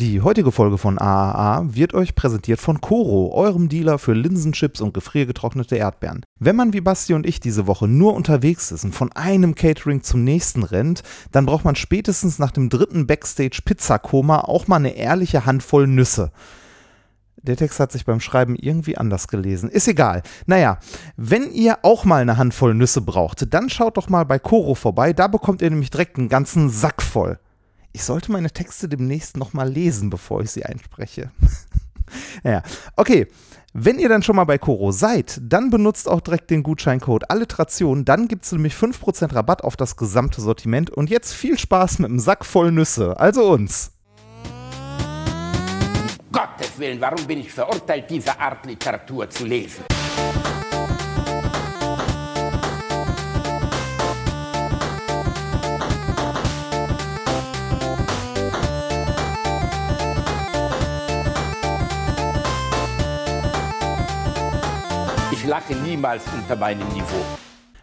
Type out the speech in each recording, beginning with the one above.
Die heutige Folge von AAA wird euch präsentiert von Coro, eurem Dealer für Linsenchips und gefriergetrocknete Erdbeeren. Wenn man wie Basti und ich diese Woche nur unterwegs ist und von einem Catering zum nächsten rennt, dann braucht man spätestens nach dem dritten Backstage-Pizzakoma auch mal eine ehrliche Handvoll Nüsse. Der Text hat sich beim Schreiben irgendwie anders gelesen. Ist egal. Naja, wenn ihr auch mal eine Handvoll Nüsse braucht, dann schaut doch mal bei Coro vorbei. Da bekommt ihr nämlich direkt einen ganzen Sack voll. Ich sollte meine Texte demnächst nochmal lesen, bevor ich sie einspreche. naja, okay. Wenn ihr dann schon mal bei Coro seid, dann benutzt auch direkt den Gutscheincode Alliteration. Dann gibt es nämlich 5% Rabatt auf das gesamte Sortiment. Und jetzt viel Spaß mit einem Sack voll Nüsse. Also uns. Gottes Willen, warum bin ich verurteilt, diese Art Literatur zu lesen? Ich lache niemals unter meinem Niveau.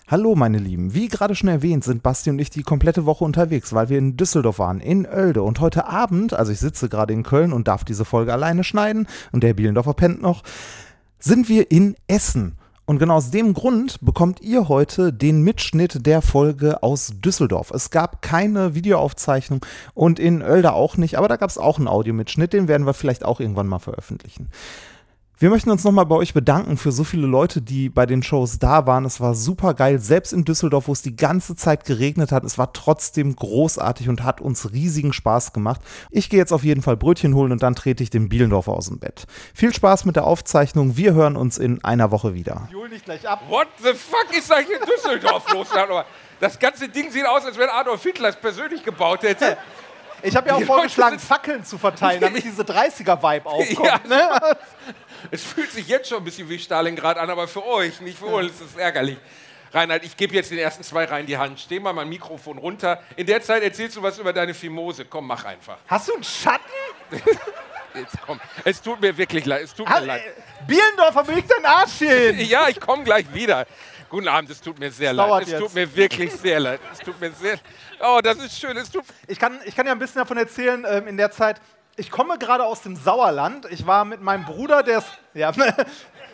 Hallo meine Lieben, wie gerade schon erwähnt, sind Basti und ich die komplette Woche unterwegs, weil wir in Düsseldorf waren, in Oelde. Und heute Abend, also ich sitze gerade in Köln und darf diese Folge alleine schneiden und der Bielendorfer pennt noch, sind wir in Essen. Und genau aus dem Grund bekommt ihr heute den Mitschnitt der Folge aus Düsseldorf. Es gab keine Videoaufzeichnung und in Oelde auch nicht, aber da gab es auch einen Audiomitschnitt, den werden wir vielleicht auch irgendwann mal veröffentlichen. Wir möchten uns nochmal bei euch bedanken für so viele Leute, die bei den Shows da waren. Es war super geil. Selbst in Düsseldorf, wo es die ganze Zeit geregnet hat, es war trotzdem großartig und hat uns riesigen Spaß gemacht. Ich gehe jetzt auf jeden Fall Brötchen holen und dann trete ich den Bielendorfer aus dem Bett. Viel Spaß mit der Aufzeichnung. Wir hören uns in einer Woche wieder. Ich hol dich gleich ab. What the fuck ist eigentlich in Düsseldorf los? Das ganze Ding sieht aus, als wenn Adolf Hitler es persönlich gebaut hätte. Ich habe ja auch vorgeschlagen, Fackeln zu verteilen, damit diese 30er-Vibe aufkommt. Ja. Ne? Es fühlt sich jetzt schon ein bisschen wie Stalingrad an, aber für euch, nicht für uns. Das ist ärgerlich. Reinhard, ich gebe jetzt den ersten zwei rein die Hand. Steh mal mein Mikrofon runter. In der Zeit erzählst du was über deine Fimose. Komm, mach einfach. Hast du einen Schatten? Jetzt komm. Es tut mir wirklich leid. Es tut mir Ha- leid. äh, Bielendorfer, beweg deinen Arsch hin! Ja, ich komme gleich wieder. Guten Abend, es tut mir sehr leid. dauert Es jetzt. tut mir wirklich sehr leid. Es tut mir sehr. Oh, das ist schön. Es tut. Ich kann, ich kann ja ein bisschen davon erzählen, ähm, in der Zeit, ich komme gerade aus dem Sauerland. Ich war mit meinem Bruder, der ist, ja,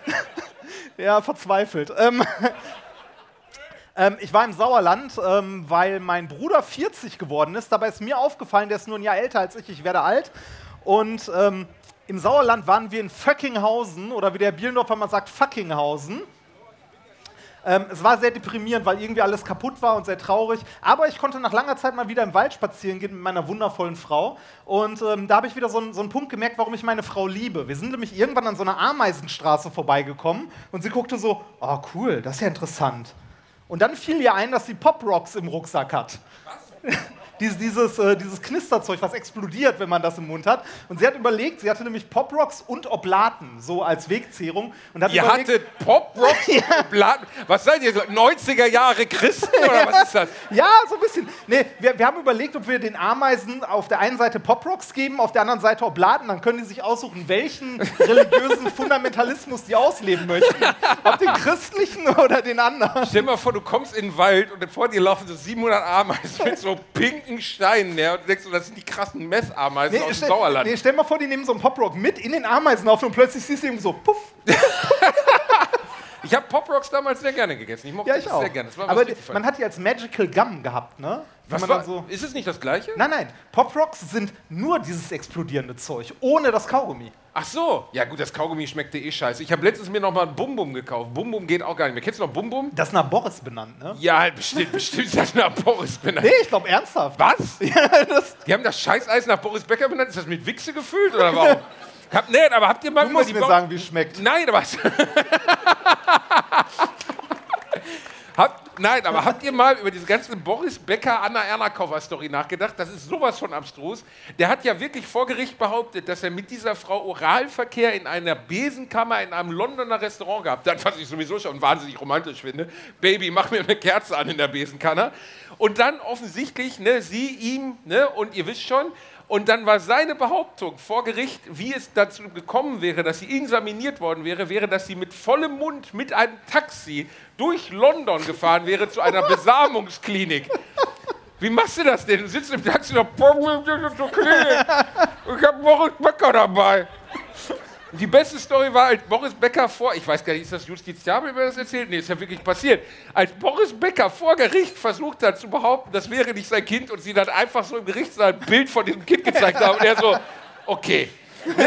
ja, verzweifelt. Ähm, ähm, ich war im Sauerland, ähm, weil mein Bruder 40 geworden ist. Dabei ist mir aufgefallen, der ist nur ein Jahr älter als ich, ich werde alt. Und ähm, im Sauerland waren wir in Föckinghausen, oder wie der Bielendorfer mal sagt, Fuckinghausen. Ähm, es war sehr deprimierend, weil irgendwie alles kaputt war und sehr traurig. Aber ich konnte nach langer Zeit mal wieder im Wald spazieren gehen mit meiner wundervollen Frau. Und ähm, da habe ich wieder so, einen- so einen Punkt gemerkt, warum ich meine Frau liebe. Wir sind nämlich irgendwann an so einer Ameisenstraße vorbeigekommen und sie guckte so, oh cool, das ist ja interessant. Und dann fiel ihr ein, dass sie Pop Rocks im Rucksack hat. Dieses, dieses, äh, dieses Knisterzeug, was explodiert, wenn man das im Mund hat. Und sie hat überlegt, sie hatte nämlich Pop Rocks und Oblaten, so als Wegzehrung. Und hat Ihr überlegt, hattet Pop-Rock? Blatt- Was seid ihr? so 90er Jahre Christen oder was ist das? Ja, so ein bisschen. Nee, wir, wir haben überlegt, ob wir den Ameisen auf der einen Seite Poprocks geben, auf der anderen Seite Oblaten. Dann können die sich aussuchen, welchen religiösen Fundamentalismus die ausleben möchten. Ob den christlichen oder den anderen. Stell dir mal vor, du kommst in den Wald und vor dir laufen so 700 Ameisen mit so pinken Steinen. Ja, und denkst das sind die krassen Meth-Ameisen aus dem stell, Sauerland. nee, stell mal vor, die nehmen so einen Poprock mit in den Ameisenhaufen und plötzlich siehst du irgendwie so, puff. Ich habe Pop-Rocks damals sehr gerne gegessen. Ich mochte Ja, ich das auch. sehr gerne. Aber man hat die als Magical Gum gehabt, ne? Was war, so ist es nicht das Gleiche? Nein, nein. Poprocks sind nur dieses explodierende Zeug, ohne das Kaugummi. Ach so. Ja gut, das Kaugummi schmeckte eh scheiße. Ich habe letztens mir noch mal ein Bum-Bum gekauft. Bum-Bum geht auch gar nicht mehr. Kennst du noch Bum-Bum? Das ist nach Boris benannt, ne? Ja, halt bestimmt, bestimmt ist das nach Boris benannt. Nee, ich glaube ernsthaft. Was? Ja, das, Die haben das Scheißeis nach Boris Becker benannt? Ist das mit Wichse gefüllt oder warum? Hab, nee, aber habt ihr mal du über musst die mir Bau- sagen, wie es schmeckt. Nein, aber. Nein, aber habt ihr mal über diese ganze Boris Becker Anna Ernakova Story nachgedacht? Das ist sowas von abstrus. Der hat ja wirklich vor Gericht behauptet, dass er mit dieser Frau Oralverkehr in einer Besenkammer in einem Londoner Restaurant gehabt hat, was ich sowieso schon wahnsinnig romantisch finde. Baby, mach mir eine Kerze an in der Besenkammer. Und dann offensichtlich, ne, sie ihm, ne, und ihr wisst schon, und dann war seine Behauptung vor Gericht, wie es dazu gekommen wäre, dass sie examiniert worden wäre, wäre, dass sie mit vollem Mund mit einem Taxi durch London gefahren wäre zu einer Besamungsklinik. Wie machst du das denn? Du sitzt im Taxi und sagst, "Boah, das ist okay. Ich habe dabei. Die beste Story war, als Boris Becker vor, ich weiß gar nicht, ist das justiziabel, wer das erzählt? Nee, ist ja wirklich passiert. Als Boris Becker vor Gericht versucht hat zu behaupten, das wäre nicht sein Kind und sie dann einfach so im Gerichtssaal ein Bild von diesem Kind gezeigt haben und er so, okay.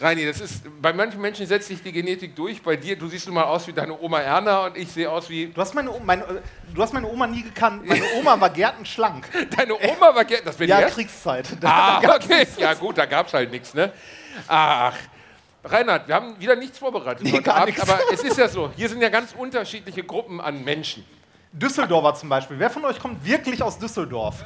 Reini, das ist, bei manchen Menschen setzt sich die Genetik durch. Bei dir, du siehst nun mal aus wie deine Oma Erna und ich sehe aus wie. Du hast meine, O- meine, äh, du hast meine Oma nie gekannt. Meine Oma war gärtenschlank. Deine Oma war die Ja. Kriegszeit. Ah, okay. Ja, gut, da gab es halt nichts, ne? Ach. Reinhard, wir haben wieder nichts vorbereitet Nee, heute gar Abend, nichts. aber es ist ja so, hier sind ja ganz unterschiedliche Gruppen an Menschen. Düsseldorfer zum Beispiel. Wer von euch kommt wirklich aus Düsseldorf?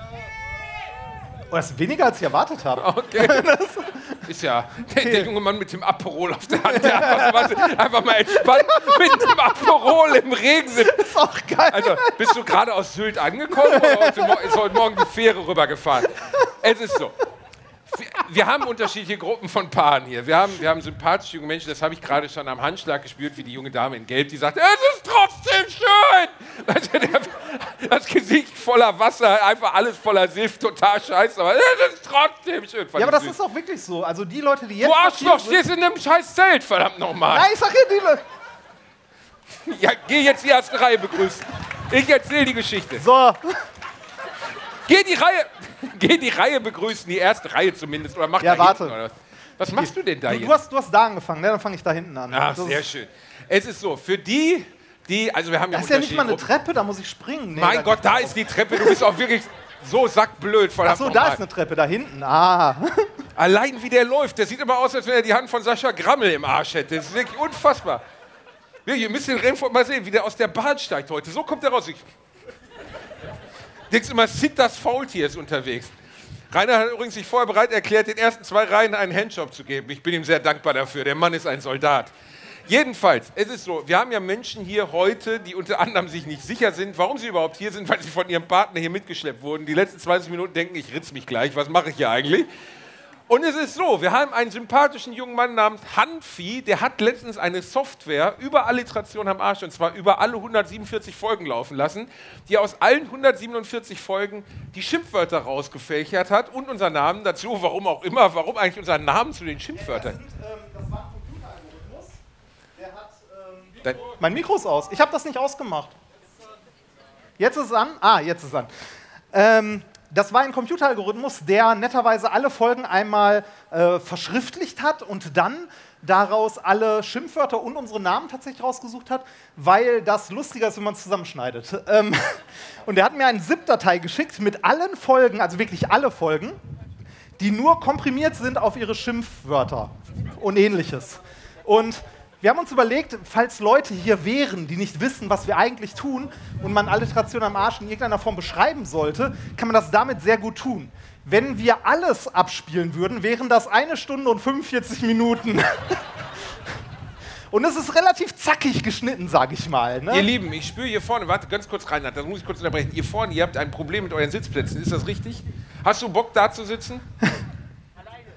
Oh, das ist weniger, als ich erwartet habe. Okay. Ist ja der, der junge Mann mit dem Aperol auf der Hand, der einfach, einfach mal entspannt mit dem Aperol im Regen sitzt. ist auch geil. Also, bist du gerade aus Sylt angekommen oder ist heute Morgen die Fähre rübergefahren? Es ist so. Wir, haben unterschiedliche Gruppen von Paaren hier. Wir haben, wir haben sympathische junge Menschen, das habe ich gerade schon am Handschlag gespürt, wie die junge Dame in Gelb, die sagt, es ist trotzdem schön. Also der, das Gesicht voller Wasser, einfach alles voller Silf, total scheiße, aber es ist trotzdem schön. Ja, aber das süß. ist auch wirklich so. Also die Leute, die jetzt. Du Arschloch, stehst in einem scheiß Zelt, verdammt nochmal. Nein, ich sag hier die Leute. Ja, geh jetzt die erste Reihe begrüßen. Ich erzähle die Geschichte. So, Geh die Reihe, geh die Reihe begrüßen, die erste Reihe zumindest. Oder mach Ja, da warte. hinten. Oder was. machst du denn da du, jetzt? du, hast, du hast da angefangen, ne? dann fange ich da hinten an. Ach, das sehr schön. Es ist so, für die, die, also wir haben ja das ist ja nicht mal eine Treppe, da muss ich springen. Nee, Mein da- Gott, da ist die Treppe. Du bist auch wirklich so sackblöd. Ach so, da ist eine Treppe, da hinten. Ah. Allein wie der läuft, der sieht immer aus, als wenn er die Hand von Sascha Grammel im Arsch hätte. Das ist wirklich unfassbar. Wirklich, ihr müsst den Renfort mal sehen, wie der aus der Bahn steigt heute. So kommt er raus. Ich denkst immer, Sid das Faultier ist unterwegs. Rainer hat übrigens sich vorher bereit erklärt, den ersten zwei Reihen einen Handjob zu geben. Ich bin ihm sehr dankbar dafür. Der Mann ist ein Soldat. Jedenfalls, es ist so, wir haben ja Menschen hier heute, die unter anderem sich nicht sicher sind, warum sie überhaupt hier sind, weil sie von ihrem Partner hier mitgeschleppt wurden. Die letzten 20 Minuten denken, ich ritz mich gleich, was mache ich hier eigentlich? Und es ist so, wir haben einen sympathischen jungen Mann namens Hanfi, der hat letztens eine Software über Alliteration am Arsch, und zwar über alle 147 Folgen laufen lassen, die aus allen 147 Folgen die Schimpfwörter rausgefächert hat und unser Namen dazu, warum auch immer, warum eigentlich unser Namen zu den Schimpfwörtern. das war ein Computeralgorithmus. Der hat. Dein- mein Mikro ist aus. Ich habe das nicht ausgemacht. Jetzt ist es an. Ah, jetzt ist es an. Ähm, das war ein Computeralgorithmus, der netterweise alle Folgen einmal äh, verschriftlicht hat und dann daraus alle Schimpfwörter und unsere Namen tatsächlich rausgesucht hat, weil das lustiger ist, wenn man es zusammenschneidet. Ähm, und er hat mir eine ZIP-Datei geschickt mit allen Folgen, also wirklich alle Folgen, die nur komprimiert sind auf ihre Schimpfwörter und ähnliches. Und wir haben uns überlegt, falls Leute hier wären, die nicht wissen, was wir eigentlich tun und man Alliteration am Arsch in irgendeiner Form beschreiben sollte, kann man das damit sehr gut tun. Wenn wir alles abspielen würden, wären das eine Stunde und 45 Minuten. Und es ist relativ zackig geschnitten, sage ich mal. Ihr Ne? Lieben, ich spüre hier vorne, warte ganz kurz rein, das muss ich kurz unterbrechen. Ihr vorne, ihr habt ein Problem mit euren Sitzplätzen, ist das richtig? Hast du Bock da zu sitzen?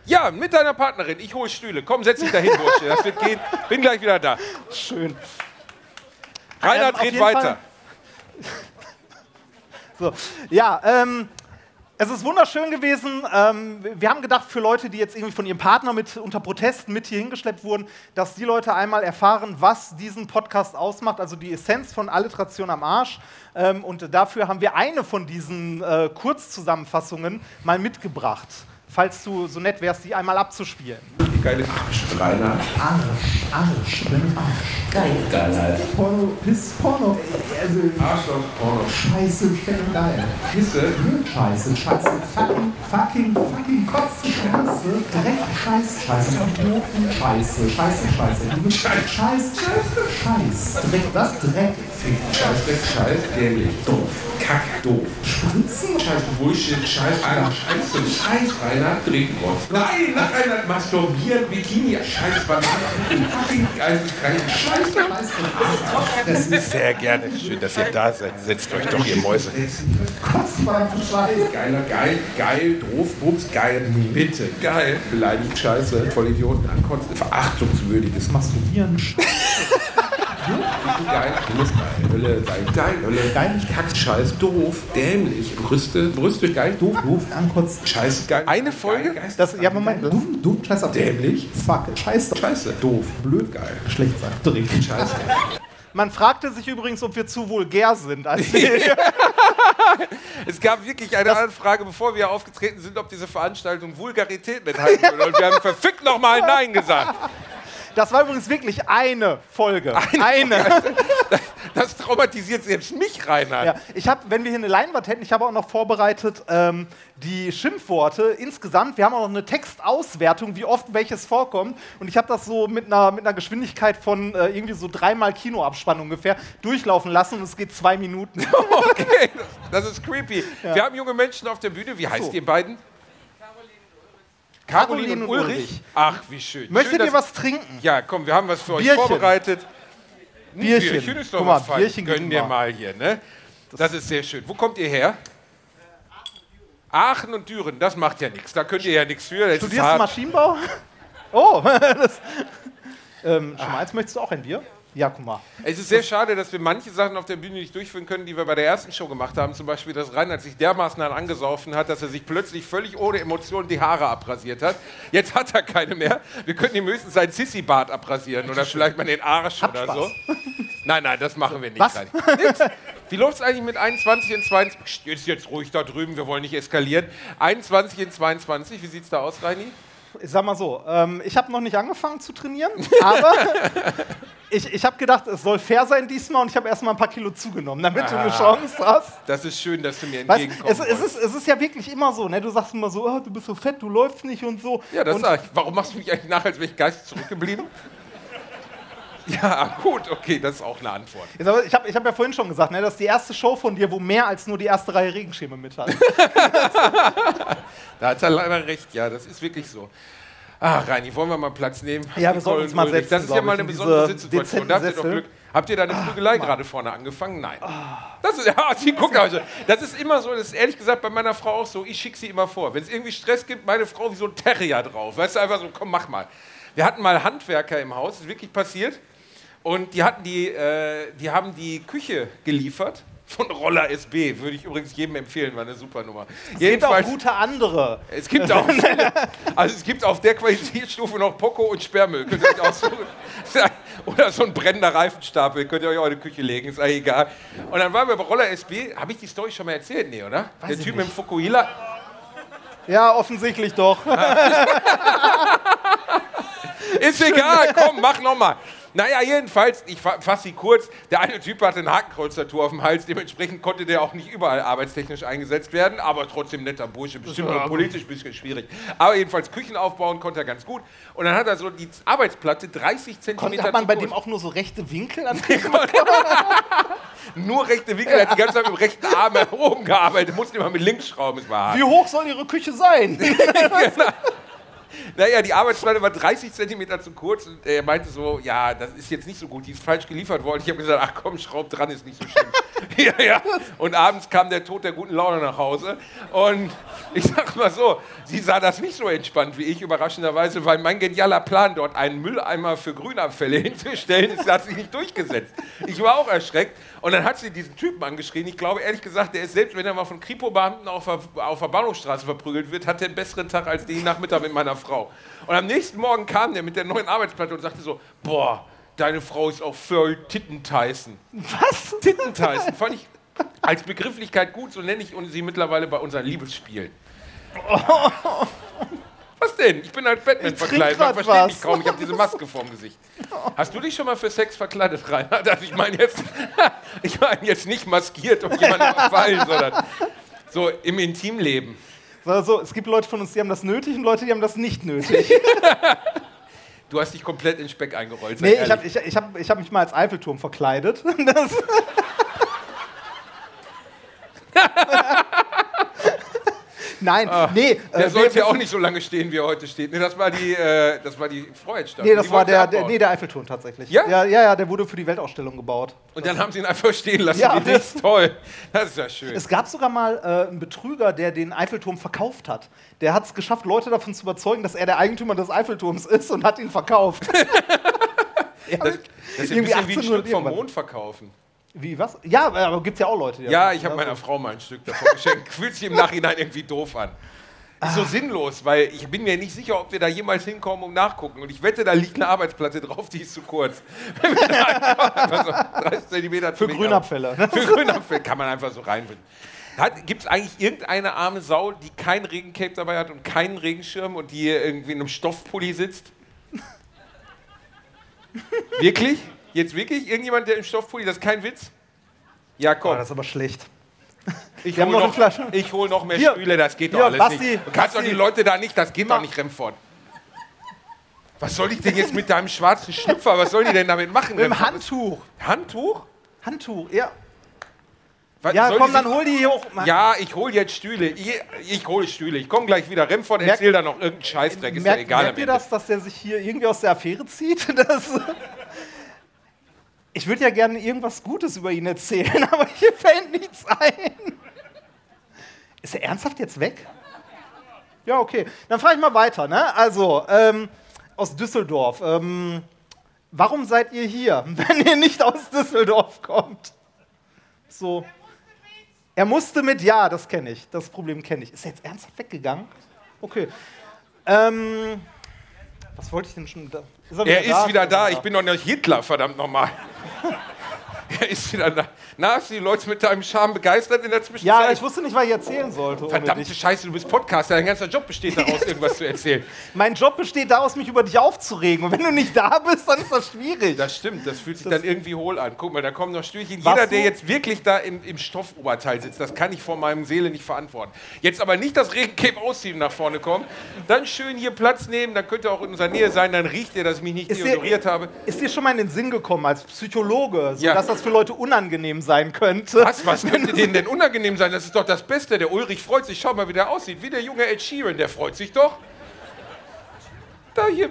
Ja, mit deiner Partnerin. Ich hole Stühle. Komm, setz dich dahin, Bursche. Das wird gehen. Bin gleich wieder da. Schön. Rainer Ähm, weiter. Fall- So, ja, ähm, es ist wunderschön gewesen. Ähm, wir haben gedacht, für Leute, die jetzt irgendwie von ihrem Partner mit unter Protesten mit hier hingeschleppt wurden, dass die Leute einmal erfahren, was diesen Podcast ausmacht, also die Essenz von Alliteration am Arsch. Ähm, und dafür haben wir eine von diesen äh, Kurzzusammenfassungen mal mitgebracht. Falls du so nett wärst, die einmal abzuspielen. Die geile Rainer. Arsch, Arsch, wenn Arsch. Geil. Geil, halt. Porno, Piss, Porno. Also, Arschloch, Porno. Scheiße, geil. Pisse. Scheiße, Scheiße, fucking, fucking, fucking Kotze, Scheiße, Dreck, Scheiß, Scheiße, Idioten, Scheiße, Scheiße, Scheiße, du bist Scheiß, Scheiß, Scheiß, Dreck, was? Fick, Scheiß, Dreck, Scheiß, dämlich. Doof. Kack, doof. Spritzen, Scheiß, Bullshit, Scheiß, Alter, Scheiße, Scheiß, Rainer, Trinkrotz. Nein, nach einer Masturbieren, Bikini, Scheiß, Banane, fucking geil, geil, Scheiß, Scheiß, das ist Sehr gerne. Schön, dass ihr da seid. Setzt euch doch, ihr Mäuse. Kotzbein für Scheiß. Geiler, geil, geil, doof, Bums, geil, bitte, geil, beleidigt, scheiße, Vollidioten, ankotzen, verachtungswürdiges Masturbieren, Scheiße. geil, Penis geil, Hölle, geil, geil, Hölle, geil, Kack, Scheiß, doof, dämlich, Brüste, Brüste, geil, doof, Doof, ganz kurz. Scheiß, geil. Eine Folge? Geil, Das, ja, Moment. Das, Doof, doof, scheiße. Dämlich. Fuck, scheiße. Scheiße, doof, Blöd, geil, schlecht sein. Dreck. Scheiße. man fragte sich übrigens, ob wir zu vulgär sind. Als Es gab wirklich eine Anfrage, bevor wir aufgetreten sind, ob diese Veranstaltung Vulgarität mithalten würde. Und wir haben verfickt nochmal Nein gesagt. Das war übrigens wirklich eine Folge. Eine. Das traumatisiert selbst mich, Reinhard. Ja, ich habe, wenn wir hier eine Leinwand hätten, ich habe auch noch vorbereitet ähm, die Schimpfworte insgesamt. Wir haben auch noch eine Textauswertung, wie oft welches vorkommt. Und ich habe das so mit einer, mit einer Geschwindigkeit von äh, irgendwie so dreimal Kinoabspann ungefähr durchlaufen lassen und es geht zwei Minuten. Okay, das, das ist creepy. Wir haben junge Menschen auf der Bühne. Wie heißt So. ihr beiden? Caroline Caroline und Ulrich. Ulrich. Ach, wie schön. Möchtet schön, ihr was trinken? Ja, komm, wir haben was für euch Bierchen. vorbereitet. Ein Bierchen. Bierchen ist doch Guck mal, fein. Bierchen Gönnen wir mal. hier, ne? Das ist sehr schön. Wo kommt ihr her? Aachen und Düren, das macht ja nichts. Da könnt ihr ja nichts für. Das Studierst du. Maschinenbau? Oh, das, ähm, Schmalz, möchtest du auch ein Bier? Ja, guck mal. Es ist sehr schade, dass wir manche Sachen auf der Bühne nicht durchführen können, die wir bei der ersten Show gemacht haben. Zum Beispiel, dass Reinhard sich dermaßen dann angesaufen hat, dass er sich plötzlich völlig ohne Emotionen die Haare abrasiert hat. Jetzt hat er keine mehr. Wir könnten ihm höchstens seinen Sissy-Bart abrasieren oder vielleicht mal den Arsch Hab oder Spaß. so. Nein, nein, das machen wir nicht. Was? Wie läuft es eigentlich mit 21 und 22? Psst, Jetzt, jetzt ruhig da drüben, wir wollen nicht eskalieren. 21 und 22, wie sieht es da aus, Reini? Ich sag mal so, ähm, ich habe noch nicht angefangen zu trainieren, aber ich, ich habe gedacht, es soll fair sein diesmal und ich habe erstmal ein paar Kilo zugenommen, damit du eine Chance hast. Das ist schön, dass du mir entgegenkommst. es, es, ist, es ist ja wirklich immer so, ne? du sagst immer so, oh, du bist so fett, du läufst nicht und so. Ja, das und, sag ich. Warum machst du mich eigentlich nach, als wäre ich geistig zurückgeblieben? ja, gut, okay, das ist auch eine Antwort. Ich sag mal, Ich habe ich hab ja vorhin schon gesagt, ne, das ist die erste Show von dir, wo mehr als nur die erste Reihe Regenschirme mit hat. Da hat er leider recht, ja, das ist wirklich so. Ah, Reini, wollen wir mal Platz nehmen? Ja, wir sollten uns mal setzen, Das ist ja mal eine in besondere Sitzsituation. Da habt ihr doch. Glück. Habt ihr da eine Prügelei gerade vorne angefangen? Nein. Das ist, ja, sie guckt also. Das ist immer so, das ist ehrlich gesagt bei meiner Frau auch so, ich schicke sie immer vor. Wenn es irgendwie Stress gibt, meine Frau wie so ein Terrier drauf. Weißt du, einfach so, komm, mach mal. Wir hatten mal Handwerker im Haus, ist wirklich passiert. Und die hatten die, äh, die haben die Küche geliefert von Roller SB. Würde ich übrigens jedem empfehlen, war eine super Nummer. Es gibt auch gute andere. Es gibt auch viele, also es gibt auf der Qualitätsstufe noch Poco und Sperrmüll. Könnt ihr euch aussuchen. Oder so ein brennender Reifenstapel, könnt ihr euch auch in die Küche legen, ist eigentlich egal. Und dann waren wir bei Roller SB, habe ich die Story schon mal erzählt? Nee, oder? der ich Typ mit dem nicht. Fukuhila. Ja, offensichtlich doch. Ist egal, komm, mach nochmal. Naja, jedenfalls, ich fa- fasse sie kurz. Der eine Typ hatte eine Hakenkreuz-Tattoo auf dem Hals, dementsprechend konnte der auch nicht überall arbeitstechnisch eingesetzt werden, aber trotzdem netter Bursche, bestimmt auch politisch ein bisschen schwierig. Aber jedenfalls Küchen aufbauen konnte er ganz gut. Und dann hat er so die Arbeitsplatte 30 Zentimeter Hat man bei dem auch nur so rechte Winkel an Nur rechte Winkel, er hat die ganze Zeit mit dem rechten Arm oben gearbeitet, musste immer mit links schrauben, es war hart. Wie hoch soll Ihre Küche sein? Naja, die Arbeitsplatte war 30 Zentimeter zu kurz und er meinte so, ja, das ist jetzt nicht so gut, die ist falsch geliefert worden. Ich habe gesagt, ach komm, schraub dran, ist nicht so schlimm. ja, ja. Und abends kam der Tod der guten Laune nach Hause und ich sag mal so, sie sah das nicht so entspannt wie ich, überraschenderweise, weil mein genialer Plan, dort einen Mülleimer für Grünabfälle hinzustellen, das hat sich nicht durchgesetzt. Ich war auch erschreckt und dann hat sie diesen Typen angeschrien. Ich glaube, ehrlich gesagt, der ist selbst, wenn er mal von Kripo-Beamten auf der, auf der Bahnhofstraße verprügelt wird, hat er einen besseren Tag als den Nachmittag mit meiner Frau. Und am nächsten Morgen kam der mit der neuen Arbeitsplatte und sagte so, boah, deine Frau ist auch voll Titten-Tyson. Was? Titten-Tyson fand ich als Begrifflichkeit gut, so nenne ich sie mittlerweile bei unseren Liebesspielen. Was denn? Ich bin als Batman Ich verkleidet. Man versteht was. mich kaum. Ich habe diese Maske vorm Gesicht. Hast du dich schon mal für Sex verkleidet, Reinhard? Also ich meine jetzt, ich meine jetzt nicht maskiert und jemanden überfallen, sondern so im Intimleben. Also, es gibt Leute von uns, die haben das nötig und Leute, die haben das nicht nötig. Du hast dich komplett in Speck eingerollt. Nee, ich habe ich, ich hab, ich hab mich mal als Eiffelturm verkleidet. Das, Nein, nee. Der äh, sollte ja auch nicht so lange stehen, wie er heute steht. Nee, das war die, äh, das war die Freudstadt. Nee, das Die war der, der, nee, der Eiffelturm tatsächlich. Ja? ja? Ja, ja, der wurde für die Weltausstellung gebaut. Und dann haben sie ihn einfach stehen lassen. Ja, das- toll. Das ist ja schön. Es gab sogar mal äh, einen Betrüger, der den Eiffelturm verkauft hat. Der hat es geschafft, Leute davon zu überzeugen, dass er der Eigentümer des Eiffelturms ist und hat ihn verkauft. Das, das ist ein Irgendwie bisschen wie ein 1800 Stück vom. Mond verkaufen. Wie, was? Ja, aber gibt's ja auch Leute, die Ja, ich habe Also- meiner Frau mal ein Stück davon geschenkt. Fühlt sich im Nachhinein irgendwie doof an. Ist so sinnlos, weil ich bin mir nicht sicher, ob wir da jemals hinkommen und nachgucken. Und ich wette, da liegt eine Arbeitsplatte drauf, die ist zu kurz. Einfach so 30 Zentimeter Für Grünabfälle. ne? Für Grünabfälle kann man einfach so reinbinden. Gibt es eigentlich irgendeine arme Sau, die kein Regencape dabei hat und keinen Regenschirm und die irgendwie in einem Stoffpulli sitzt? wirklich? Jetzt wirklich? Irgendjemand, der im Stoffpulli, das ist kein Witz? Ja, Oh, komm. das ist aber schlecht. Ich hole noch noch, ich hol noch mehr Hier. Stühle, das geht doch Hier, alles Basti, nicht. Du kannst doch Basti. die Leute da nicht, das geht Ma- doch nicht, Remford. Was soll ich denn jetzt mit deinem schwarzen Schlüpfer, was sollen die denn damit machen? Mit dem? Handtuch. Handtuch? Handtuch, ja. Was, Ja, soll komm, dann hol die hier hoch. Ja, ich hole jetzt Stühle. Ich, ich hole Stühle. Ich komme gleich wieder. Remford erzählt da noch irgendeinen Scheißdreck. Ist doch Merkt, egal. merkt ihr das, dass der sich hier irgendwie aus der Affäre zieht? Das, ich würde ja gerne irgendwas Gutes über ihn erzählen, aber hier fällt nichts ein. Ist er ernsthaft jetzt weg? Ja, okay. Dann frage ich mal weiter. Ne? Also, ähm, aus Düsseldorf. Ähm, warum seid ihr hier, wenn ihr nicht aus Düsseldorf kommt? So. Er musste mit, ja, das kenne ich. Das Problem kenne ich. Ist er jetzt ernsthaft weggegangen? Okay. Ähm, was wollte ich denn schon? Da? Er ist wieder da. Ich bin doch nicht Hitler, verdammt nochmal. er ist wieder da. Na, hast du die Leute mit deinem Charme begeistert in der Zwischenzeit? Ja, ich wusste nicht, was ich erzählen sollte. Verdammte. Scheiße, du bist Podcaster. Dein ganzer Job besteht daraus, irgendwas zu erzählen. Mein Job besteht daraus, mich über dich aufzuregen. Und wenn du nicht da bist, dann ist das schwierig. Das stimmt, das fühlt sich dann irgendwie hohl an. Guck mal, da kommen noch Stühlchen. Jeder, der jetzt wirklich da im, im Stoffoberteil sitzt, das kann ich vor meinem Seele nicht verantworten. Jetzt aber nicht das Regencape ausziehen nach vorne kommen. Dann schön hier Platz nehmen, dann könnt ihr auch in unserer Nähe sein, dann riecht ihr, dass ich mich nicht Ist dir, deodoriert habe. ist dir schon mal in den Sinn gekommen, als Psychologe, so Ja. dass das für Leute unangenehm sein könnte? Was, was könnte denen denn unangenehm sein? Das ist doch das Beste. Der Ulrich freut sich. Schau mal, wie der aussieht. Wie der junge Ed Sheeran, der freut sich doch. Da hier.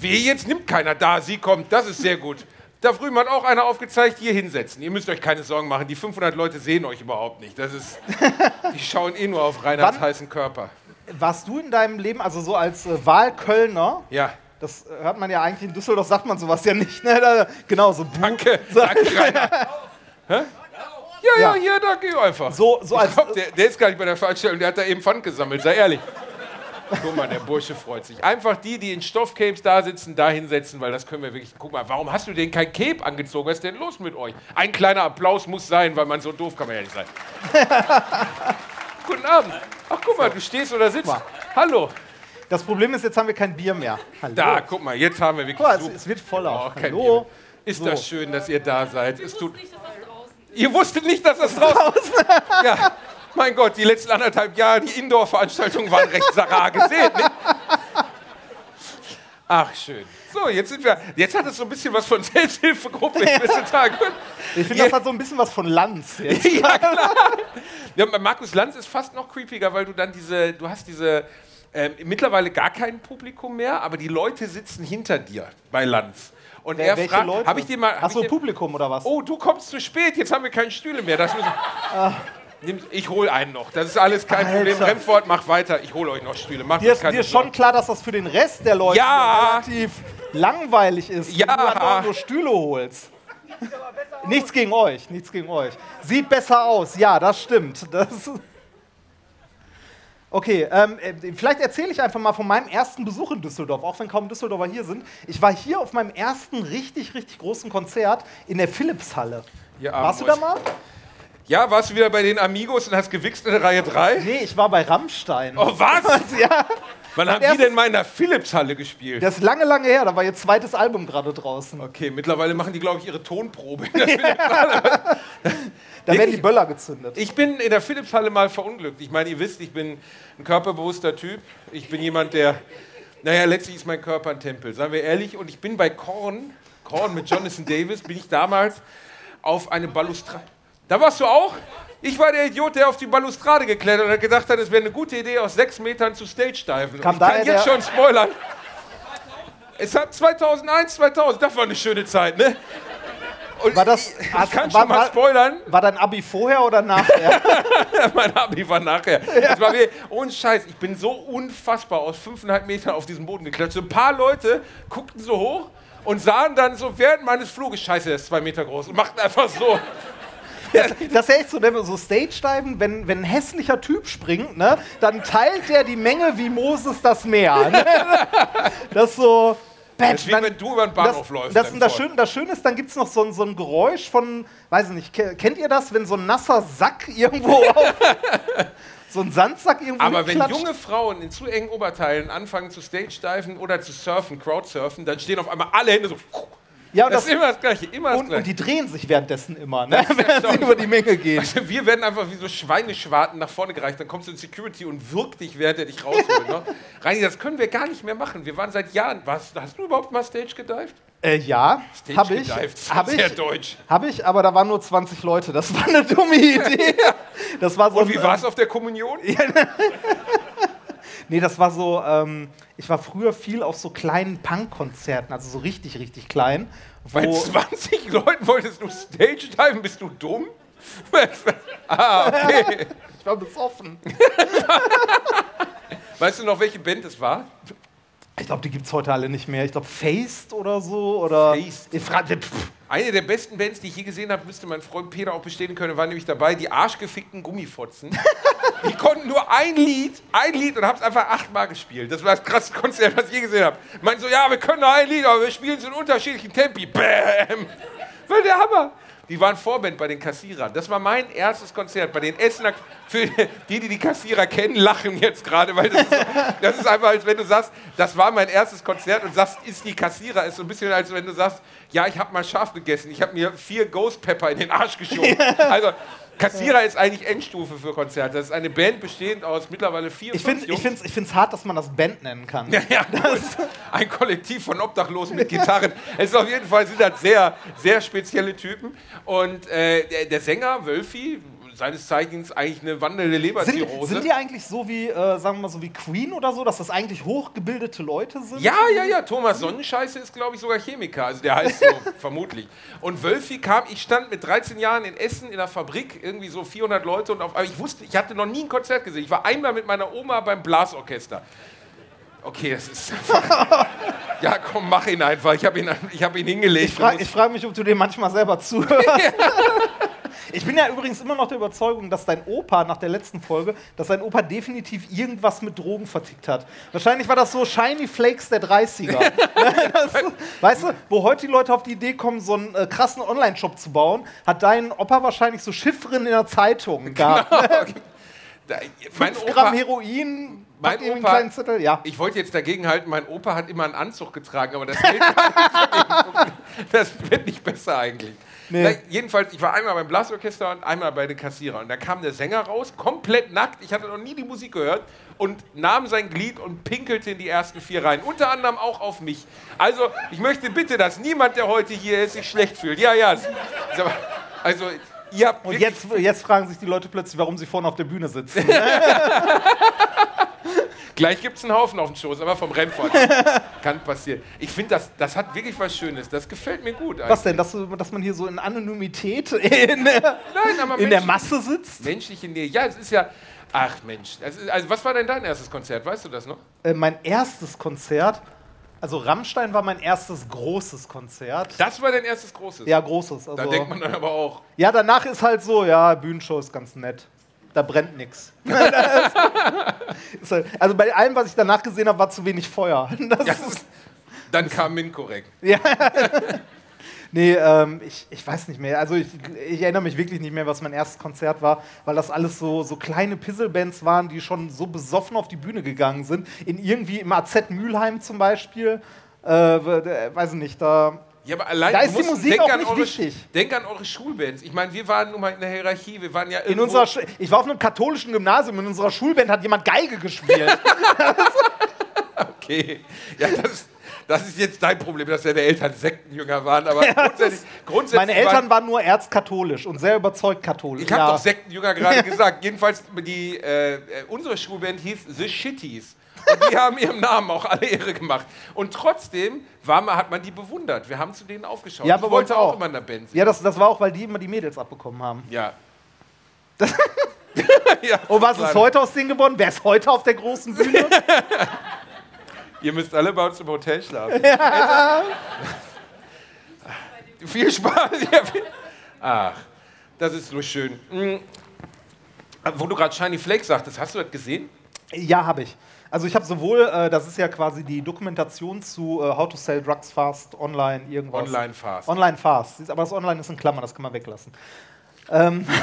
Weh, jetzt nimmt keiner. Da, sie kommt. Das ist sehr gut. Da drüben hat auch einer aufgezeigt, hier hinsetzen. Ihr müsst euch keine Sorgen machen. Die 500 Leute sehen euch überhaupt nicht. Das ist, die schauen eh nur auf Reinhards Wann- heißen Körper. Warst du in deinem Leben, also so als äh, Wahlkölner, Ja, das hört man ja eigentlich in Düsseldorf, sagt man sowas ja nicht, ne? Da, genau, so danke. So, Danke, Reinhard. Hä? Ja, ja, Ja. hier, da geh einfach. so, so als. Glaub, der, der ist gar nicht bei der Veranstaltung, der hat da eben Pfand gesammelt, sei ehrlich. Guck mal, der Bursche freut sich. Einfach die, die in Stoffcapes da sitzen, da hinsetzen, weil das können wir wirklich. Guck mal, warum hast du denn kein Cape angezogen? Was ist denn los mit euch? Ein kleiner Applaus muss sein, weil man so doof kann man ja nicht sein. Guten Abend. Ach, guck mal, du stehst oder sitzt. Hallo. Das Problem ist, jetzt haben wir kein Bier mehr. Hallo. Da, guck mal, jetzt haben wir wirklich. Guck mal, es, wird voller. Oh, kein Hallo. Bier. Ist So. das schön, dass ihr da seid. Es tut Ihr wusstet nicht, dass das draußen ist. Ja, mein Gott, die letzten anderthalb Jahre, die Indoor-Veranstaltungen waren recht sarah gesehen. Ne? Ach, schön. So, jetzt sind wir. Jetzt hat es so ein bisschen was von Selbsthilfegruppe. Gut. Ich finde, das hat so ein bisschen was von Lanz jetzt. Ja, klar. Ja, Markus Lanz ist fast noch creepiger, weil du dann diese, du hast diese, ähm, mittlerweile gar kein Publikum mehr, aber die Leute sitzen hinter dir bei Lanz. Und er Welche fragt, habe ich dir mal, Achso, Publikum oder was? oh, du kommst zu spät, jetzt haben wir keine Stühle mehr. Das müssen, Nimm, ich hole einen noch, das ist alles kein Problem. Alter. Remford, mach weiter, ich hole euch noch Stühle. Macht Dir ist, dir ist schon klar, dass das für den Rest der Leute Ja. relativ langweilig ist, Ja. wenn du andauernd nur Stühle holst. Nichts gegen euch, nichts gegen euch. Sieht besser aus, ja, das stimmt. Das okay, ähm, äh, vielleicht erzähle ich einfach mal von meinem ersten Besuch in Düsseldorf, auch wenn kaum Düsseldorfer hier sind. Ich war hier auf meinem ersten richtig, richtig großen Konzert in der Philipshalle. Ihr Warst du da mal? Ja, warst du wieder bei den Amigos und hast gewichst in der Reihe 3? Nee, ich war bei Rammstein. Oh, was? Ja, Wann haben die denn mal in der Philips-Halle gespielt? das ist lange, lange her, da war ihr zweites Album gerade draußen. Okay, mittlerweile machen die, glaube ich, ihre Tonprobe. in der Philips-Halle. Da werden die? Böller gezündet. ich bin in der Philips-Halle mal verunglückt. Ich meine, ihr wisst, ich bin ein körperbewusster Typ. Ich bin jemand, der, naja, letztlich ist mein Körper ein Tempel, seien wir ehrlich. Und ich bin bei Korn, Korn mit Jonathan Davis, bin ich damals auf eine Balustrade. Da warst du auch? Ich war der Idiot, der auf die Balustrade geklettert und hat gedacht hat, es wäre eine gute Idee, aus sechs Metern zu Stage-Diven. Kam Ich kann jetzt schon spoilern. Es hat 2001, 2000, das war eine schöne Zeit, ne? Und War das- ich, hast- ich kann war- schon mal spoilern, War dein Abi vorher oder nachher? mein Abi war nachher. Das war mir, ohne Scheiß, ich bin so unfassbar aus fünfeinhalb Metern auf diesen Boden geklatscht. So ein paar Leute guckten so hoch und sahen dann so während meines Fluges, scheiße, der ist zwei Meter groß und machten einfach so. Das ist ja echt so, ne, so Stage-Diven, wenn, wenn ein hässlicher Typ springt, ne, dann teilt der die Menge wie Moses das Meer. Ne? Das ist so. Das wie dann- wenn du über den Bahnhof läufst. Das, dann das, voll. Schöne, das Schöne ist, dann gibt es noch so ein, so ein Geräusch von, weiß ich nicht, ke- kennt ihr das, wenn so ein nasser Sack irgendwo auf. so ein Sandsack irgendwo Aber wenn junge Frauen in zu engen Oberteilen anfangen zu Stage-Diven oder zu surfen, Crowdsurfen, dann stehen auf einmal alle Hände so. Ja, und, Das das, ist immer das Gleiche, immer das und, und Gleiche. die drehen sich währenddessen immer, ne, während sie über die Menge gehen. Also wir werden einfach wie so Schweineschwarten nach vorne gereicht, dann kommst du in Security und wirkt dich, während er dich rausholt. Ne? Reini, das können wir gar nicht mehr machen. Wir waren seit Jahren. Was, hast du überhaupt mal Stage gedived? Äh, ja, Stage habe ich. gedived, das Hab ist sehr ich, deutsch. Habe ich, aber da waren nur 20 Leute. Das war eine dumme Idee. Das war so Und wie war es auf der Kommunion? Nee, das war so, ähm, ich war früher viel auf so kleinen Punk-Konzerten, also so richtig, richtig klein. Bei Wo, 20 Leuten wolltest du Stage diven, bist du dumm? ah, okay. ich war besoffen. Weißt du noch, welche Band es war? Ich glaube, die gibt es heute alle nicht mehr. Ich glaube, Faced oder so. Oder Faced. Eine der besten Bands, die ich je gesehen habe, müsste mein Freund Peter auch bestätigen können, war nämlich dabei, die arschgefickten Gummifotzen. die konnten nur ein Lied, ein Lied und haben es einfach achtmal gespielt. Das war das krasseste Konzert, was ich je gesehen habe. Meinen so, ja, wir können nur ein Lied, aber wir spielen es in unterschiedlichen Tempi. Bäm! War der Hammer. Die waren Vorband bei den Kassierern. Das war mein erstes Konzert bei den Essener. Für die, die die Kassierer kennen, lachen jetzt gerade, weil das ist, das ist einfach, als wenn du sagst, das war mein erstes Konzert und sagst, ist die Kassierer. Ist so ein bisschen, als wenn du sagst, ja, ich habe mal scharf gegessen. Ich habe mir vier Ghost Pepper in den Arsch geschoben. Also, Kassierer ist eigentlich Endstufe für Konzerte. Das ist eine Band bestehend aus mittlerweile vier, ich finde es ich find's, hart, dass man das Band nennen kann. Ja, ja, gut. ein Kollektiv von Obdachlosen mit Gitarren. Es ist auf jeden Fall sind das sehr, sehr spezielle Typen. Und äh, der, der Sänger Wölfi, seines Zeichens eigentlich eine wandelnde Sind, Leberzirrhose. sind die eigentlich so wie, äh, sagen wir mal, so wie Queen oder so, dass das eigentlich hochgebildete Leute sind? ja, ja, ja. Thomas Sonnenscheiße ist, glaube ich, sogar Chemiker. Also der heißt so, vermutlich. Und Wölfi kam, ich stand mit 13 Jahren in Essen in der Fabrik, irgendwie so 400 Leute. Und auf, aber ich wusste, ich hatte noch nie ein Konzert gesehen. Ich war einmal mit meiner Oma beim Blasorchester. Okay, das ist ja, komm, mach ihn einfach. Ich habe ihn, ich hab ihn hingelegt. Ich frage frag mich, ob du dir manchmal selber zuhörst. Ich bin ja übrigens immer noch der Überzeugung, dass dein Opa nach der letzten Folge, dass dein Opa definitiv irgendwas mit Drogen vertickt hat. Wahrscheinlich war das so Shiny Flakes der 30er. das, weißt du, wo heute die Leute auf die Idee kommen, so einen äh, krassen Online-Shop zu bauen, hat dein Opa wahrscheinlich so Chiffren in der Zeitung gehabt. Da, mein 5 Gramm Opa, Heroin, Mein irgendwie einen Opa- kleinen Zettel, ja. ich wollte jetzt dagegen halten, mein Opa hat immer einen Anzug getragen, aber das, das wird nicht besser eigentlich. Nee. Na, jedenfalls, ich war einmal beim Blasorchester und einmal bei den Kassierern. Und da kam der Sänger raus, komplett nackt. Ich hatte noch nie die Musik gehört und nahm sein Glied und pinkelte in die ersten vier Reihen. Unter anderem auch auf mich. Also, ich möchte bitte, dass niemand, der heute hier ist, sich schlecht fühlt. Ja, ja. Also, ihr habt Und jetzt, jetzt fragen sich die Leute plötzlich, warum sie vorne auf der Bühne sitzen. Gleich gibt es einen Haufen auf dem Schoß, aber vom Rennfahrt. Kann passieren. Ich finde, das, das hat wirklich was Schönes. Das gefällt mir gut. Was denn, dass, dass man hier so in Anonymität in der, Nein, in der Masse sitzt? Menschliche Nähe. Ja, es ist ja. Ach Mensch. Also, was war denn dein erstes Konzert? Weißt du das noch? Äh, mein erstes Konzert, also Rammstein war mein erstes großes Konzert. Das war dein erstes großes. Ja, großes. Also, Da denkt man dann aber auch. ja, danach ist halt so, ja, Bühnenshow ist ganz nett. Da brennt nichts. also bei allem, was ich danach gesehen habe, war zu wenig Feuer. Das Ja, ist, dann kam Min korrekt. nee, ähm, ich, ich weiß nicht mehr. Also ich, ich erinnere mich wirklich nicht mehr, was mein erstes Konzert war, weil das alles so, so kleine Pisselbands waren, die schon so besoffen auf die Bühne gegangen sind. In irgendwie im AZ Mülheim zum Beispiel. Äh, weiß ich nicht, da. Ja, aber allein Da ist die Musik denk auch nicht eure, wichtig. Denk an eure Schulbands. Ich meine, wir waren nun mal in der Hierarchie. Wir waren ja In unserer Sch- ich war auf einem katholischen Gymnasium, in unserer Schulband hat jemand Geige gespielt. Okay. Ja, das, das ist jetzt dein Problem, dass deine Eltern Sektenjünger waren. Aber grundsätzlich, grundsätzlich Meine Eltern waren nur erzkatholisch und sehr überzeugt katholisch. Ich habe Ja. doch Sektenjünger gerade gesagt. Jedenfalls, die, äh, äh, unsere Schulband hieß The Shitties. Und die haben ihrem Namen auch alle Ehre gemacht. Und trotzdem war man, hat man die bewundert. Wir haben zu denen aufgeschaut. Ja, ich aber wollte wollte auch auch. immer in der Band singen. Ja, das, das war auch, weil die immer die Mädels abbekommen haben. Ja. ja. Und was ist heute aus denen geworden? Wer ist heute auf der großen Bühne? Ihr müsst alle bei uns im Hotel schlafen. viel Spaß. Ja, viel- Ach, das ist so schön. Mm. Wo du gerade Shiny Flake sagtest, hast du das gesehen? Ja, habe ich. Also ich habe sowohl, äh, das ist ja quasi die Dokumentation zu äh, How to Sell Drugs Fast Online irgendwas. Online fast. Online Fast. Aber das Online ist in Klammern, das kann man weglassen. Ähm,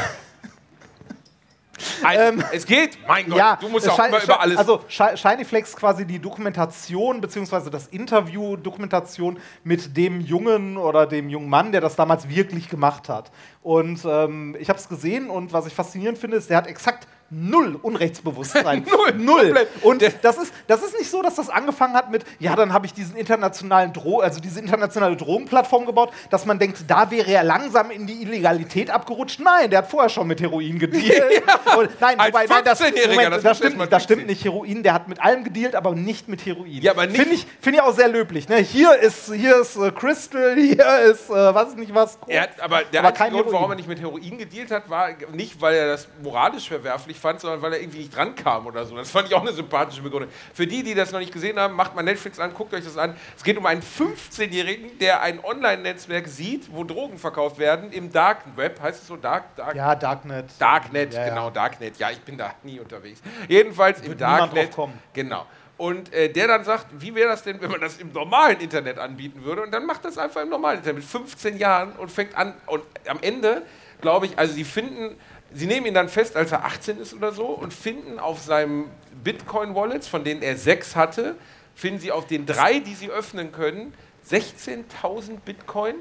Also, es geht, mein Gott, ja, du musst auch immer über alles. Also Shi- Shiny Flex quasi die Dokumentation beziehungsweise das Interview, Dokumentation mit dem Jungen oder dem jungen Mann, der das damals wirklich gemacht hat. Und ähm, ich habe es gesehen und was ich faszinierend finde, ist, der hat exakt null Unrechtsbewusstsein. Null, null. Und das ist, das ist nicht so, dass das angefangen hat mit, ja, dann habe ich diesen internationalen Dro also diese internationale Drogenplattform gebaut, dass man denkt, da wäre er langsam in die Illegalität abgerutscht. Nein, der hat vorher schon mit Heroin gedealt. Und, nein, Als wobei, nein, das, 15-Jähriger, Moment, das das, stimmt, nicht, das stimmt nicht. Heroin, der hat mit allem gedealt, aber nicht mit Heroin. Ja, aber nicht- Finde ich, find ich auch sehr löblich. Ne? Hier ist, hier ist äh, Crystal, hier ist, äh, was nicht was. er hat, aber der Aber Grund, warum er Heroin. nicht mit Heroin gedealt hat, war nicht, weil er das moralisch verwerflich fand, sondern weil er irgendwie nicht drankam oder so. Das fand ich auch eine sympathische Begründung. Für die, die das noch nicht gesehen haben, macht mal Netflix an, guckt euch das an. Es geht um einen 15-Jährigen, der ein Online-Netzwerk sieht, wo Drogen verkauft werden im Dark Web. Heißt es so Dark? Dark Ja, Darknet. Darknet, Ja, ja. genau, Darknet. Ja, ich bin da nie unterwegs. Jedenfalls im Wird Darknet. kommen. Genau. Und äh, der dann sagt, wie wäre das denn, wenn man das im normalen Internet anbieten würde? Und dann macht das einfach im normalen Internet mit 15 Jahren und fängt an. Und am Ende, glaube ich, also sie finden, sie nehmen ihn dann fest, als er 18 ist oder so, und finden auf seinem Bitcoin-Wallets, von denen er sechs hatte, finden sie auf den drei, die sie öffnen können, 16.000 Bitcoin.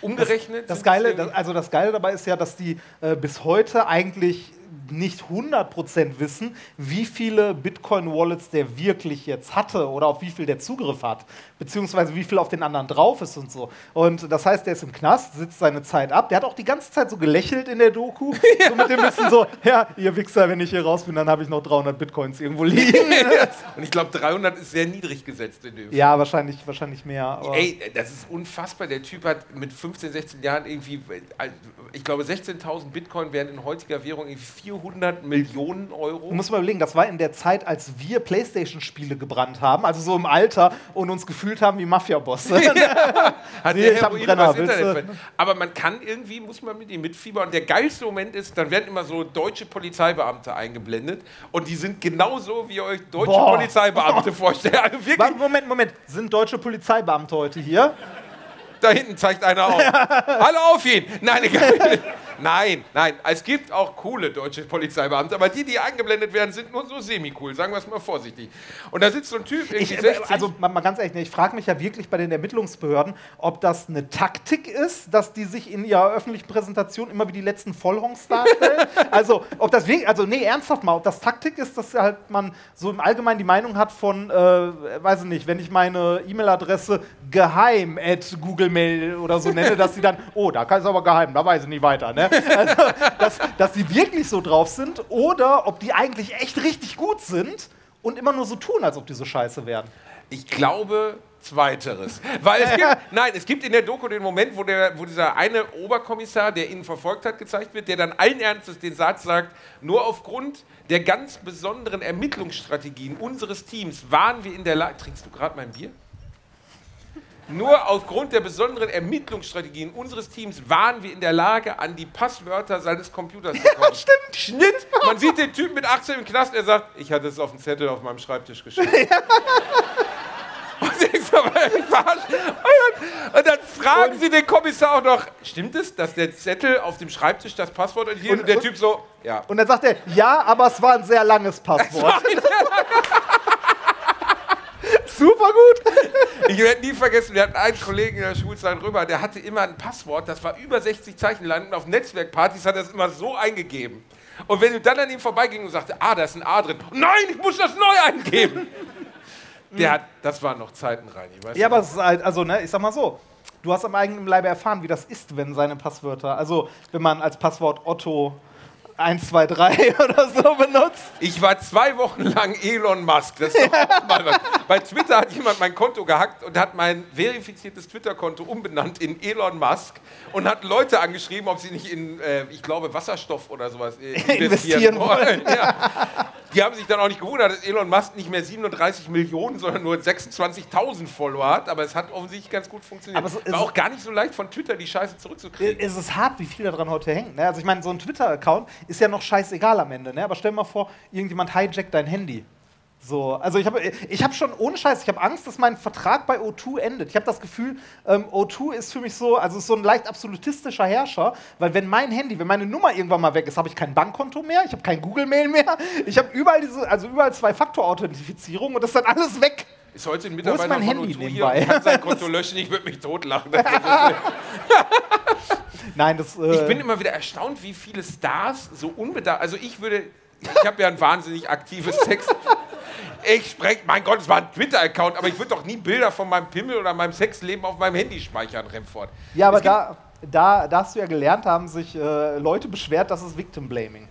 Umgerechnet. Das sind's Geile, das, also das Geile dabei ist ja, dass die äh, bis heute eigentlich nicht 100% wissen, wie viele Bitcoin-Wallets der wirklich jetzt hatte oder auf wie viel der Zugriff hat, beziehungsweise wie viel auf den anderen drauf ist und so. Und das heißt, der ist im Knast, sitzt seine Zeit ab. Der hat auch die ganze Zeit so gelächelt in der Doku, so mit dem bisschen so, ja, ihr Wichser, wenn ich hier raus bin, dann habe ich noch 300 Bitcoins irgendwo liegen. Und ich glaube, 300 ist sehr niedrig gesetzt in dem ja, wahrscheinlich, wahrscheinlich mehr. Ey, das ist unfassbar. Der Typ hat mit 15, 16 Jahren irgendwie, ich glaube, 16.000 Bitcoin wären in heutiger Währung irgendwie 400 Millionen Euro. Du musst mal überlegen, das war in der Zeit, als wir Playstation-Spiele gebrannt haben, also so im Alter und uns gefühlt haben wie Mafia-Bosse. Hat Nee, ich Heroin Brenner, Internet Aber man kann irgendwie, muss man mit ihm mitfiebern. Und der geilste Moment ist, dann werden immer so deutsche Polizeibeamte eingeblendet. Und die sind genauso, wie ihr euch deutsche Boah. Polizeibeamte vorstellt. Also wirklich, Moment, Moment. Sind deutsche Polizeibeamte heute hier? da hinten zeigt einer auf. Alle auf ihn! Nein, egal. Nein, nein, es gibt auch coole deutsche Polizeibeamte, aber die, die eingeblendet werden, sind nur so semi-cool, sagen wir es mal vorsichtig. Und da sitzt so ein Typ, irgendwie Ich, 60, also mal, mal ganz ehrlich, ne, ich frage mich ja wirklich bei den Ermittlungsbehörden, ob das eine Taktik ist, dass die sich in ihrer öffentlichen Präsentation immer wie die letzten Vollhongs darstellen. also, ob das wirklich, also nee, ernsthaft mal, ob das Taktik ist, dass halt man so im Allgemeinen die Meinung hat von, äh, weiß ich nicht, wenn ich meine E-Mail-Adresse geheim at Google Mail oder so nenne, dass sie dann, oh, da kann es aber geheim, da weiß ich nicht weiter, ne? Also, dass, dass sie wirklich so drauf sind oder ob die eigentlich echt richtig gut sind und immer nur so tun, als ob die so scheiße wären. Ich glaube zweiteres. Weil es gibt, nein, es gibt in der Doku den Moment, wo, der, wo dieser eine Oberkommissar, der ihn verfolgt hat, gezeigt wird, der dann allen Ernstes den Satz sagt, nur aufgrund der ganz besonderen Ermittlungsstrategien unseres Teams waren wir in der Lage... Trinkst du gerade mein Bier? Nur aufgrund der besonderen Ermittlungsstrategien unseres Teams waren wir in der Lage, an die Passwörter seines Computers zu kommen. stimmt. Schnitt! Man sieht den Typen mit 18 im Knast, er sagt, ich hatte es auf dem Zettel auf meinem Schreibtisch geschrieben. Und verarsch- und dann, und fragen sie den Kommissar auch noch, stimmt es, dass der Zettel auf dem Schreibtisch das Passwort enthielt? Und, Und- der und- Typ so, ja. Und dann sagt er, ja, aber es war ein sehr langes Passwort. Super gut. Ich werde nie vergessen, wir hatten einen Kollegen in der Schulzeit rüber, der hatte immer ein Passwort, das war über 60 Zeichen lang und auf Netzwerkpartys hat er es immer so eingegeben. Und wenn du dann an ihm vorbeiging und sagte, ah, da ist ein A drin, nein, ich muss das neu eingeben. Der hat, das waren noch Zeiten rein. Ich weiß Ja, aber es ist halt, also, ne, ich sag mal so, du hast am eigenen Leibe erfahren, wie das ist, wenn seine Passwörter, also wenn man als Passwort Otto 1, 2, 3 oder so benutzt? Ich war zwei Wochen lang Elon Musk. Das ist doch auch mal was. Bei Twitter hat jemand mein Konto gehackt und hat mein verifiziertes Twitter-Konto umbenannt in Elon Musk und hat Leute angeschrieben, ob sie nicht in, äh, ich glaube, Wasserstoff oder sowas äh, investieren, Investieren wollen. Ja. Die haben sich dann auch nicht gewundert, dass Elon Musk nicht mehr 37 Millionen, sondern nur 26.000 Follower hat. Aber es hat offensichtlich ganz gut funktioniert. Aber es War auch gar nicht so leicht von Twitter die Scheiße zurückzukriegen. Es ist hart, wie viel da dran heute hängt. Ne? Also ich meine, so ein Twitter-Account ist ja noch scheißegal am Ende. Ne? Aber stell dir mal vor, irgendjemand hijackt dein Handy. So, also ich habe ich hab schon ohne Scheiß, ich habe Angst, dass mein Vertrag bei O2 endet. Ich habe das Gefühl, ähm, O2 ist für mich so, also ist so ein leicht absolutistischer Herrscher, weil wenn mein Handy, wenn meine Nummer irgendwann mal weg ist, habe ich kein Bankkonto mehr, ich habe kein Google-Mail mehr, ich habe überall diese, also überall Zwei-Faktor-Authentifizierung und das ist dann alles weg. Ist heute ein Wo ist Mitarbeiter mein von Handy O2 hier und kann sein Konto löschen. Ich würde mich totlachen. Nein, das. Äh, Ich bin immer wieder erstaunt, wie viele Stars so unbedarft. Also ich würde. Ich habe ja ein wahnsinnig aktives Sex. Ich spreche, mein Gott, es war ein Twitter-Account, aber ich würde doch nie Bilder von meinem Pimmel oder meinem Sexleben auf meinem Handy speichern, Remford. Ja, aber da, da, da hast du ja gelernt, haben sich äh, Leute beschwert, das ist Victim Blaming.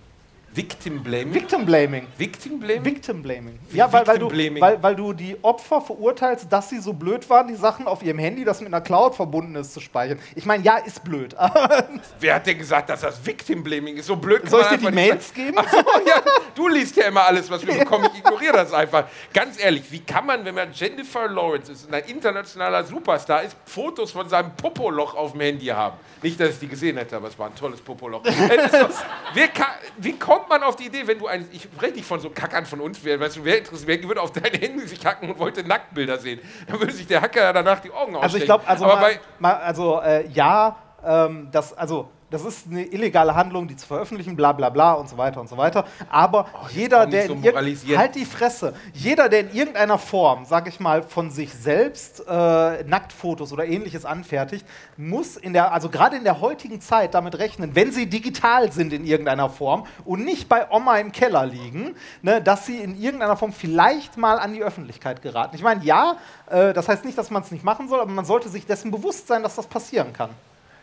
Victim Blaming. Victim Blaming. Victim Blaming? Victim Blaming. Ja, weil, weil, du, Victim Blaming? weil, weil du die Opfer verurteilst, dass sie so blöd waren, die Sachen auf ihrem Handy, das mit einer Cloud verbunden ist, zu speichern. Ich meine, ja, ist blöd. Wer hat denn gesagt, dass das Victim Blaming ist? So blöd kann soll ich dir die Mails geben? Ach so, ja, du liest ja immer alles, was wir bekommen. Ich ignoriere das einfach. Ganz ehrlich, wie kann man, wenn man Jennifer Lawrence ist, und ein internationaler Superstar ist, Fotos von seinem Popoloch auf dem Handy haben? Nicht, dass ich die gesehen hätte, aber es war ein tolles Popoloch. Kann, wie kommt man auf die Idee, wenn du ein, ich spreche nicht von so Kackern von uns, wer, weißt du, wer interessiert, wer würde auf dein Handy sich hacken und wollte Nacktbilder sehen? Dann würde sich der Hacker danach die Augen ausstechen. Also ich glaube, also, mal, mal, also äh, ja, ähm, das, also das ist eine illegale Handlung, die zu veröffentlichen, bla bla bla und so weiter und so weiter. Aber jeder, komm nicht der so in halt die Fresse, jeder, der in irgendeiner Form, sag ich mal, von sich selbst äh, Nacktfotos oder ähnliches anfertigt, muss in der, also gerade in der heutigen Zeit damit rechnen, wenn sie digital sind in irgendeiner Form und nicht bei Oma im Keller liegen, ne, dass sie in irgendeiner Form vielleicht mal an die Öffentlichkeit geraten. Ich meine, ja, äh, das heißt nicht, dass man es nicht machen soll, aber man sollte sich dessen bewusst sein, dass das passieren kann.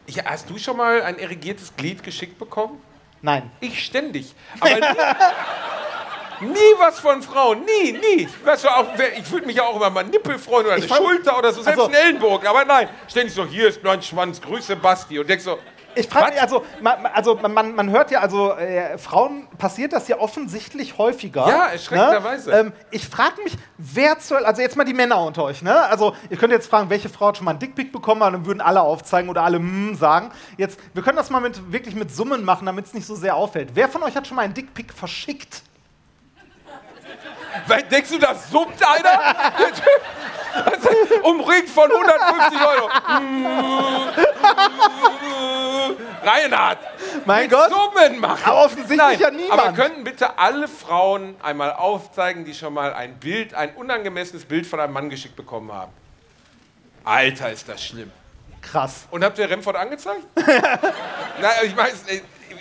Ich, hast du schon mal ein erigiertes Glied geschickt bekommen? Nein. Ich ständig. Aber nie, nie was von Frauen. Nie, nie. Weißt du, auch, ich würde mich ja auch immer mal Nippel freuen oder eine fand- Schulter oder so, selbst also- einen Ellenbogen. Aber nein, ständig so, hier ist mein Schwanz, Grüße Basti. Und denkst so, Ich frage mich, also, man, also man, man hört ja, also äh, Frauen passiert das ja offensichtlich häufiger. Ja, erschreckenderweise. Ne? Ähm, ich frage mich, wer zur, also jetzt mal die Männer unter euch, ne? Also ihr könnt jetzt fragen, welche Frau hat schon mal einen Dickpick bekommen, und dann würden alle aufzeigen oder alle mm sagen. Jetzt, wir können das mal mit, wirklich mit Summen machen, damit es nicht so sehr auffällt. Wer von euch hat schon mal einen Dickpick verschickt? denkst du, das summt einer? Also, Umringt von 150 Euro. Reinhard, Mein mit Gott. Summen machen. Aber offensichtlich Nein, ja niemand. Aber könnten bitte alle Frauen einmal aufzeigen, die schon mal ein Bild, ein unangemessenes Bild von einem Mann geschickt bekommen haben? Alter, ist das schlimm. Krass. Und habt ihr Remford angezeigt? Nein, ich meine,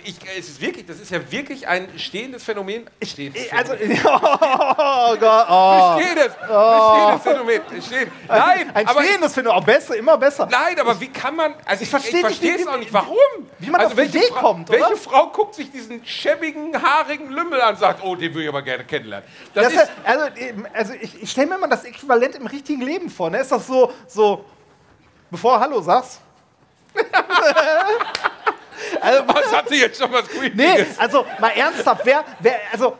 ich, es ist wirklich, das ist ja wirklich ein stehendes Phänomen. Stehendes Also, Phänomen. oh Gott, oh. Bestehendes, bestehendes Phänomen. Besteht. Nein, Ein aber stehendes ich auch besser, immer besser. Nein, aber wie kann man. Also ich, ich verstehe es auch nicht. Warum? wie man also auf die welche Idee Fra- kommt, oder? Welche Frau guckt sich diesen schäbigen, haarigen Lümmel an und sagt, oh, den würde ich aber gerne kennenlernen? Das, Das ist. also, also ich, ich stelle mir mal das Äquivalent im richtigen Leben vor. Ne? Ist das so, so, bevor Hallo sagst? also, was hat sie jetzt schon was Creepiges? nee, also mal ernsthaft, wer, wer, also,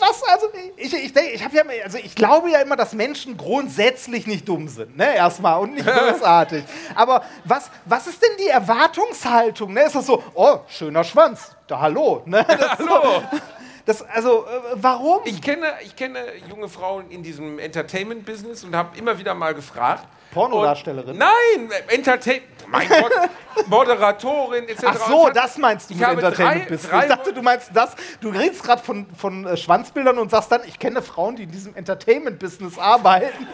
was, also, ich, ich, ich, ja, also ich glaube ja immer, dass Menschen grundsätzlich nicht dumm sind, ne, erstmal, und nicht bösartig. Aber was, was ist denn die Erwartungshaltung? Ne? Ist das so, oh, schöner Schwanz, da hallo, ne? Das ist so, Hallo. das, also, äh, warum? Ich kenne, ich kenne junge Frauen in diesem Entertainment-Business und habe immer wieder mal gefragt. Pornodarstellerin? Und- Nein, Entertainment. Mein Gott, Moderatorin etc. Ach so, das meinst du Ich mit Entertainment Business. Ich dachte, du meinst das. Du redest gerade von, von äh, Schwanzbildern und sagst dann, ich kenne Frauen, die in diesem Entertainment Business arbeiten.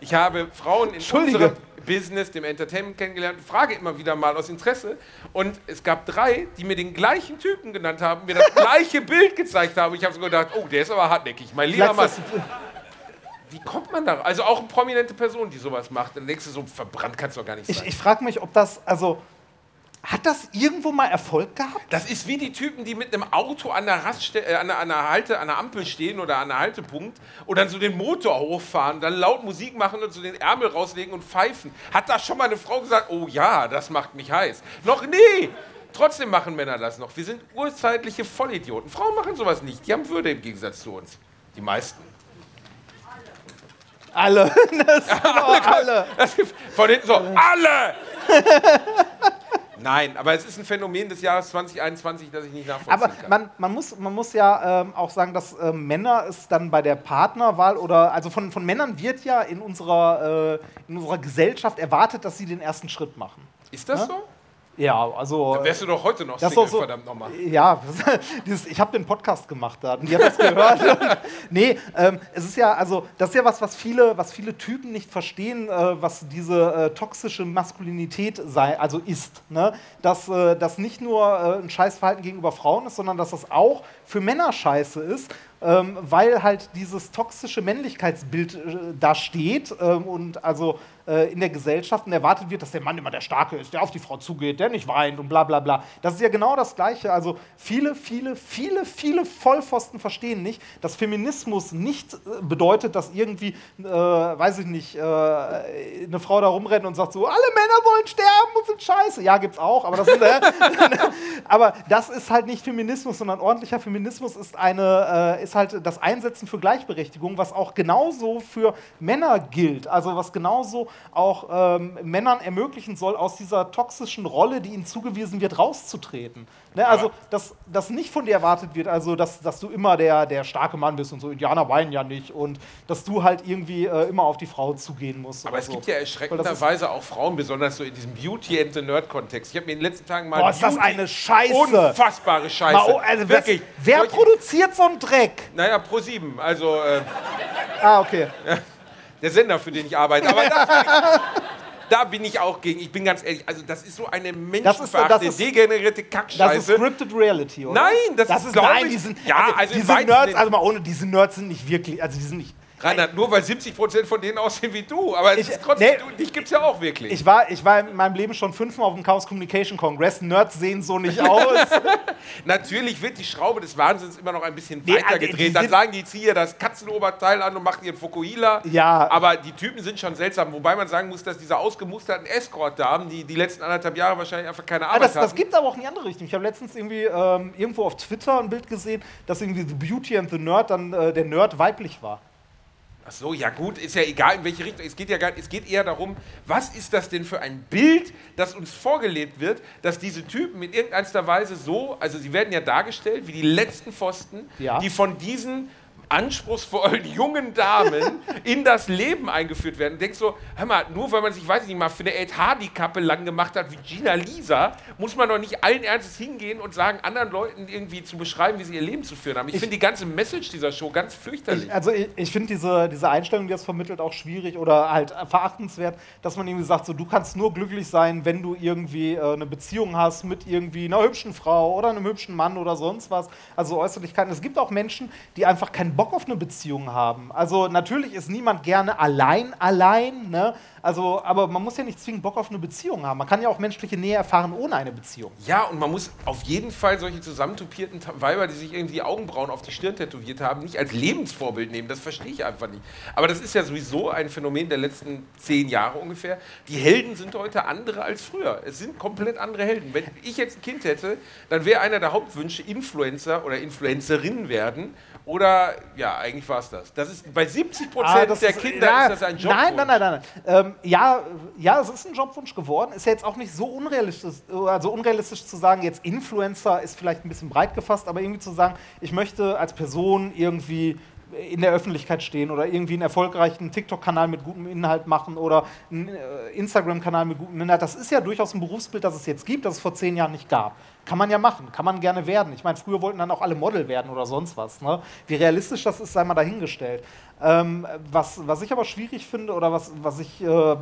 Ich habe Frauen in unserem Business, dem Entertainment kennengelernt, frage immer wieder mal aus Interesse. Und es gab drei, die mir den gleichen Typen genannt haben, mir das gleiche Bild gezeigt haben. Ich habe so gedacht, oh, der ist aber hartnäckig. Mein lieber Mann, wie kommt man da? Also auch eine prominente Person, die sowas macht. Dann denkst du so, verbrannt kannst du doch gar nicht ich sein. ich frage mich, ob das, also, Hat das irgendwo mal Erfolg gehabt? Das ist wie die Typen, die mit einem Auto an der, Rastste äh, an der, an der, Halte, an der Ampel stehen oder an der Haltepunkt und dann so den Motor hochfahren, dann laut Musik machen und so den Ärmel rauslegen und pfeifen. Hat da schon mal eine Frau gesagt, oh ja, das macht mich heiß? Noch nie! Trotzdem machen Männer das noch. Wir sind urzeitliche Vollidioten. Frauen machen sowas nicht. Die haben Würde im Gegensatz zu uns. Die meisten. Alle. Das aber alle. Das von hinten so, alle! Nein, aber es ist ein Phänomen des Jahres 2021, das ich nicht nachvollziehen Aber kann. man, man, muss, man muss ja ähm, auch sagen, dass ähm, Männer es dann bei der Partnerwahl oder also von, von Männern wird ja in unserer, äh, in unserer Gesellschaft erwartet, dass sie den ersten Schritt machen. ist das so? Ja, also. Dann wärst du doch heute noch Das Single, so, verdammt nochmal. Ja, dieses, ich habe den Podcast gemacht da und die hat das gehört. Und, nee, ähm, es ist ja, also, das ist ja was, was viele, was viele Typen nicht verstehen, äh, was diese äh, toxische Maskulinität sei, also ist. Ne? Dass äh, das nicht nur äh, ein Scheißverhalten gegenüber Frauen ist, sondern dass das auch für Männer scheiße ist. Ähm, weil halt dieses toxische Männlichkeitsbild äh, da steht ähm, und also äh, in der Gesellschaft und erwartet wird, dass der Mann immer der Starke ist, der auf die Frau zugeht, der nicht weint und bla bla bla. Das ist ja genau das Gleiche. Also viele, viele, viele, viele Vollpfosten verstehen nicht, dass Feminismus nicht äh, bedeutet, dass irgendwie, äh, weiß ich nicht, äh, eine Frau da rumrennt und sagt so, alle Männer wollen sterben und sind scheiße. Ja, gibt's auch, aber das, sind, äh, aber das ist halt nicht Feminismus, sondern ordentlicher Feminismus ist, eine, ist halt das Einsetzen für Gleichberechtigung, was auch genauso für Männer gilt. Also was genauso auch ähm, Männern ermöglichen soll, aus dieser toxischen Rolle, die ihnen zugewiesen wird, rauszutreten. Ne? Also, dass, dass nicht von dir erwartet wird, also dass, dass du immer der, der starke Mann bist und so, Indianer weinen ja nicht und dass du halt irgendwie äh, immer auf die Frau zugehen musst. Aber es so. gibt ja das erschreckenderweise auch Frauen, besonders so in diesem Beauty and the Nerd Kontext. Ich habe mir in den letzten Tagen mal Boah, ist das Beauty- eine Scheiße. unfassbare Scheiße. Mal, oh, also Wirklich. Wer Solche- produziert so einen Dreck? Naja, Pro 7, also äh, Ah, okay. Der Sender, für den ich arbeite. Aber das da bin ich auch gegen. Ich bin ganz ehrlich, also das ist so eine menschenverachtende, das ist- degenerierte Das ist Kackscheiße. scripted Reality, oder? Nein, das ist, glaub nein, ich- die sind, Ja, also, also diese Nerds, also mal ohne, diese Nerds sind nicht wirklich, also die sind nicht. Reinhard, nur weil 70% von denen aussehen wie du. Aber es Ich- ist trotzdem, nee. du, dich gibt es ja auch wirklich. Ich war, ich war in meinem Leben schon fünfmal auf dem Chaos Communication Congress. Nerds sehen so nicht aus. Natürlich wird die Schraube des Wahnsinns immer noch ein bisschen Nee, weiter also, gedreht. Dann sagen die, zieh ihr das Katzenoberteil an und macht ihren Fukuhila. Ja. Aber die Typen sind schon seltsam. Wobei man sagen muss, dass diese ausgemusterten Escort-Damen, die die letzten anderthalb Jahre wahrscheinlich einfach keine Ah, Arbeit das, das hatten. gibt aber auch in die andere Richtung. Ich habe letztens irgendwie ähm, irgendwo auf Twitter ein Bild gesehen, dass irgendwie The Beauty and the Nerd dann äh, der Nerd weiblich war. Ach so, ja gut, ist ja egal in welche Richtung. Es geht ja gar, es geht eher darum, was ist das denn für ein Bild, das uns vorgelebt wird, dass diese Typen in irgendeiner Weise so, also sie werden ja dargestellt wie die letzten Pfosten, Ja. die von diesen anspruchsvollen jungen Damen in das Leben eingeführt werden. Denkst so, hör mal, nur weil man sich, weiß ich nicht mal, für eine Ed Hardy-Kappe lang gemacht hat wie Gina Lisa, muss man doch nicht allen Ernstes hingehen und sagen, anderen Leuten irgendwie zu beschreiben, wie sie ihr Leben zu führen haben. Ich, finde die ganze Message dieser Show ganz fürchterlich. Ich, also ich, ich finde diese, diese Einstellung, die das vermittelt, auch schwierig oder halt verachtenswert, dass man irgendwie sagt, so du kannst nur glücklich sein, wenn du irgendwie äh, eine Beziehung hast mit irgendwie einer hübschen Frau oder einem hübschen Mann oder sonst was. Also Äußerlichkeiten. Es gibt auch Menschen, die einfach keinen Bock auf eine Beziehung haben. Also natürlich ist niemand gerne allein, allein, ne? Also, aber man muss ja nicht zwingend Bock auf eine Beziehung haben. Man kann ja auch menschliche Nähe erfahren ohne eine Beziehung. Ja, und man muss auf jeden Fall solche zusammentupierten Weiber, die sich irgendwie die Augenbrauen auf die Stirn tätowiert haben, nicht als Lebensvorbild nehmen. Das verstehe ich einfach nicht. Aber das ist ja sowieso ein Phänomen der letzten zehn Jahre ungefähr. Die Helden sind heute andere als früher. Es sind komplett andere Helden. Wenn ich jetzt ein Kind hätte, dann wäre einer der Hauptwünsche Influencer oder Influencerin werden. Oder, ja, eigentlich war es das. Das ist bei 70 Prozent Ah, der ist- Kinder ja, ist das ein Job. Nein, nein, nein, nein. nein. Ähm, ja, ja, es ist ein Jobwunsch geworden. Ist ja jetzt auch nicht so unrealistisch, also unrealistisch zu sagen, jetzt Influencer ist vielleicht ein bisschen breit gefasst, aber irgendwie zu sagen, ich möchte als Person irgendwie in der Öffentlichkeit stehen oder irgendwie einen erfolgreichen TikTok-Kanal mit gutem Inhalt machen oder einen äh, Instagram-Kanal mit gutem Inhalt. Das ist ja durchaus ein Berufsbild, das es jetzt gibt, das es vor zehn Jahren nicht gab. Kann man ja machen, kann man gerne werden. Ich meine, früher wollten dann auch alle Model werden oder sonst was. Ne? Wie realistisch das ist, sei mal dahingestellt. Ähm, was, was ich aber schwierig finde oder was, was ich äh,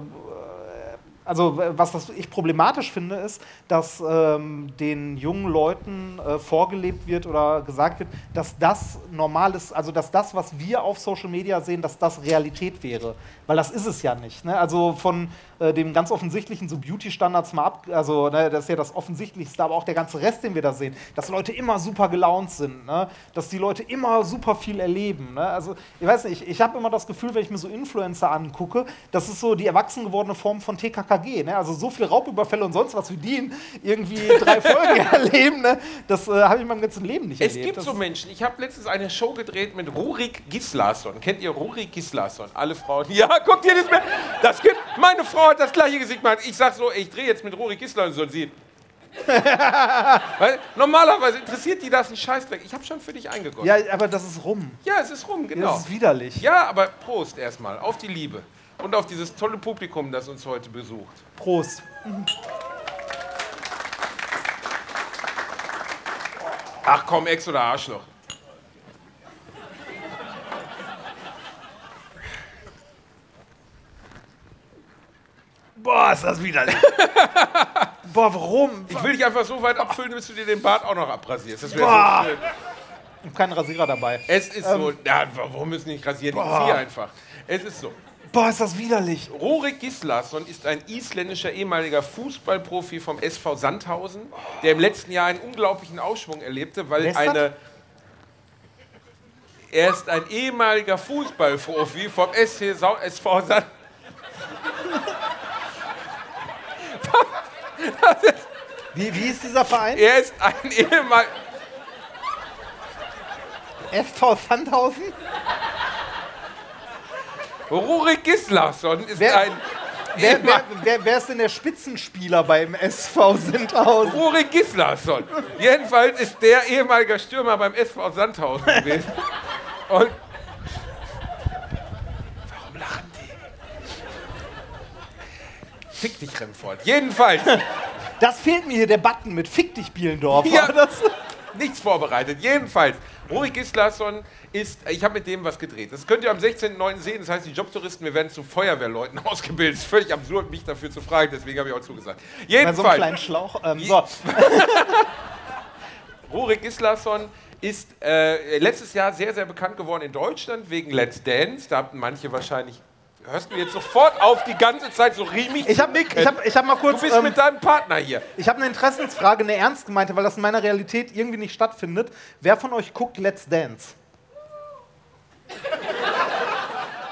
Also was das ich problematisch finde, ist, dass ähm, den jungen Leuten äh, vorgelebt wird oder gesagt wird, dass das normal ist, also dass das, was wir auf Social Media sehen, dass das Realität wäre. Weil das ist es ja nicht. Ne? Also von äh, dem ganz offensichtlichen so Beauty-Standards mal ab, also ne, das ist ja das Offensichtlichste, aber auch der ganze Rest, den wir da sehen, dass Leute immer super gelaunt sind, ne? dass die Leute immer super viel erleben. Ne? Also ich weiß nicht, ich, ich habe immer das Gefühl, wenn ich mir so Influencer angucke, das ist so die erwachsen gewordene Form von TKKG. Ne? Also so viel Raubüberfälle und sonst was wie die in irgendwie drei Folgen erleben, ne? das äh, habe ich in meinem ganzen Leben nicht Es erlebt. gibt das so Menschen. Ich habe letztens eine Show gedreht mit Rurik Gislason. Kennt ihr Rurik Gislason? Alle Frauen. Ja, guckt ihr das mir. Das gibt. Meine Frau hat das gleiche Gesicht gemacht. Ich sag so, ich drehe jetzt mit Rurik Gislason. Sie. Weil normalerweise interessiert die das ein Scheißdreck. Ich habe schon für dich eingegossen. ja, aber das ist rum. Ja, es ist rum, Ja, genau. Das ist widerlich. Ja, aber Prost erstmal auf die Liebe und auf dieses tolle Publikum, das uns heute besucht. Prost. Ach komm, Ex oder Arschloch. Boah, ist das widerlich. Boah, warum? Ich will dich einfach so weit abfüllen, bis du dir den Bart auch noch abrasierst. Das wäre Boah. so schön. Ich hab keinen Rasierer dabei. Es ist so. Ja, warum müssen nicht rasieren? Ich ziehe einfach. Es ist so. Boah, ist das widerlich. Rorik Gislason ist ein isländischer ehemaliger Fußballprofi vom SV Sandhausen, der im letzten Jahr einen unglaublichen Ausschwung erlebte, weil ist eine. Er ist ein ehemaliger Fußballprofi vom SC SV Sand. Wie, wie ist dieser Verein? Er ist ein ehemaliger. FV Sandhausen? Rurik Gislason ist Wer- ein. Wer, wer, wer, wer ist denn der Spitzenspieler beim SV Sandhausen? Rurik Gislason. Jedenfalls ist der ehemalige Stürmer beim SV Sandhausen gewesen. Und. Warum lachen die? Fick dich, Remford. Jedenfalls, Das fehlt mir hier, der Button mit Fick dich, Bielendorf. Ja. Das, nichts vorbereitet. Jedenfalls, Rurik Gislason ist, ich habe mit dem was gedreht. Das könnt ihr am 16.09. sehen. Das heißt, die Jobtouristen, wir werden zu Feuerwehrleuten ausgebildet. Das ist völlig absurd, mich dafür zu fragen. Deswegen habe ich auch zugesagt. bei so einem Jedenfalls, kleinen Schlauch. Ähm, so, Rurik Gislason ist äh, letztes Jahr sehr, sehr bekannt geworden in Deutschland wegen Let's Dance. Da hatten manche wahrscheinlich. Hörst du jetzt sofort auf, die ganze Zeit so riemig ich zu habe ich hab, ich hab mal Du kurz. bist Ähm, mit deinem Partner hier. ich habe eine Interessensfrage, eine ernst gemeinte, weil das in meiner Realität irgendwie nicht stattfindet. Wer von euch guckt Let's Dance?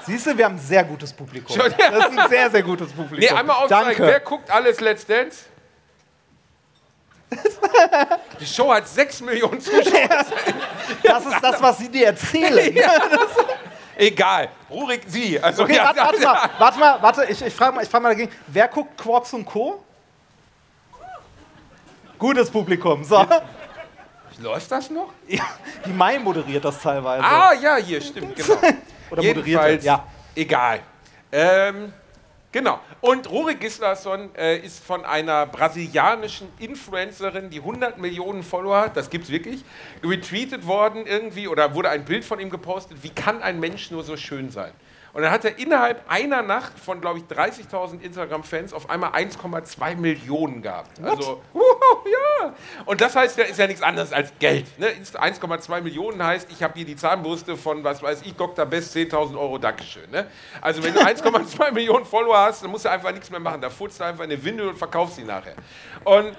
Siehst du, wir haben ein sehr gutes Publikum. Das ja. ist ein sehr, sehr gutes Publikum. Nee, einmal aufzeigen, Danke. wer guckt alles Let's Dance? Die Show hat 6 Millionen Zuschauer. Das ist das, was sie dir erzählen. Egal. Rurik, sie. Also, Okay, ja, warte, warte mal, warte mal, warte, ich, ich frage mal, ich frag mal dagegen. Wer guckt Quarks und Co.? Gutes Publikum. So. Läuft das noch? Die Mai moderiert das teilweise. Ah, ja, hier, stimmt, genau. Oder moderiert Jedenfalls, ja. egal. Ähm, genau. Und Rurik Gislason äh, ist von einer brasilianischen Influencerin, die 100 Millionen Follower hat, das gibt's wirklich, retweetet worden irgendwie oder wurde ein Bild von ihm gepostet. Wie kann ein Mensch nur so schön sein? Und dann hat er innerhalb einer Nacht von, glaube ich, 30.000 Instagram-Fans auf einmal 1,2 Millionen gehabt. Also, wuhu, ja. Und das heißt, ja, ist ja nichts anderes als Geld. Ne? 1,2 Millionen heißt, ich habe hier die Zahnbürste von, was weiß ich, Dr. Best, 10.000 Euro, Dankeschön. Ne? Also, wenn du 1,2 Millionen Follower hast, dann musst du einfach nichts mehr machen. Da furzt du einfach eine Windel und verkaufst sie nachher. Und,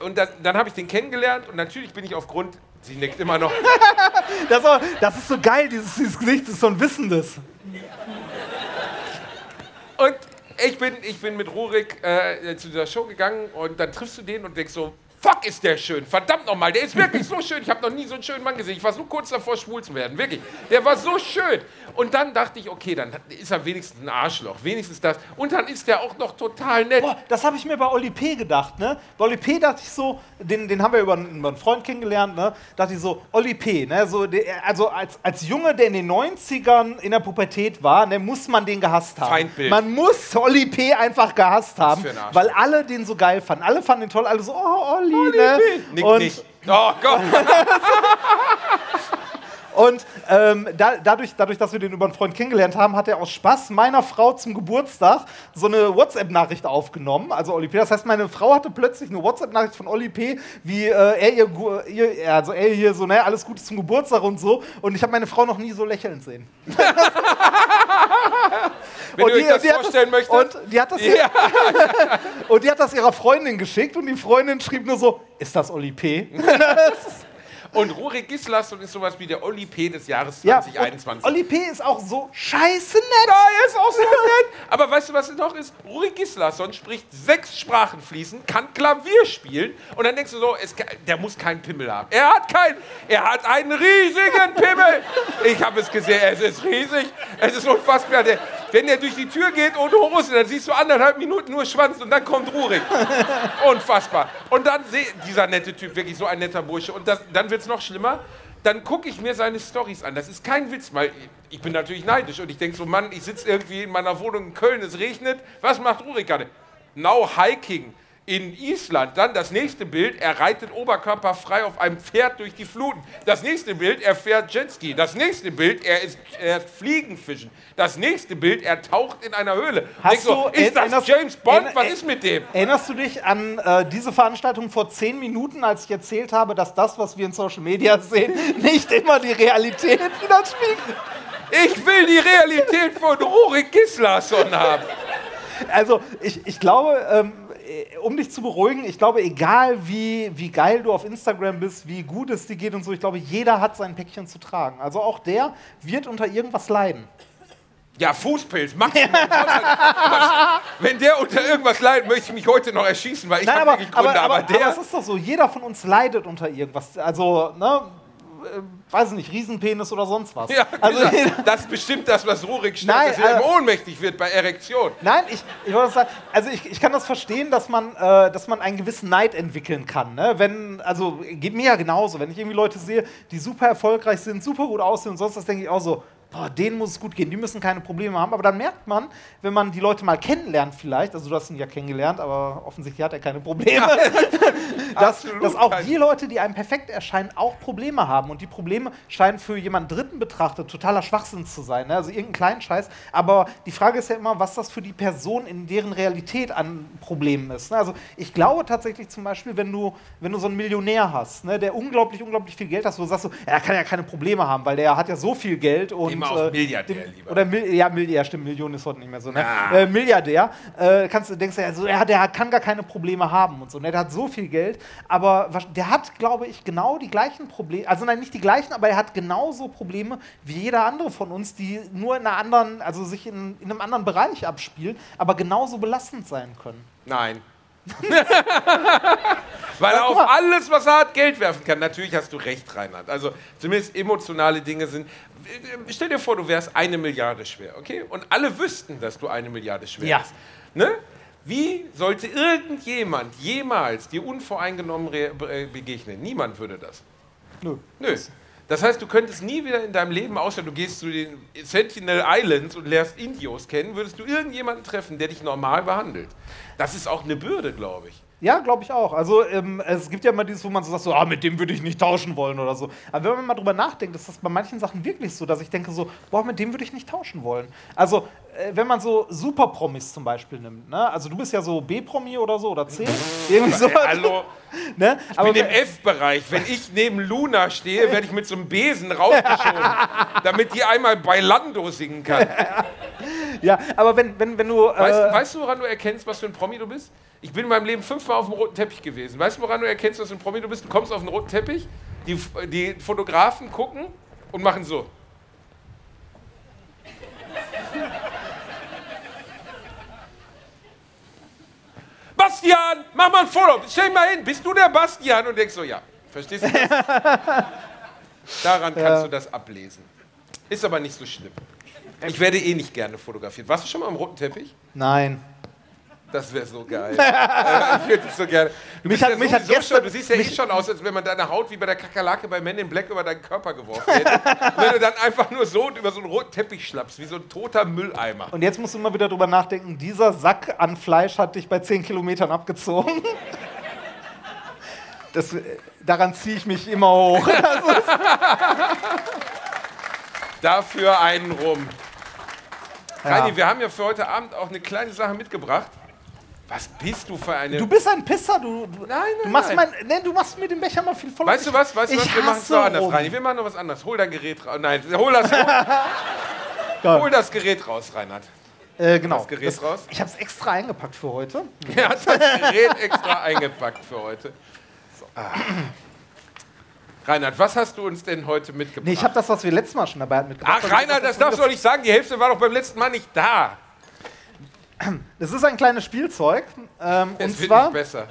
und dann, dann habe ich den kennengelernt und natürlich bin ich aufgrund, sie nickt immer noch, Das, ist das ist so geil, dieses, dieses Gesicht das ist so ein Wissendes. Und ich bin, ich bin mit Rurik äh, zu dieser Show gegangen und dann triffst du den und denkst so, fuck ist der schön, verdammt nochmal, der ist wirklich so schön. Ich habe noch nie so einen schönen Mann gesehen. Ich war so kurz davor, schwul zu werden, wirklich. Der war so schön. Und dann dachte ich, okay, dann ist er wenigstens ein Arschloch, wenigstens das. Und dann ist der auch noch total nett. Boah, das habe ich mir bei Oli P. gedacht, ne? Bei Oli P. dachte ich so, den, den haben wir über, einen- über einen Freund kennengelernt, ne? Dachte ich so, Oli P., ne? So, der, also als, als Junge, der in den 90ern in der Pubertät war, ne, muss man den gehasst haben. Feindbild. Man muss Oli P. einfach gehasst haben, weil alle den so geil fanden. Alle fanden ihn toll, alle so, oh, Olli, ne? Nick und, nicht. Oh Gott. Und ähm, da, dadurch, dadurch, dass wir den über einen Freund kennengelernt haben, hat er aus Spaß meiner Frau zum Geburtstag so eine WhatsApp-Nachricht aufgenommen. Also Oli P. Das heißt, meine Frau hatte plötzlich eine WhatsApp-Nachricht von Oli P., wie äh, er ihr, ihr, also er hier so, ne, alles Gute zum Geburtstag und so. Und ich habe meine Frau noch nie so lächeln sehen. Wenn Und ihr euch die- das die vorstellen möchtet. Und die hat das Ja. und die hat das ihrer Freundin geschickt und die Freundin schrieb nur so, ist das Oli P? Und Rurik Gislason ist sowas wie der Oli P. des Jahres Ja, 2021. und Oli P. ist auch so scheiße nett. Ja, er ist auch so nett. Aber weißt du, was noch ist? Rui Gislason spricht sechs Sprachen fließend, kann Klavier spielen und dann denkst du so, es, der muss keinen Pimmel haben. Er hat keinen, er hat einen riesigen Pimmel. Ich habe es gesehen, es ist riesig, es ist unfassbar. Der, wenn er durch die Tür geht ohne Hose, dann siehst du anderthalb Minuten nur Schwanz und dann kommt Rurik. Unfassbar. Und dann sehe dieser nette Typ, wirklich so ein netter Bursche. Und das, dann wird es noch schlimmer. Dann gucke ich mir seine Stories an. Das ist kein Witz, weil ich bin natürlich neidisch und ich denke so, Mann, ich sitze irgendwie in meiner Wohnung in Köln, es regnet. Was macht Rurik gerade? Now hiking in Island. Dann das nächste Bild, er reitet oberkörperfrei auf einem Pferd durch die Fluten. Das nächste Bild, er fährt Jetski. Das nächste Bild, er ist er Fliegenfischen. Das nächste Bild, er taucht in einer Höhle. Hast so, du- ist das James Bond? Was ist mit dem? Erinnerst du dich an äh, diese Veranstaltung vor zehn Minuten, als ich erzählt habe, dass das, was wir in Social Media sehen, nicht immer die Realität widerspiegelt? Ich will die Realität von Rurik Gislason haben. Also, ich, ich glaube, ähm, äh, um dich zu beruhigen, ich glaube, egal wie, wie geil du auf Instagram bist, wie gut es dir geht und so, ich glaube, jeder hat sein Päckchen zu tragen. Also auch der wird unter irgendwas leiden. Ja, Fußpilz, maximal. Was- Wenn der unter irgendwas leidet, möchte ich mich heute noch erschießen, weil ich habe aber, wirklich Gründe. aber, Aber, aber, der, aber es ist doch so, jeder von uns leidet unter irgendwas. Also, ne, äh, weiß ich nicht, Riesenpenis oder sonst was. ja, also, genau. das bestimmt das, was Rurik stört, Nein, dass er äh, immer ohnmächtig wird bei Erektion. Nein, ich, ich wollte sagen, also ich, ich kann das verstehen, dass man, äh, dass man einen gewissen Neid entwickeln kann. Ne? Wenn, also geht mir ja genauso. Wenn ich irgendwie Leute sehe, die super erfolgreich sind, super gut aussehen und sonst was, denke ich auch so, boah, denen muss es gut gehen, die müssen keine Probleme haben. Aber dann merkt man, wenn man die Leute mal kennenlernt vielleicht, also du hast ihn ja kennengelernt, aber offensichtlich hat er keine Probleme, dass, dass auch die Leute, die einem perfekt erscheinen, auch Probleme haben. Und die Probleme scheinen für jemanden Dritten betrachtet totaler Schwachsinn zu sein. Ne? Also irgendein kleinen Scheiß. Aber die Frage ist ja immer, was das für die Person in deren Realität an Problemen ist. Ne? Also ich glaube tatsächlich zum Beispiel, wenn du, wenn du so einen Millionär hast, ne, der unglaublich, unglaublich viel Geld hat, wo du sagst so, ja, er kann ja keine Probleme haben, weil der hat ja so viel Geld und Immer auf Milliardär dem- lieber. Oder Mil ja, Milliardär, stimmt, Millionen ist heute nicht mehr so. Ne? Ah. Äh, Milliardär, äh, kannst denkst du, ja, so, ja, der kann gar keine Probleme haben und so. Ne? Der hat so viel Geld, aber der hat, glaube ich, genau die gleichen Probleme, also nein, nicht die gleichen, aber er hat genauso Probleme wie jeder andere von uns, die nur in einer anderen, also sich in, in einem anderen Bereich abspielen, aber genauso belastend sein können. Nein. Weil er auf alles, was er hat, Geld werfen kann. Natürlich hast du recht, Reinhard. Also zumindest emotionale Dinge sind. Stell dir vor, du wärst eine Milliarde schwer, okay? Und alle wüssten, dass du eine Milliarde schwer Ja. bist. Ne? Wie sollte irgendjemand jemals dir unvoreingenommen äh, begegnen? Niemand würde das. Nö. Nö. Das heißt, du könntest nie wieder in deinem Leben, außer du gehst zu den Sentinel Islands und lernst Indios kennen, würdest du irgendjemanden treffen, der dich normal behandelt. Das ist auch eine Bürde, glaube ich. Ja, glaube ich auch. Also ähm, es gibt ja immer dieses, wo man so sagt, so, ah, mit dem würde ich nicht tauschen wollen oder so. Aber wenn man mal drüber nachdenkt, ist das bei manchen Sachen wirklich so, dass ich denke so, boah, mit dem würde ich nicht tauschen wollen. Also wenn man so Super-Promis zum Beispiel nimmt, ne? Also du bist ja so B-Promi oder so oder C, irgendwie so. Ey, hallo, Ne? ich Aber bin im F-Bereich. Wenn ich neben Luna stehe, werde ich mit so einem Besen rausgeschoben, damit die einmal bei Lando singen kann. ja, aber wenn, wenn, wenn du. Äh, Weißt, weißt du, woran du erkennst, was für ein Promi du bist? Ich bin in meinem Leben fünfmal auf dem roten Teppich gewesen. Weißt du, woran du erkennst, was für ein Promi du bist? Du kommst auf den roten Teppich, die, die Fotografen gucken und machen so. Bastian, mach mal ein Foto. Stell mal hin, bist du der Bastian? Und denkst so, ja. Verstehst du das? Daran kannst du das ablesen. Ist aber nicht so schlimm. Ich werde eh nicht gerne fotografiert. Warst du schon mal am roten Teppich? Nein. Das wäre so geil. Äh, ich würde dich so gerne. Du, Mich hat- ja mich hat gestern- schon, du siehst ja eh schon aus, als wenn man deine Haut wie bei der Kakerlake bei Men in Black über deinen Körper geworfen hätte. Und wenn du dann einfach nur so über so einen roten Teppich schlappst, wie so ein toter Mülleimer. Und jetzt musst du immer wieder drüber nachdenken, dieser Sack an Fleisch hat dich bei 10 Kilometern abgezogen. Das, äh, daran ziehe ich mich immer hoch. Dafür einen rum. Reini, wir haben ja für heute Abend auch eine kleine Sache mitgebracht. Was bist du für eine... Du bist ein Pisser, du. du Nein, nein, Du machst, nein. mein, nee, du machst mir den Becher mal viel voller. Weißt du was? Weißt du Ich was? Wir machen es noch anders, rum. Reini. Wir machen noch was anderes. Hol dein Gerät raus. Nein, hol das, hol das Gerät raus, Reinhard. Äh, genau. Das Gerät raus. Ich habe es extra eingepackt für heute. Er hat das Gerät extra eingepackt für heute. So. Ah. Reinhard, was hast du uns denn heute mitgebracht? Nee, ich habe das, was wir letztes Mal schon dabei hatten, mitgebracht. Ach, Reinhard, das darfst du doch nicht sagen. Die Hälfte war doch beim letzten Mal nicht da. Das ist ein kleines Spielzeug. Ähm, und Es wird zwar. nicht besser.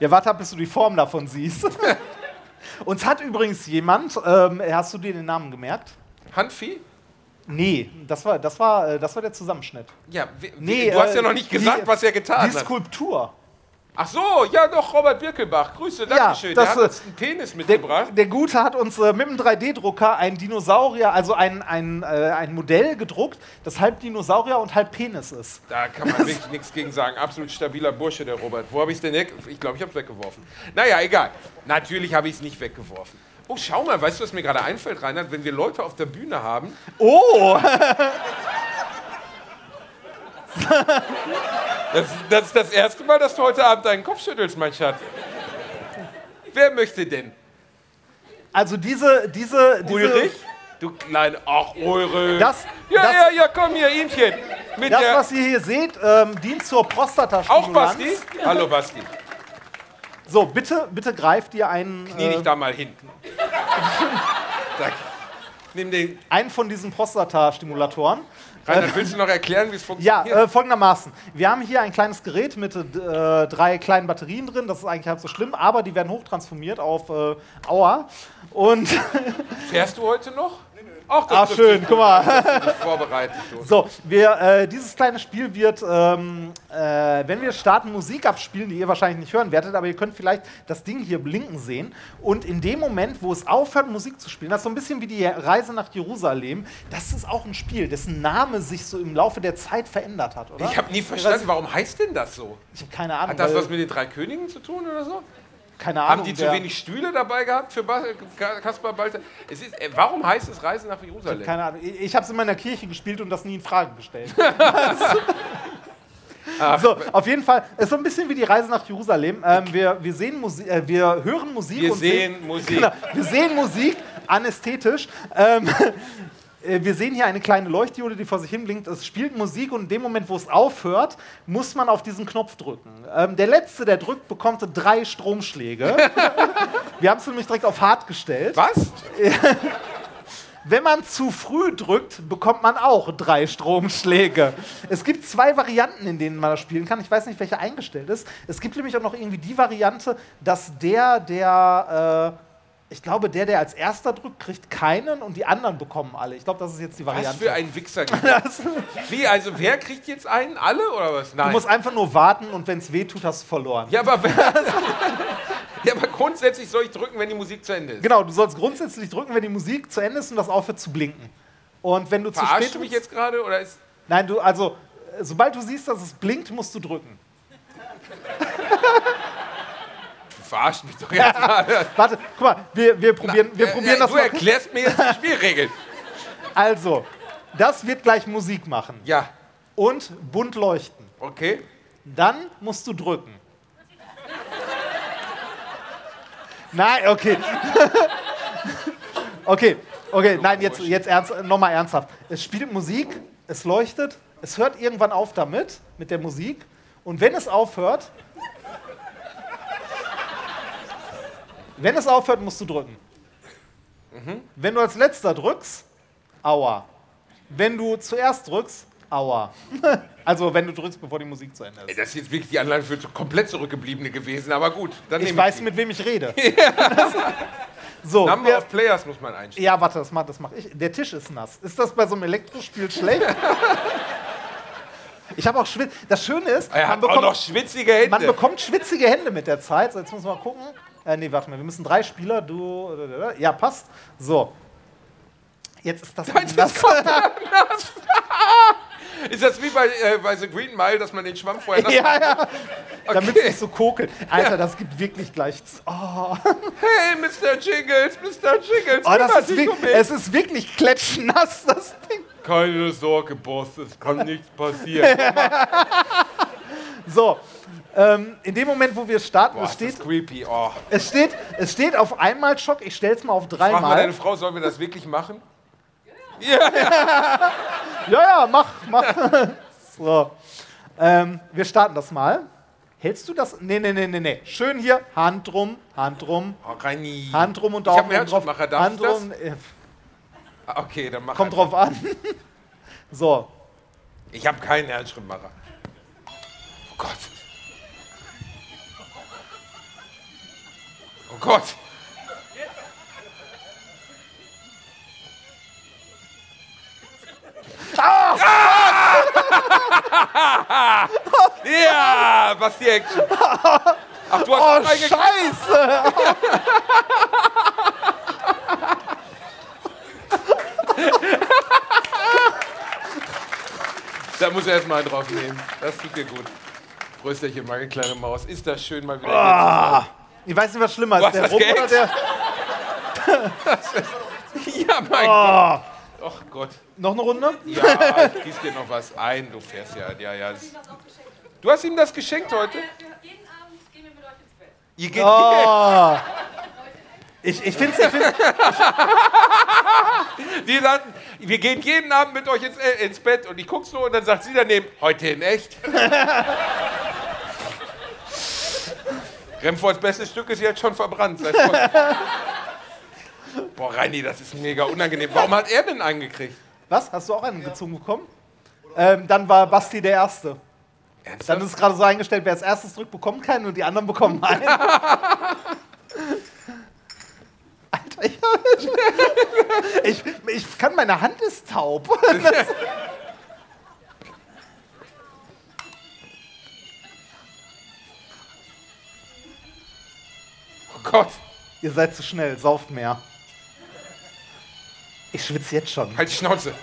Ja, warte ab, bis du die Form davon siehst. Uns hat übrigens jemand, ähm, hast du dir den Namen gemerkt? Handvieh? Nee, das war, das war, äh, das war der Zusammenschnitt. Ja, wie, Nee, du hast äh, ja noch nicht gesagt, die- was er getan Die hat. Ach so, ja doch, Robert Birkelbach. Grüße, Dankeschön. das, Der hat uns einen Penis Der, mitgebracht. der Gute hat uns äh, mit dem 3D-Drucker ein Dinosaurier, also ein, ein, äh, ein Modell gedruckt, das halb Dinosaurier und halb Penis ist. Da kann man wirklich nichts gegen sagen. Absolut stabiler Bursche, der Robert. Wo habe ich es denn weg? Ich glaube, ich habe es weggeworfen. Naja, egal. Natürlich habe ich es nicht weggeworfen. Oh, schau mal, weißt du, was mir gerade einfällt, Reinhard? Wenn wir Leute auf der Bühne haben, Oh! das, das ist das erste Mal, dass du heute Abend deinen Kopf schüttelst, mein Schatz. Wer möchte denn? Also diese, diese, diese Ulrich? Du kleine. Ach, Ulrich. Das- ja, das- ja, ja, komm hier, Ihmchen. Mit Das, was ihr hier seht, ähm, dient zur Auch Prostatastimulanz. Basti? Hallo, Basti. So, bitte, bitte greift ihr einen, Knie dich äh, da mal hin. Danke. Nimm den. einen von diesen Prostatastimulatoren. Reinhard, willst du noch erklären, wie es Ja, funktioniert? äh, folgendermaßen. Wir haben hier ein kleines Gerät mit äh, drei kleinen Batterien drin. Das ist eigentlich halb so schlimm, aber die werden hochtransformiert auf äh, Auer. Und Fährst du heute noch? Ach, das trifft schön, guck mal. vorbereitet. So, wir, äh, dieses kleine Spiel wird, ähm, äh, wenn wir starten, Musik abspielen, die ihr wahrscheinlich nicht hören werdet, aber ihr könnt vielleicht das Ding hier blinken sehen. Und in dem Moment, wo es aufhört, Musik zu spielen, das ist so ein bisschen wie die Reise nach Jerusalem, das ist auch ein Spiel, dessen Name sich so im Laufe der Zeit verändert hat, oder? Ich habe nie verstanden, warum heißt denn das so? Ich habe keine Ahnung. Hat das was mit den drei Königen zu tun oder so? Keine Ahnung. Haben die zu wenig Stühle dabei gehabt für Kaspar Balter? Es ist, äh, warum heißt es Reise nach Jerusalem? Keine Ahnung. Ich, habe es in meiner Kirche gespielt und das nie in Frage gestellt. so, auf jeden Fall, es ist so ein bisschen wie die Reise nach Jerusalem. Ähm, wir, wir, sehen Musi äh, wir hören Musik Wir und sehen Musik. Genau, wir sehen Musik, anästhetisch. Ähm, äh, wir sehen hier eine kleine Leuchtdiode, die vor sich hin blinkt. Es spielt Musik und in dem Moment, wo es aufhört, muss man auf diesen Knopf drücken. Ähm, der Letzte, der drückt, bekommt drei Stromschläge. wir haben es nämlich direkt auf hart gestellt. Was? Wenn man zu früh drückt, bekommt man auch drei Stromschläge. Es gibt zwei Varianten, in denen man das spielen kann. Ich weiß nicht, welche eingestellt ist. Es gibt nämlich auch noch irgendwie die Variante, dass der, der, äh, ich glaube, der, der als erster drückt, kriegt keinen und die anderen bekommen alle. Ich glaube, das ist jetzt die Was Variante. für ein Wichser. Wie, also wer kriegt jetzt einen? Alle oder was? Du Nein. musst einfach nur warten und wenn es weh tut, hast du verloren. ja, aber, ja, aber grundsätzlich soll ich drücken, wenn die Musik zu Ende ist. Genau, du sollst grundsätzlich drücken, wenn die Musik zu Ende ist und das aufhört zu blinken. Und wenn du zu Verarschst spät du mich jetzt gerade? Oder ist. Nein, du, also, äh, sobald du siehst, dass es blinkt, musst du drücken. Du verarschst mich doch jetzt gerade. Warte, guck mal, wir, wir probieren, wir probieren äh, das Du mal. erklärst mir jetzt die Spielregeln. Also, das wird gleich Musik machen Ja, und bunt leuchten. okay. Dann musst du drücken. Nein, okay. okay, okay, nein, jetzt, jetzt ernst, nochmal ernsthaft. Es spielt Musik, es leuchtet, es hört irgendwann auf damit, mit der Musik. Und wenn es aufhört, wenn es aufhört, musst du drücken. Wenn du als letzter drückst, aua. Wenn du zuerst drückst, aua. also wenn du drückst, bevor die Musik zu Ende Ey, ist. Das ist jetzt wirklich die Anleitung für komplett Zurückgebliebene gewesen, aber gut. Dann Ich weiß, die. mit wem ich rede. so, Number wer, of Players muss man einstellen. ja, warte, das mache das mach ich. Der Tisch ist nass. Ist das bei so einem Elektrospiel schlecht? ich habe auch Schwitz. Das Schöne ist, Er man hat auch bekommt, noch schwitzige Hände. man bekommt schwitzige Hände mit der Zeit. So, jetzt muss man mal gucken. Äh, nee, warte mal, wir müssen drei Spieler. Du. Ja, passt. So. Jetzt ist das Jetzt nass. ist Ist das wie bei, äh, bei The Green Mile, dass man den Schwamm vorher nass Ja, ja. Damit es Okay. nicht so kokelt. Alter, das gibt wirklich gleich. Oh, Hey, Mr. Jingles, Mr. Jingles, oh das ist, dich wirk- mich. es ist wirklich klatschnass, das Ding. Keine Sorge, Boss, es kann nichts passieren. So, ähm, in dem Moment, wo wir starten, Boah, es, steht. Oh. es, steht, es steht auf einmal Schock. Ich stell's mal auf Frag mal dreimal. deine Frau, sollen wir das wirklich machen? Ja, ja. Ja, ja, mach, mach. so. Ähm, wir starten das mal. Hältst du das? Nee, nee, nee, nee, nee. Schön hier. Hand drum, Hand drum, Oh, Reini. Hand drum und Ich Daumen oben drauf. Herzschrittmacher, darf Hand ich das? drum. äh, Ah, Okay, dann mach Kommt drauf an. so. Ich habe keinen Herzschrittmacher. Oh Gott. Oh Gott. Ah! ja, was die Action. Ach, du hast Oh. Scheiße! Da muss er erstmal einen drauf nehmen. Das tut dir gut. Brüsterchen, meine kleine Maus. Ist das schön mal wieder. Ah, ich weiß nicht, was schlimmer ist. Der das Rum oder Geld? der. Ja, mein Gott. Oh, Ach Gott. noch eine Runde? Ja, ich gieß dir noch was ein. Du fährst ja. Ja, ja. Das- Du hast ihm das geschenkt heute? Jeden Abend gehen wir mit euch ins Bett. Ihr geht Oh. Ich, ich finde es. Wir gehen jeden Abend mit euch ins, äh, ins Bett und ich guck so und dann sagt sie daneben, heute in echt. Remfords bestes Stück ist jetzt schon verbrannt. Boah, Reini, das ist mega unangenehm. Warum hat er denn einen gekriegt? was? Hast du auch einen gezogen bekommen? Ähm, dann war Basti der Erste. Dann Ernsthaft? ist es gerade so eingestellt, wer als erstes drückt, bekommt keinen und die anderen bekommen einen. Alter, ich, ich, ich kann, meine Hand ist taub. Oh Gott, Ihr seid zu schnell, sauft mehr. Ich schwitze jetzt schon. halt die Schnauze.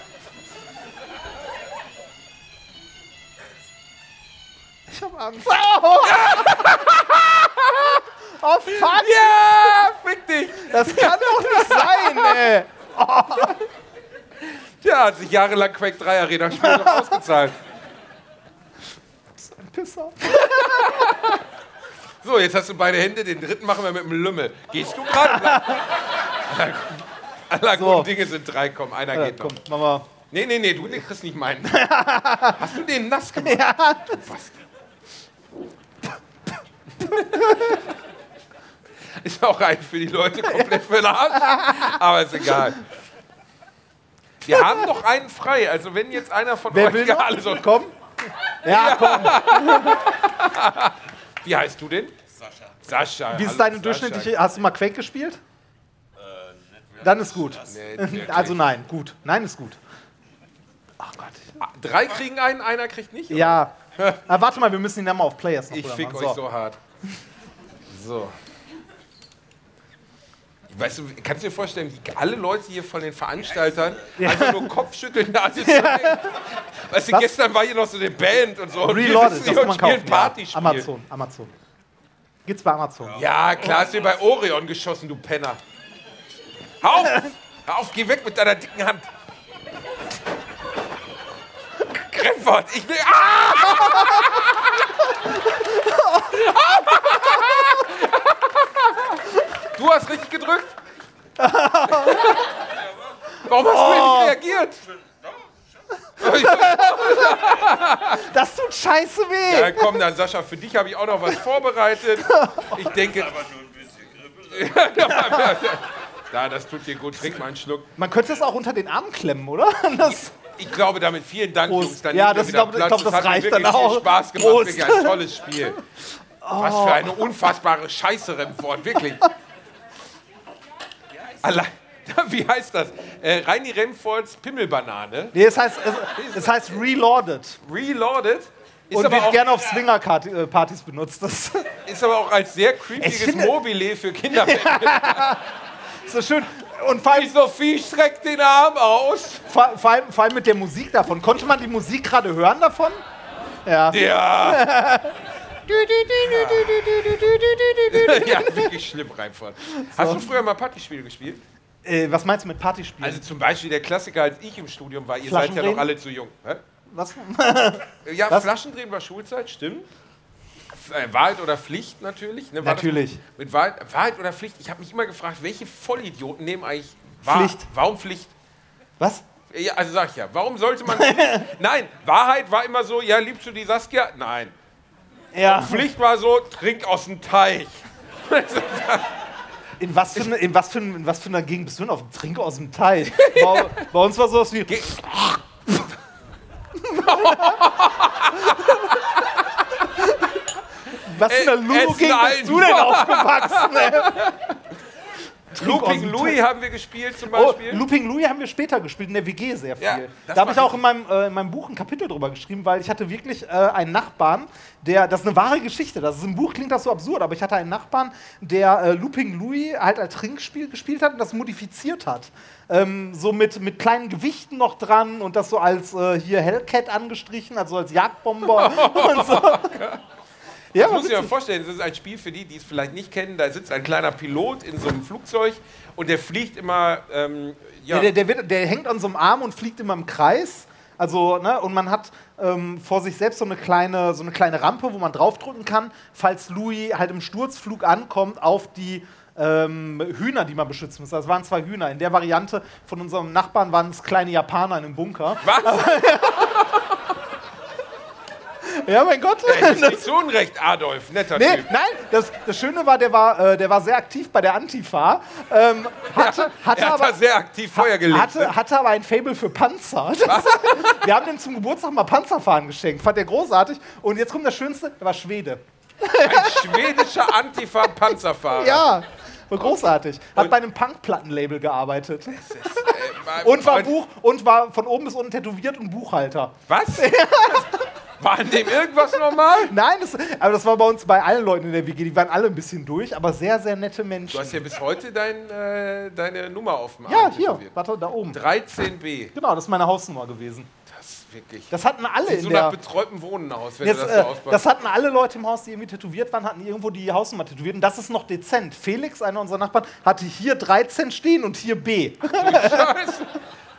Ich hab Angst. Oh, oh fuck! Ja, fick dich. Das kann doch nicht sein, ey! Ja, hat sich jahrelang Quake 3 Arena Spiel noch ausgezahlt. Ein Pisser. So, jetzt hast du beide Hände, den dritten machen wir mit dem Lümmel. Gehst du gerade? Aller So. guten Dinge sind drei, komm, einer Ja, geht noch. komm, mach mal. Nee, nee, nee, du kriegst nicht meinen. Hast du den nass gemacht? Ja. Was? Ist auch ein für die Leute komplett für den Arsch. Aber ist egal. Wir haben noch einen frei. Also wenn jetzt einer von Wer euch will noch? alle so, Komm. Ja, komm. Wie heißt du denn? Sascha. Sascha. Wie ist deine durchschnittliche. Hast du mal Quake gespielt? Dann ist gut. Nee. Also nein, gut. Nein ist gut. Ach Gott. Drei kriegen einen, einer kriegt nicht? Ja. Ah, warte mal, wir müssen ihn ja mal auf Players noch Ich fick machen. euch so hart. So. Weißt du, kannst du dir vorstellen, wie alle Leute hier von den Veranstaltern einfach nur Kopfschütteln da sitzen? Weißt du, Was? gestern war hier noch so eine Band und so. und Reloaded, das hier kann und man spielen kaufen. Ja. Partyspiel. Amazon, Amazon. Gibt's bei Amazon. Ja, klar, hast du bei Orion geschossen, du Penner. Hör auf! Hör auf, geh weg mit deiner dicken Hand. Greffert, ich will. Ah! Du hast richtig gedrückt? Warum hast du denn nicht reagiert? Das tut scheiße weh. Ja, komm dann, Sascha, für dich habe ich auch noch was vorbereitet. Ich denke. Da, das tut dir gut. Trink mal einen Schluck. Man könnte es auch unter den Arm klemmen, oder? Das, Ich glaube damit vielen Dank, Prost. Jungs. Dann Ja, das ich Platz. glaub, das hat mir reicht wirklich dann viel auch. Spaß gemacht. Prost. Wirklich ein tolles Spiel. Was für eine unfassbare Scheiße, Remford, wirklich. Allein, wie heißt das? Äh, Reini Remfords Pimmelbanane. nee, es heißt, es, es heißt Reloaded. Reloaded. Ist Und wird gerne auf Swinger-Partys benutzt. Das ist aber auch als sehr creepiges Mobile für Kinder. ist so schön. Und vor allem, Die Sophie streckt den Arm aus. vor, vor, allem, vor allem mit der Musik davon. Konnte man die Musik gerade hören davon? Ja. Ja. Ja, wirklich schlimm reinfahren. Hast du früher mal Partyspiele gespielt? Äh, was meinst du mit Partyspielen? Also zum Beispiel der Klassiker, als ich im Studium war. Ihr seid ja noch alle zu jung. Hä? was? Ja, Was? Flaschendrehen war Schulzeit, stimmt. Äh, Wahrheit oder Pflicht natürlich. Ne? Natürlich. Mit Wahrheit, Wahrheit oder Pflicht. Ich habe mich immer gefragt, welche Vollidioten nehmen eigentlich Wahr Pflicht. Warum Pflicht? Was? Ja, also sag ich ja, warum sollte man. Nein, Wahrheit war immer so, ja, liebst du die Saskia? Nein. Ja. Pflicht war so, trink aus dem Teich. In was, für in, was für, in was für einer Gegend bist du denn auf dem Trink aus dem Teich? bei, bei uns war sowas wie. Ge- Was für eine Äh, Ludo-Gegend bist du denn aufgewachsen? ey? Looping Louis haben wir gespielt zum Oh, Beispiel. Looping Louis haben wir später gespielt, in der WG sehr viel. Ja, da habe ich auch in meinem, äh, in meinem Buch ein Kapitel drüber geschrieben, weil ich hatte wirklich äh, einen Nachbarn, der, das ist eine wahre Geschichte, das ist im Buch klingt das so absurd, aber ich hatte einen Nachbarn, der äh, Looping Louis halt als Trinkspiel gespielt hat und das modifiziert hat. Ähm, so mit, mit kleinen Gewichten noch dran und das so als äh, hier Hellcat angestrichen, also als Jagdbomber und so. Ja, Das muss ich mir vorstellen, das ist ein Spiel für die, die es vielleicht nicht kennen. Da sitzt ein kleiner Pilot in so einem Flugzeug und der fliegt immer. Ähm, ja, der, der, wird, der hängt an so einem Arm und fliegt immer im Kreis. Also, ne, und man hat ähm, vor sich selbst so eine, kleine, so eine kleine Rampe, wo man draufdrücken kann, falls Louis halt im Sturzflug ankommt auf die ähm, Hühner, die man beschützen muss. Das waren zwei Hühner. In der Variante von unserem Nachbarn waren es kleine Japaner in einem Bunker. was? Ja, mein Gott. Ey, ist nicht so unrecht, Adolf. Netter Nee, Typ. nein, das, das Schöne war, der war, äh, der war sehr aktiv bei der Antifa. Ähm, hatte, hatte Er hat aber, sehr aktiv Feuer gelegt. Hatte, ne? hatte aber ein Fable für Panzer. Das, wir haben dem zum Geburtstag mal Panzerfahren geschenkt. Fand der großartig. Und jetzt kommt das Schönste, der war Schwede. Ein schwedischer Antifa-Panzerfahrer. Ja, war großartig. Hat Und- bei einem Punk-Plattenlabel gearbeitet. Äh, mein Und war, Buch, und war von oben bis unten tätowiert und Buchhalter. Was? War an dem irgendwas normal? Nein, das, aber das war bei uns bei allen Leuten in der WG. Die waren alle ein bisschen durch, aber sehr, sehr nette Menschen. Du hast ja bis heute dein, äh, deine Nummer auf dem ja, hier, warte, da oben. 13b. Genau, das ist meine Hausnummer gewesen. Das ist wirklich. Das hatten alle Sieht in so der... nach betreuten Wohnen aus, wenn Jetzt, du das äh, so auspackst. das hatten alle Leute im Haus, die irgendwie tätowiert waren, hatten irgendwo die Hausnummer tätowiert. Und das ist noch dezent. Felix, einer unserer Nachbarn, hatte hier 13 stehen und hier B. Scheiße.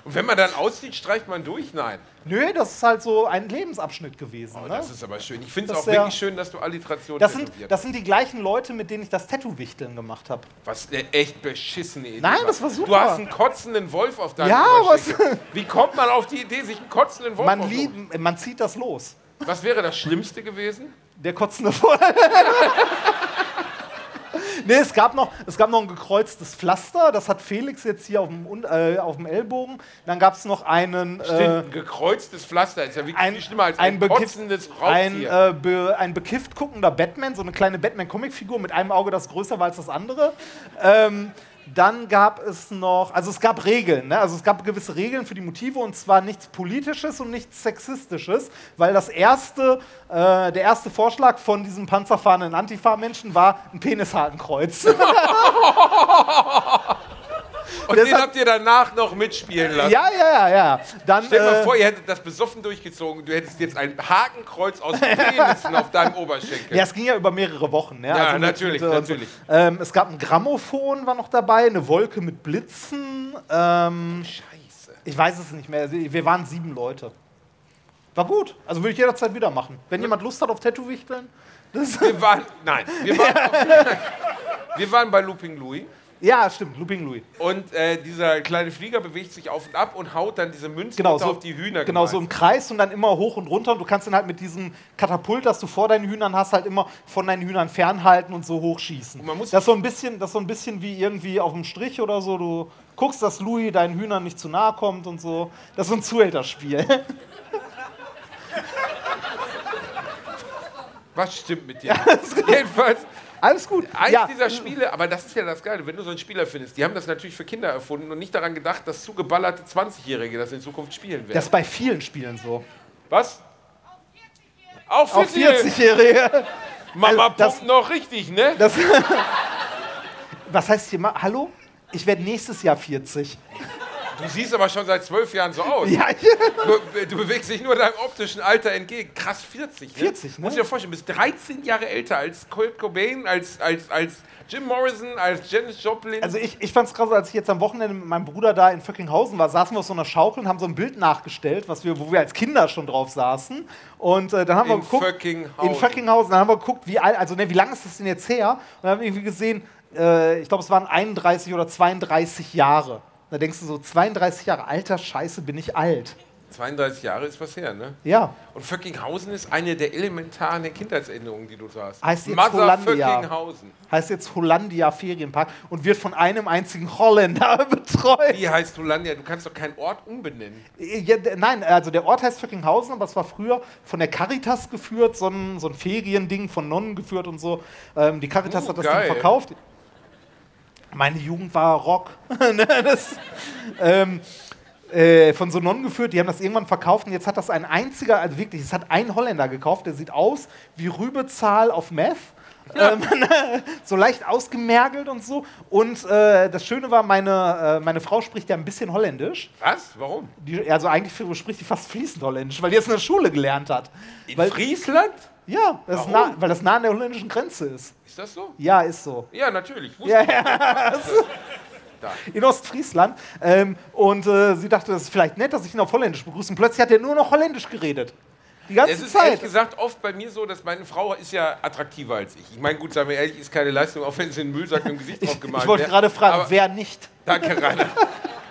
Und wenn man dann aussieht, streicht man durch? Nein. Nö, das ist halt so ein Lebensabschnitt gewesen. Oh, ne? das ist aber schön. Ich finde es auch wirklich schön, dass du Alliteration Das sind, das sind die gleichen Leute, mit denen ich das Tattoo-Wichteln gemacht habe. Was eine echt beschissene Idee Nein, das war Du super. hast einen kotzenden Wolf auf deinem Ja, Oberschenkel. Wie kommt man auf die Idee, sich einen kotzenden Wolf Man, lieb, man zieht das los. Was wäre das Schlimmste gewesen? Der kotzende Voll. nee, es gab, noch, es gab noch ein gekreuztes Pflaster. Das hat Felix jetzt hier auf dem, äh, auf dem Ellbogen. Dann gab es noch einen. Stimmt, Äh, ein gekreuztes Pflaster ist ja wirklich ein, viel schlimmer als ein, bekiff- kotzendes ein, äh, be, ein bekifft guckender Batman, so eine kleine Batman-Comicfigur mit einem Auge, das größer war als das andere. Ähm, dann gab es noch, also es gab Regeln, ne? also es gab gewisse Regeln für die Motive und zwar nichts Politisches und nichts Sexistisches, weil das erste, äh, der erste Vorschlag von diesem panzerfahrenden Antifa-Menschen war ein Penishakenkreuz. Und den deshalb- habt ihr danach noch mitspielen lassen. ja, ja, ja, ja. Dann, Stell dir mal äh, vor, ihr hättet das besoffen durchgezogen. Du hättest jetzt ein Hakenkreuz aus Penissen auf deinem Oberschenkel. Ja, es ging ja über mehrere Wochen. Ja, Ja, mit- natürlich, äh, natürlich. Ähm, es gab ein Grammophon, war noch dabei, eine Wolke mit Blitzen. Ähm, Scheiße. ich weiß es nicht mehr. Also, Wir waren sieben Leute. War gut. Also würde ich jederzeit wieder machen. Wenn jemand Lust hat auf Tattoo-Wichteln. Das Wir waren, nein, wir waren, wir waren bei Looping Louis. Ja, stimmt. Looping Louis. Und äh, dieser kleine Flieger bewegt sich auf und ab und haut dann diese Münzen Genau, so, auf die Hühner. genau so im. Kreis und dann immer hoch und runter. Und du kannst dann halt mit diesem Katapult, das du vor deinen Hühnern hast, halt immer von deinen Hühnern fernhalten und so hochschießen. Und man muss- das, ist so ein bisschen, das ist so ein bisschen wie irgendwie auf dem Strich oder so. Du guckst, dass Louis deinen Hühnern nicht zu nahe kommt und so. Das ist so ein Zuhälterspiel. Was stimmt mit dir? Jedenfalls, Alles gut. eins ja, dieser Spiele, aber das ist ja das Geile, wenn du so einen Spieler findest, die haben das natürlich für Kinder erfunden und nicht daran gedacht, dass zugeballerte 20-Jährige das in Zukunft spielen werden. das ist bei vielen Spielen so. Was? Auch Auch 40 40-Jährige. Mama Also das- pumpt noch richtig, ne? Das Was heißt hier mal? Hallo? ich werde nächstes Jahr 40. Du siehst aber schon seit zwölf Jahren so aus. Ja, Du, du bewegst dich nur deinem optischen Alter entgegen. Krass, 40. Ne? 40, ne? Muss ich dir vorstellen, du bist 13 Jahre älter als Kurt Cobain, als, als, als Jim Morrison, als Janis Joplin. Also ich, ich fand's krass, als ich jetzt am Wochenende mit meinem Bruder da in Föckinghausen war, saßen wir auf so einer Schaukel und haben so ein Bild nachgestellt, was wir, wo wir als Kinder schon drauf saßen. Und äh, dann haben wir In geguckt. Föckinghausen. In Föckinghausen. Dann haben wir geguckt, wie alt, also ne, wie lange ist das denn jetzt her? Und dann haben wir irgendwie gesehen, äh, ich glaube, es waren 31 oder 32 Jahre. Da denkst du so, 32 Jahre, alter Scheiße, bin ich alt. 32 Jahre ist was her, ne? Ja. Und Föckinghausen ist eine der elementaren Kindheitserinnerungen, die du hast. Heißt jetzt Mother Hollandia. Föckinghausen. Heißt jetzt Hollandia Ferienpark und wird von einem einzigen Holländer betreut. Wie heißt Hollandia? Du kannst doch keinen Ort umbenennen. Ja, d- nein, also der Ort heißt Föckinghausen, aber es war früher von der Caritas geführt, so ein, so ein Feriending von Nonnen geführt und so. Ähm, die Caritas Oh, hat das geil. Ding verkauft. Meine Jugend war Rock. Ne, das, ähm, äh, von so Nonnen geführt, die haben das irgendwann verkauft und jetzt hat das ein einziger, also wirklich, es hat ein Holländer gekauft, der sieht aus wie Rübezahl auf Meth. Ähm, so leicht ausgemergelt und so. Und äh, das Schöne war, meine, äh, meine Frau spricht ja ein bisschen Holländisch. Was? Warum? Die, also eigentlich spricht die fast fließend Holländisch, weil die jetzt in der Schule gelernt hat. In Weil, Friesland? Ja, das nah, weil das nah an der holländischen Grenze ist. Ist das so? Ja, ist so. Ja, natürlich. Ja, ja. In Ostfriesland. Ähm, und äh, sie dachte, das ist vielleicht nett, dass ich ihn auf Holländisch begrüße. Und plötzlich hat er nur noch Holländisch geredet. Die ganze Es ist Zeit. ehrlich gesagt oft bei mir so, dass meine Frau ist ja attraktiver als ich. Ich meine, gut, sagen wir ehrlich, ist keine Leistung, auch wenn sie einen Müllsack dem Gesicht drauf Ich, gemalt ich wollte gerade fragen, Aber- wer nicht? Danke, Rainer.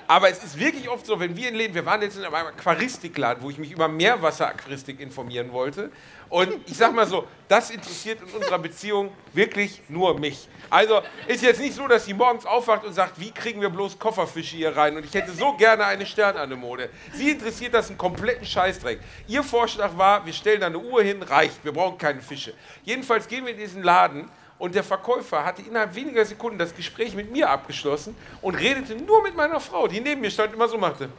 Aber es ist wirklich oft so, wenn wir in Läden, wir waren jetzt in einem Aquaristikladen, wo ich mich über Meerwasseraquaristik informieren wollte. Und ich sag mal so, das interessiert in unserer Beziehung wirklich nur mich. Also ist jetzt nicht so, dass sie morgens aufwacht und sagt, wie kriegen wir bloß Kofferfische hier rein? Und ich hätte so gerne eine Sternanemone. Sie interessiert das einen kompletten Scheißdreck. Ihr Vorschlag war, wir stellen da eine Uhr hin, reicht, wir brauchen keine Fische. Jedenfalls gehen wir in diesen Laden und der Verkäufer hatte innerhalb weniger Sekunden das Gespräch mit mir abgeschlossen und redete nur mit meiner Frau, die neben mir stand und immer so machte.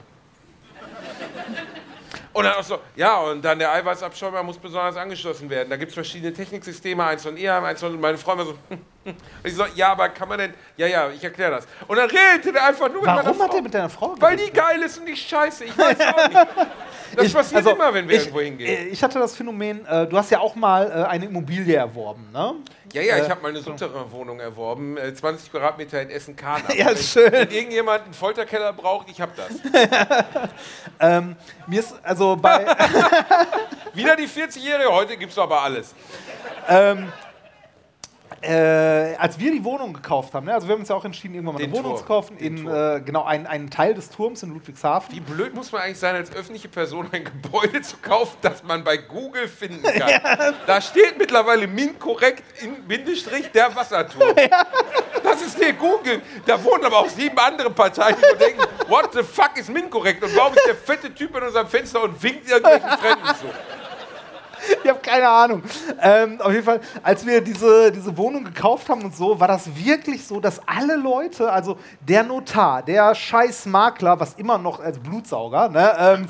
Und dann auch so, ja, und dann der Eiweißabschäumer muss besonders angeschlossen werden. Da gibt es verschiedene Techniksysteme, eins von ihr, eins von meine Frau immer so. Und ich so, ja, aber kann man denn, ja, ja, ich erkläre das. Und dann redete der einfach nur mit meiner Warum Frau. hat er mit deiner Frau Weil die geil ist und ich scheiße, ich weiß auch nicht. Das Ich- passiert also, immer, wenn wir ich, irgendwo hingehen. äh, Ich hatte das Phänomen, äh, du hast ja auch mal äh, eine Immobilie erworben, ne? Ja, ja, Äh, ich habe mal eine Souterrain-Wohnung erworben, äh, 20 Quadratmeter in Essen-Kana. Ja, Wenn- schön. Wenn irgendjemand einen Folterkeller braucht, ich habe das. Ähm, mir ist also bei. Wieder die 40-Jährige, heute gibt es aber alles. Äh, als wir die Wohnung gekauft haben, ne? also wir haben uns ja auch entschieden, irgendwann mal Den eine Wohnung Turm. zu kaufen, Den in äh, genau einen, einen Teil des Turms in Ludwigshafen. Wie blöd muss man eigentlich sein, als öffentliche Person ein Gebäude zu kaufen, das man bei Google finden kann? Da steht mittlerweile MINT-korrekt in Bindestrich der Wasserturm. Das ist der Google. Da wohnen aber auch sieben andere Parteien, die denken, what the fuck ist MINT-korrekt? Und warum ist der fette Typ in unserem Fenster und winkt irgendwelchen Fremden zu? Ich habe keine Ahnung. Ähm, auf jeden Fall, als wir diese, diese Wohnung gekauft haben und so, war das wirklich so, dass alle Leute, also der Notar, der scheiß Makler, was immer noch als Blutsauger, ne, ähm,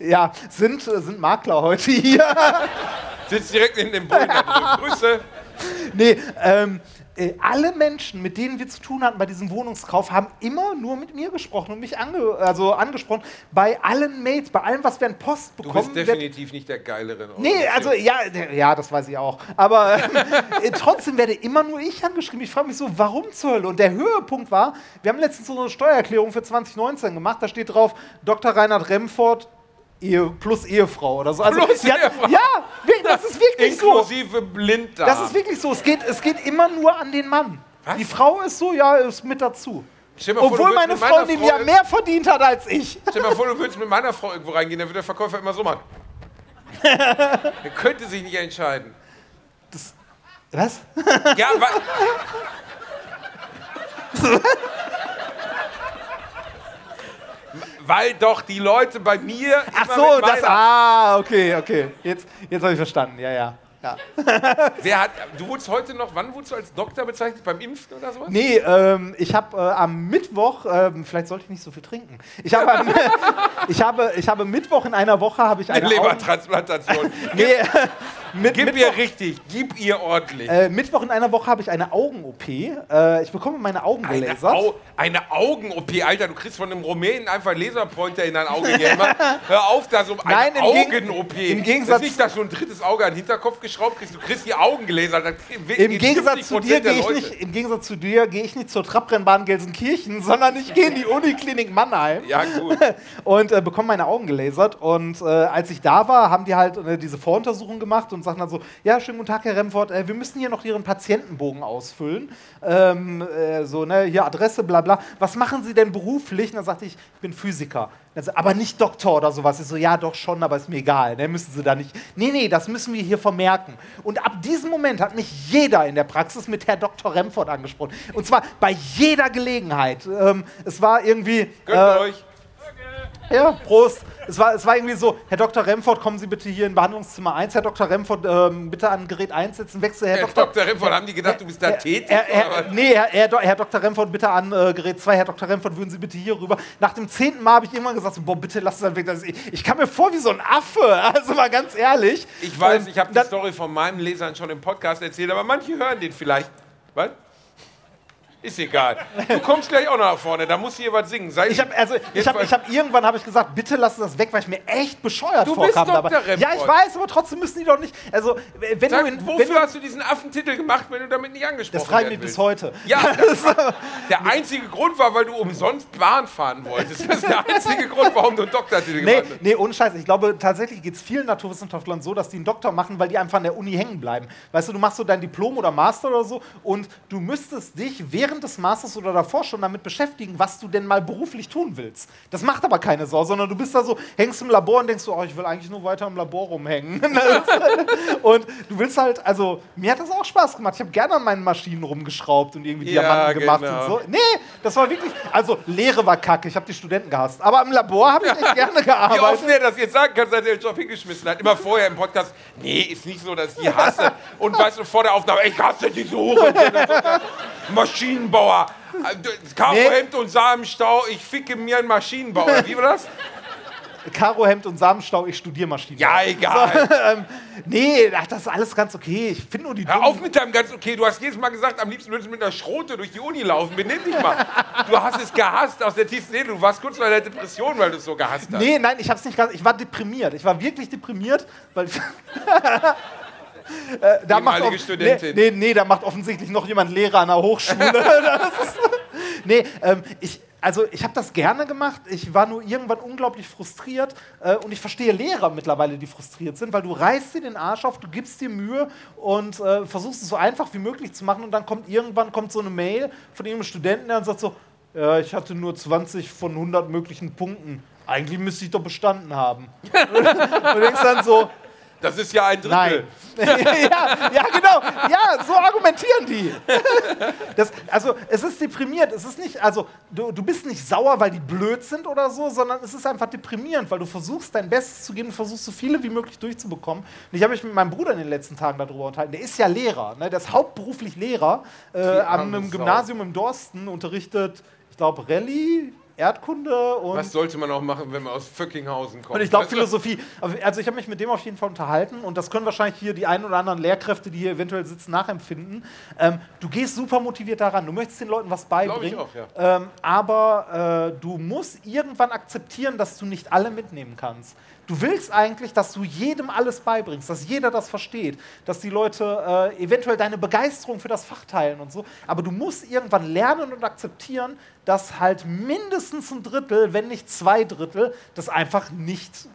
ja, sind, äh, sind Makler heute hier. Sitzt direkt in dem Bullen. Grüße. nee, ähm, äh, alle Menschen, mit denen wir zu tun hatten bei diesem Wohnungskauf, haben immer nur mit mir gesprochen und mich ange also angesprochen. Bei allen Mails, bei allem, was wir an Post Du bekommen. bist wird- definitiv nicht der Geilere. Nee, also ja, ja, das weiß ich auch. Aber äh, trotzdem werde immer nur ich angeschrieben. Ich frage mich so, warum zur Hölle? Und der Höhepunkt war, wir haben letztens so eine Steuererklärung für 2019 gemacht. Da steht drauf, Dr. Reinhard Remford Ehe, plus Ehefrau oder so. Also, Plus hat- Ehefrau. Ja, das ist wirklich so. Inklusive Blinddarm. Das ist wirklich so. Es geht, es geht immer nur an den Mann. Was? Die Frau ist so, ja, ist mit dazu. Vor, Obwohl meine Frau in dem Jahr mehr verdient hat als ich. Stell dir mal vor, du würdest mit meiner Frau irgendwo reingehen, dann würde der Verkäufer immer so machen. er könnte sich nicht entscheiden. Was? Ja, wa Weil doch die Leute bei mir. Ach so, das. Ah, okay, okay. Jetzt, jetzt habe ich verstanden. Ja, ja. ja. Wer hat, du wurdest heute noch, wann wurdest du als Doktor bezeichnet? Beim Impfen oder sowas? Nee, ähm, ich habe äh, am Mittwoch, ähm, vielleicht sollte ich nicht so viel trinken. Ich habe, am, ich habe, ich habe Mittwoch in einer Woche habe ich eine Lebertransplantation. Nee, Mit, Gib Mittwoch, ihr richtig, gib ihr ordentlich. äh, Mittwoch in einer Woche habe ich eine Augen-OP. Äh, ich bekomme meine Augen Eine, gelasert. Au eine Augen-OP, Alter, du kriegst von einem Rumänen einfach einen Laserpointer in dein Auge. Hör auf, da so Nein, eine Augen-OP. im Das Gegensatz- ist nicht, dass du ein drittes Auge an den Hinterkopf geschraubt kriegst, du kriegst die Augen gelasert. Im 70% Gegensatz, zu dir gehe ich nicht, Im Gegensatz zu dir gehe ich nicht zur Trabrennbahn Gelsenkirchen, sondern ich gehe in die Uniklinik Mannheim. Ja, gut. und äh, bekomme meine Augen gelasert. Und äh, als ich da war, haben die halt äh, diese Voruntersuchung gemacht und sagten dann so: Ja, schönen guten Tag, Herr Remford, äh, wir müssen hier noch Ihren Patientenbogen ausfüllen. Ähm, äh, so, ne, hier Adresse, bla bla. Was machen Sie denn beruflich? Und dann sagte ich: Ich bin Physiker. Also, aber nicht Doktor oder sowas. Ich so, ja, doch schon, aber ist mir egal. Ne? Müssen Sie da nicht. Nee, nee, das müssen wir hier vermerken. Und ab diesem Moment hat mich jeder in der Praxis mit Herr Dr. Remford angesprochen. Und zwar bei jeder Gelegenheit. Ähm, es war irgendwie. Gönnt äh, euch. Ja, Prost. Es war, es war irgendwie so, Herr Dr. Remford, kommen Sie bitte hier in Behandlungszimmer 1. Herr Dr. Remford, ähm, bitte an Gerät 1 setzen. Wechsel, Herr Herr Dr. Dr. Remford, haben die gedacht, du bist da Herr- tätig? Herr, Herr, nee, Herr, Herr, Herr Dr. Remford, bitte an äh, Gerät 2. Herr Dr. Remford, würden Sie bitte hier rüber. Nach dem zehnten Mal habe ich irgendwann gesagt, so, boah, bitte lass es dann weg. Das ist, ich, ich kam mir vor wie so ein Affe. Also mal ganz ehrlich. Ich weiß, Ähm, ich habe die Story von meinem Lesern schon im Podcast erzählt, aber manche hören den vielleicht. Was? Ist egal. Du kommst gleich auch noch nach vorne, da muss hier was singen. Sei Ich habe also ich mal- ich habe irgendwann habe ich gesagt, bitte lass das weg, weil ich mir echt bescheuert Du bist vorkam Dr. dabei. Ja, ich weiß, aber trotzdem müssen die doch nicht. Also wenn Sag, du in, wofür du, hast du diesen Affentitel gemacht, wenn du damit nicht angesprochen das frage ich mich bis heute. Ja, das der einzige Grund war, weil du umsonst Bahn fahren wolltest. Das ist der einzige Grund, warum du einen Doktortitel Nee, gemacht hast. nee, ohne Scheiß. Ich glaube, tatsächlich geht es vielen Naturwissenschaftlern so, dass die einen Doktor machen, weil die einfach an der Uni hängen bleiben. Weißt du, du machst so dein Diplom oder Master oder so und du müsstest dich während des Masters oder davor schon damit beschäftigen, was du denn mal beruflich tun willst. Das macht aber keine Sau, sondern du bist da so, hängst im Labor und denkst so, oh, ich will eigentlich nur weiter im Labor rumhängen. und du willst halt, also, mir hat das auch Spaß gemacht. Ich habe gerne an meinen Maschinen rumgeschraubt und irgendwie Ja, Diamanten gemacht genau. und so. Nee, das war wirklich, also, Lehre war kacke. Ich habe die Studenten gehasst. Aber im Labor habe ich echt gerne Wie gearbeitet. offen er das jetzt sagen kann, seit er den Job hingeschmissen hat. Immer vorher im Podcast, nee, ist nicht so, dass ich die hasse. Und weißt du, vor der Aufnahme, ich hasse diese Hure. Maschinenbauer. Karohemd und Samenstau, ich ficke mir einen Maschinenbauer. Wie war das? Karohemd und Samenstau, ich studiere Maschinen. Ja, egal. Nee, ach, das ist alles ganz okay. Ich finde nur die Hör auf mit deinem ganz okay. Du hast jedes Mal gesagt, am liebsten würdest du mit einer Schrote durch die Uni laufen. Benimm dich mal. Du hast es gehasst aus der tiefsten Seele. Du warst kurz vor der Depression, weil du es so gehasst hast. Nee, nein, ich hab's nicht ganz. Ich war deprimiert. Ich war wirklich deprimiert, weil. äh, da macht off- Studentin. Nee, nee, nee, da macht offensichtlich noch jemand Lehrer an der Hochschule. Das nee, ähm, ich. Also ich habe das gerne gemacht. Ich war nur irgendwann unglaublich frustriert äh, und ich verstehe Lehrer mittlerweile, die frustriert sind, weil du reißt dir den Arsch auf, du gibst dir Mühe und äh, versuchst es so einfach wie möglich zu machen und dann kommt irgendwann kommt so eine Mail von irgendeinem Studenten, der dann sagt so, ja, ich hatte nur 20 von 100 möglichen Punkten. Eigentlich müsste ich doch bestanden haben. und du denkst dann so, Das ist ja ein Drittel. Nein. ja, ja, genau. Ja, so argumentieren die. Das, also, es ist deprimiert. Es ist nicht, also, du, du bist nicht sauer, weil die blöd sind oder so, sondern es ist einfach deprimierend, weil du versuchst, dein Bestes zu geben, versuchst, so viele wie möglich durchzubekommen. Und ich habe mich mit meinem Bruder in den letzten Tagen darüber unterhalten. Der ist ja Lehrer. Ne? Der ist hauptberuflich Lehrer äh, an einem. Gymnasium im Dorsten, unterrichtet, ich glaube, Rallye, Erdkunde und. Was sollte man auch machen, wenn man aus Föckinghausen kommt? Und ich glaube, du? Philosophie. Also, ich habe mich mit dem auf jeden Fall unterhalten und das können wahrscheinlich hier die ein oder anderen Lehrkräfte, die hier eventuell sitzen, nachempfinden. Ähm, du gehst super motiviert daran. Du möchtest den Leuten was beibringen. auch, ja. ähm, aber äh, du musst irgendwann akzeptieren, dass du nicht alle mitnehmen kannst. Du willst eigentlich, dass du jedem alles beibringst, dass jeder das versteht, dass die Leute äh, eventuell deine Begeisterung für das Fach teilen und so. Aber du musst irgendwann lernen und akzeptieren, dass halt mindestens ein Drittel, wenn nicht zwei Drittel, das einfach nicht,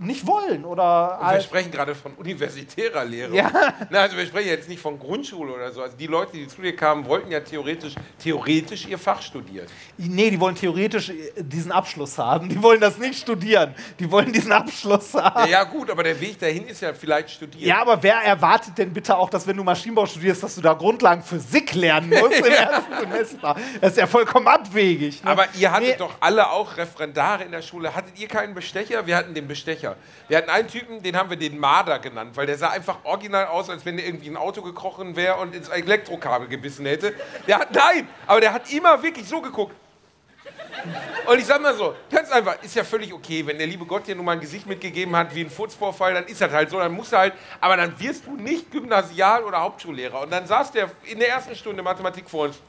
nicht wollen oder wir sprechen gerade von universitärer Lehre. Ja. Na, also wir sprechen jetzt nicht von Grundschule oder so. Also die Leute, die zu dir kamen, wollten ja theoretisch, theoretisch ihr Fach studieren. Nee, die wollen theoretisch äh, diesen Abschluss haben. Die wollen das nicht studieren. Die wollen diesen Abschluss haben. Ja, ja gut, aber der Weg dahin ist ja vielleicht studieren. Ja, aber wer erwartet denn bitte auch, dass wenn du Maschinenbau studierst, dass du da Grundlagen Physik lernen musst im ersten Semester? Das ist ja vollkommen abwegig. Ne? Aber ihr hattet Nee. doch alle auch Referendare in der Schule. Hattet ihr keinen Bestecher? Wir hatten den Bestecher. Wir hatten einen Typen, den haben wir den Marder genannt, weil der sah einfach original aus, als wenn der irgendwie ein Auto gekrochen wäre und ins Elektrokabel gebissen hätte. Der hat, nein, aber der hat immer wirklich so geguckt. Und ich sag mal so, ganz einfach, ist ja völlig okay, wenn der liebe Gott dir nun mal ein Gesicht mitgegeben hat wie ein Furzvorfall, dann ist das halt so, dann musst du halt, aber dann wirst du nicht Gymnasial- oder Hauptschullehrer. Und dann saß der in der ersten Stunde Mathematik vor uns.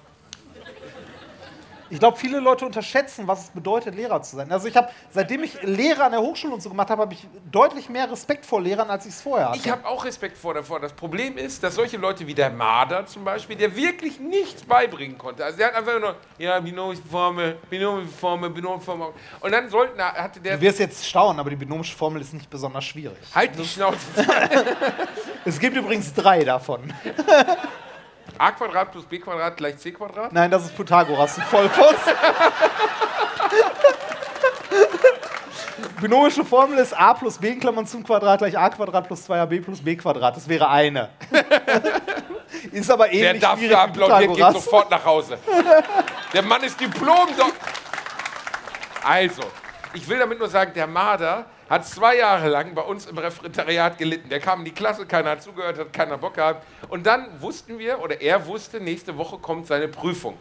Ich glaube, viele Leute unterschätzen, was es bedeutet, Lehrer zu sein. Also ich habe, seitdem ich Lehrer an der Hochschule und so gemacht habe, habe ich deutlich mehr Respekt vor Lehrern, als ich es vorher hatte. Ich habe auch Respekt vor davor. Das Problem ist, dass solche Leute wie der Marder zum Beispiel, der wirklich nichts beibringen konnte. Also der hat einfach nur, ja, binomische Formel, binomische Formel, binomische Formel. Und dann sollten, hatte der, du wirst jetzt staunen, aber die binomische Formel ist nicht besonders schwierig. halt die Schnauze. Es gibt übrigens drei davon. a Quadrat plus b Quadrat gleich c Quadrat. Nein, das ist Pythagoras, ein Vollpfost. Binomische Formel ist a plus b in Klammern zum Quadrat gleich a Quadrat plus 2ab plus b Quadrat. Das wäre eine. ist aber Wer ähnlich dafür schwierig wie applaudiert, geht sofort nach Hause. Der Mann ist diplom Also, ich will damit nur sagen, der Marder hat zwei Jahre lang bei uns im Referendariat gelitten. Der kam in die Klasse, keiner hat zugehört, hat keiner Bock gehabt. Und dann wussten wir, oder er wusste, nächste Woche kommt seine Prüfung.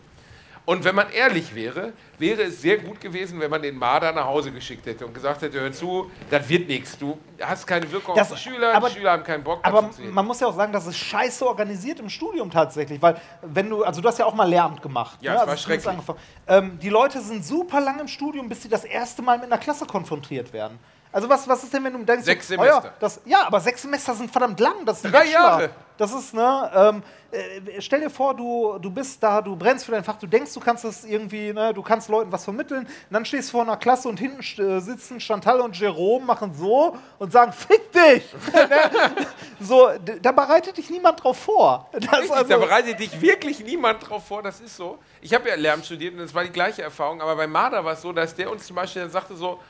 Und wenn man ehrlich wäre, wäre es sehr gut gewesen, wenn man den Marder nach Hause geschickt hätte und gesagt hätte, hör zu, das wird nichts. Du hast keine Wirkung Das- auf die Schüler, aber- die Schüler haben keinen Bock. das Aber man muss ja auch sagen, das ist scheiße organisiert im Studium tatsächlich, weil wenn du, also du hast ja auch mal Lehramt gemacht. Ja, ne? es also war schrecklich. Ähm, die Leute sind super lang im Studium, bis sie das erste Mal mit einer Klasse konfrontiert werden. Also was, was ist denn, wenn du denkst, Sechs so, Semester. Oh ja, das, ja, aber sechs Semester sind verdammt lang. Das ist Drei Bachelor. Jahre. Das ist, ne, ähm, äh, stell dir vor, du, du bist da, du brennst für dein Fach, du denkst, du kannst das irgendwie, ne, du kannst Leuten was vermitteln, und dann stehst du vor einer Klasse und hinten äh, sitzen Chantal und Jerome, machen so und sagen, fick dich! so, da bereitet dich niemand drauf vor. Das Richtig, also- da bereitet dich wirklich niemand drauf vor, das ist so. Ich habe ja Lehramt studiert und es war die gleiche Erfahrung, aber bei Marder war es so, dass der uns zum Beispiel dann sagte so,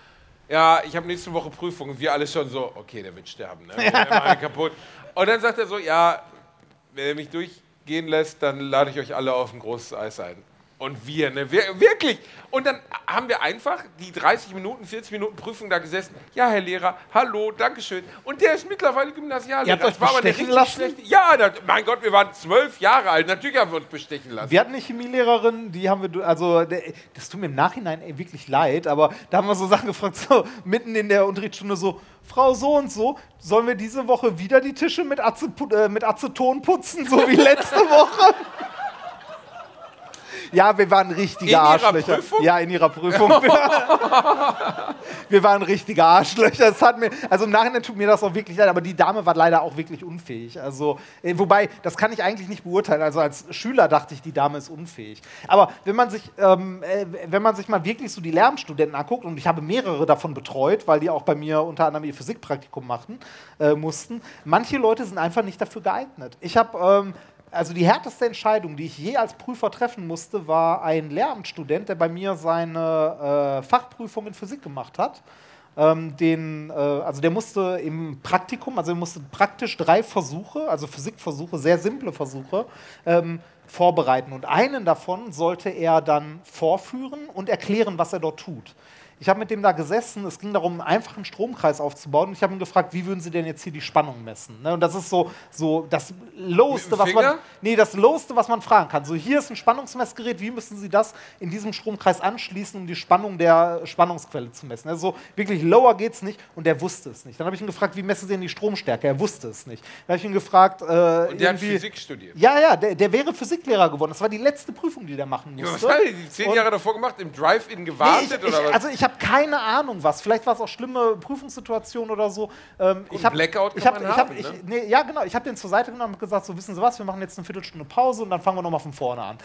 ja, ich habe nächste Woche Prüfung und wir alle schon so, okay, der wird sterben, ne? Wir alle kaputt. Und dann sagt er so, ja, wenn er mich durchgehen lässt, dann lade ich euch alle auf ein großes Eis ein. Und wir, ne? Wir, wirklich. Und dann haben wir einfach die 30 Minuten, 40 Minuten Prüfung da gesessen. Ja, Herr Lehrer, hallo, Dankeschön. Und der ist mittlerweile Gymnasiallehrer. Ihr habt euch Das war bestechen lassen? schlechte. Ja, das, mein Gott, wir waren zwölf Jahre alt. Natürlich haben wir uns bestechen lassen. Wir hatten eine Chemielehrerin, die haben wir, also das tut mir im Nachhinein ey, wirklich leid, aber da haben wir so Sachen gefragt, so mitten in der Unterrichtsstunde so, Frau so und so, sollen wir diese Woche wieder die Tische mit, Azepu- äh, mit Aceton putzen, so wie letzte Woche? Ja, wir waren richtige In ihrer Arschlöcher. Prüfung? Ja, in ihrer Prüfung. wir waren richtige Arschlöcher. Das hat mir, also im Nachhinein tut mir das auch wirklich leid, aber die Dame war leider auch wirklich unfähig. Also, äh, wobei, das kann ich eigentlich nicht beurteilen. Also als Schüler dachte ich, die Dame ist unfähig. Aber wenn man sich, ähm, äh, wenn man sich mal wirklich so die Lehramtsstudenten anguckt, und ich habe mehrere davon betreut, weil die auch bei mir unter anderem ihr Physikpraktikum machten, äh, mussten, manche Leute sind einfach nicht dafür geeignet. Ich habe ähm, also die härteste Entscheidung, die ich je als Prüfer treffen musste, war ein Lehramtsstudent, der bei mir seine äh, Fachprüfung in Physik gemacht hat. Ähm, den, äh, also der musste im Praktikum, also er musste praktisch drei Versuche, also Physikversuche, sehr simple Versuche, ähm, vorbereiten. Und einen davon sollte er dann vorführen und erklären, was er dort tut. Ich habe mit dem da gesessen, es ging darum, einen einfachen Stromkreis aufzubauen. Und ich habe ihn gefragt, wie würden Sie denn jetzt hier die Spannung messen? Ne? Und das ist so, so das Loweste, was man. Nee, das Loweste, was man fragen kann. So, hier ist ein Spannungsmessgerät, wie müssen Sie das in diesem Stromkreis anschließen, um die Spannung der Spannungsquelle zu messen? Also wirklich lower geht's nicht und er wusste es nicht. Dann habe ich ihn gefragt, wie messen Sie denn die Stromstärke? Er wusste es nicht. Dann habe ich ihn gefragt, äh, Und der hat Physik studiert. Ja, ja, der, der wäre Physiklehrer geworden. Das war die letzte Prüfung, die der machen Ja, was musste. hat er die zehn Jahre davor gemacht? Im Drive-In Nee, gewartet ich, oder ich, was? also ich habe keine Ahnung was. Vielleicht war es auch schlimme Prüfungssituationen oder so. Ähm, ich hab, Blackout ich hab, ich hab, haben, ich, ne? nee, Ja, genau. Ich habe den zur Seite genommen und gesagt, so wissen Sie was, wir machen jetzt eine Viertelstunde Pause und dann fangen wir nochmal von vorne an.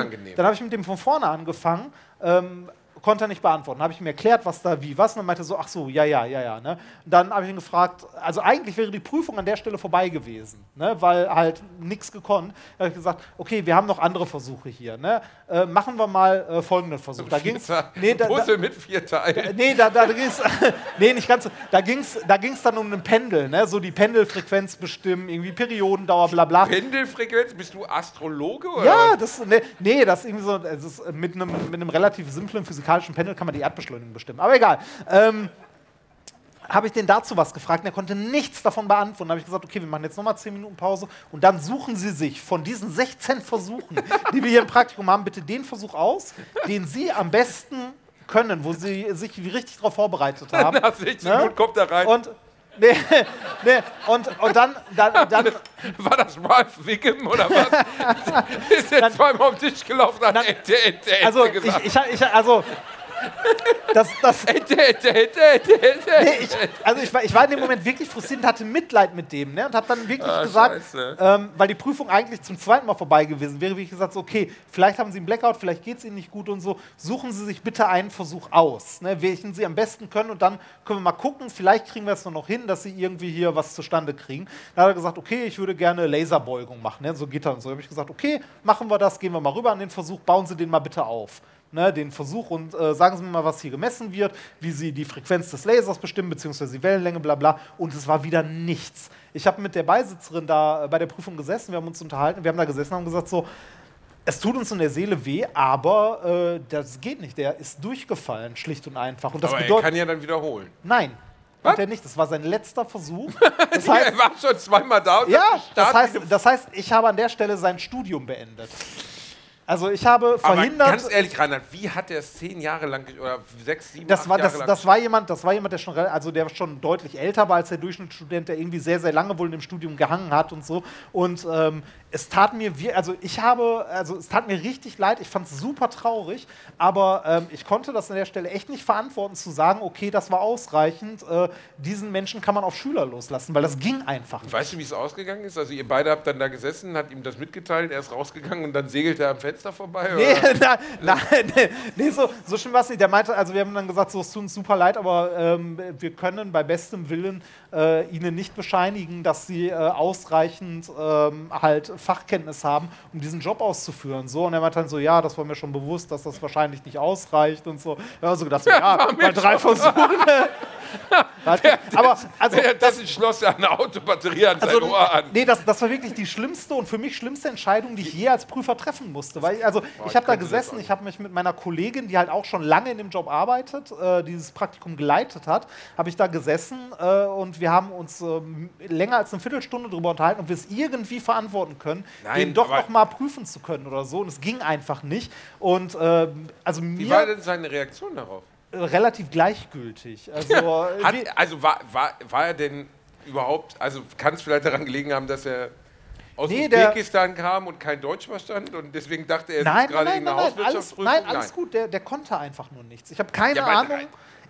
unangenehm. dann habe ich mit dem von vorne angefangen. Ähm, konnte er nicht beantworten. Habe ich ihm erklärt, was da wie was und dann meinte er so, ach so, ja, ja, ja, ja. Ne? Und dann habe ich ihn gefragt, also eigentlich wäre die Prüfung an der Stelle vorbei gewesen, ne? weil halt nichts gekonnt. Da habe ich gesagt, okay, wir haben noch andere Versuche hier. Ne? Äh, machen wir mal äh, folgenden Versuch. Da ging's, nee, da, Puzzle mit vier Teilen. Nee, da, da ging's, nee, nicht ganz. Da ging es da ging's dann um ein Pendel, ne? so die Pendelfrequenz bestimmen, irgendwie Periodendauer, bla bla. Pendelfrequenz, bist du Astrologe oder Ja, das, nee, nee, das ist irgendwie so, das ist mit, einem, mit einem relativ simplen physikalischen Pendel kann man die Erdbeschleunigung bestimmen. Aber egal. Ähm, habe ich den dazu was gefragt und er konnte nichts davon beantworten. Dann habe ich gesagt, okay, wir machen jetzt nochmal 10 Minuten Pause und dann suchen Sie sich von diesen 16 Versuchen, die wir hier im Praktikum haben, bitte den Versuch aus, den Sie am besten können, wo Sie sich richtig darauf vorbereitet haben. Nach 16 Ne? Minuten kommt er rein. Und, nee, nee, und, und dann, dann, dann, War das Ralph Wiggum oder was? ist jetzt zweimal auf den Tisch gelaufen, hat Ente, Ente, Ente also gesagt. ich, ich, also, das, das. Nee, ich, also ich war, ich war in dem Moment wirklich frustriert und hatte Mitleid mit dem ne? und habe dann wirklich Ah, gesagt, ähm, weil die Prüfung eigentlich zum zweiten Mal vorbei gewesen wäre, wie ich gesagt so, okay, vielleicht haben Sie einen Blackout, vielleicht geht es Ihnen nicht gut und so, suchen Sie sich bitte einen Versuch aus, ne? welchen Sie am besten können und dann können wir mal gucken, vielleicht kriegen wir es nur noch hin, dass Sie irgendwie hier was zustande kriegen. Dann hat er gesagt, okay, ich würde gerne Laserbeugung machen, ne? so Gitter und so. Da habe ich gesagt, okay, machen wir das, gehen wir mal rüber an den Versuch, bauen Sie den mal bitte auf ne, den Versuch und äh, sagen Sie mir mal, was hier gemessen wird, wie Sie die Frequenz des Lasers bestimmen, beziehungsweise die Wellenlänge, bla bla. Und es war wieder nichts. Ich habe mit der Beisitzerin da äh, bei der Prüfung gesessen, wir haben uns unterhalten, wir haben da gesessen und haben gesagt so, es tut uns in der Seele weh, aber äh, das geht nicht. Der ist durchgefallen, schlicht und einfach. Und das Aber er bedeutet, kann ja dann wiederholen. nein, Was? hat er nicht. Das war sein letzter Versuch. Das er heißt, war schon zweimal da und ja, das heißt, das heißt, ich habe an der Stelle sein Studium beendet. Also ich habe Aber verhindert. ganz ehrlich, Reinhard, wie hat er es zehn Jahre lang oder sechs, sieben, Das war, Jahre das, lang das war jemand, das war jemand, der schon, also der schon deutlich älter war als der Durchschnittsstudent, der irgendwie sehr, sehr lange wohl in dem Studium gehangen hat und so. Und ähm, es tat mir, wie, also ich habe, also es tat mir richtig leid. Ich fand es super traurig, aber ähm, ich konnte das an der Stelle echt nicht verantworten, zu sagen, okay, das war ausreichend. Äh, diesen Menschen kann man auf Schüler loslassen, weil das ging einfach. nicht. Weißt du, wie es ausgegangen ist? Also ihr beide habt dann da gesessen, hat ihm das mitgeteilt, er ist rausgegangen und dann segelt er am Fenster vorbei? Nee, nein, nein, nee, nee, so, so schlimm war es nicht. Der meinte, also wir haben dann gesagt, so, es tut uns super leid, aber ähm, wir können bei bestem Willen äh, Ihnen nicht bescheinigen, dass Sie äh, ausreichend ähm, halt Fachkenntnis haben, um diesen Job auszuführen. So, und er meinte dann so, ja, das war mir schon bewusst, dass das wahrscheinlich nicht ausreicht und so. Haben so gedacht, so, ja, bei drei Versuchen. aber also, Währenddessen schloss er eine Autobatterie an sein also, Ohr an. nee, das, das war wirklich die schlimmste und für mich schlimmste Entscheidung, die ich je als Prüfer treffen musste. Weil ich, also, ich habe da das gesessen, ich habe mich mit meiner Kollegin, die halt auch schon lange in dem Job arbeitet, äh, dieses Praktikum geleitet hat, habe ich da gesessen äh, und wir haben uns ähm, länger als eine Viertelstunde darüber unterhalten, ob wir es irgendwie verantworten können, Nein, den doch noch mal prüfen zu können oder so. Und es ging einfach nicht. Und ähm, also Wie mir war denn seine Reaktion darauf? relativ gleichgültig. Also, äh, Hat, wie- also war, war, war er denn überhaupt, also kann es vielleicht daran gelegen haben, dass er aus Nee, der- Usbekistan kam und kein Deutsch verstand und deswegen dachte er, er Nein, sitzt gerade nein, in nein, einer nein, alles, Hauswirtschaftsprüfung? nein, alles gut. Der, der konnte einfach nur nichts. Ich habe keine Ja, Ahnung.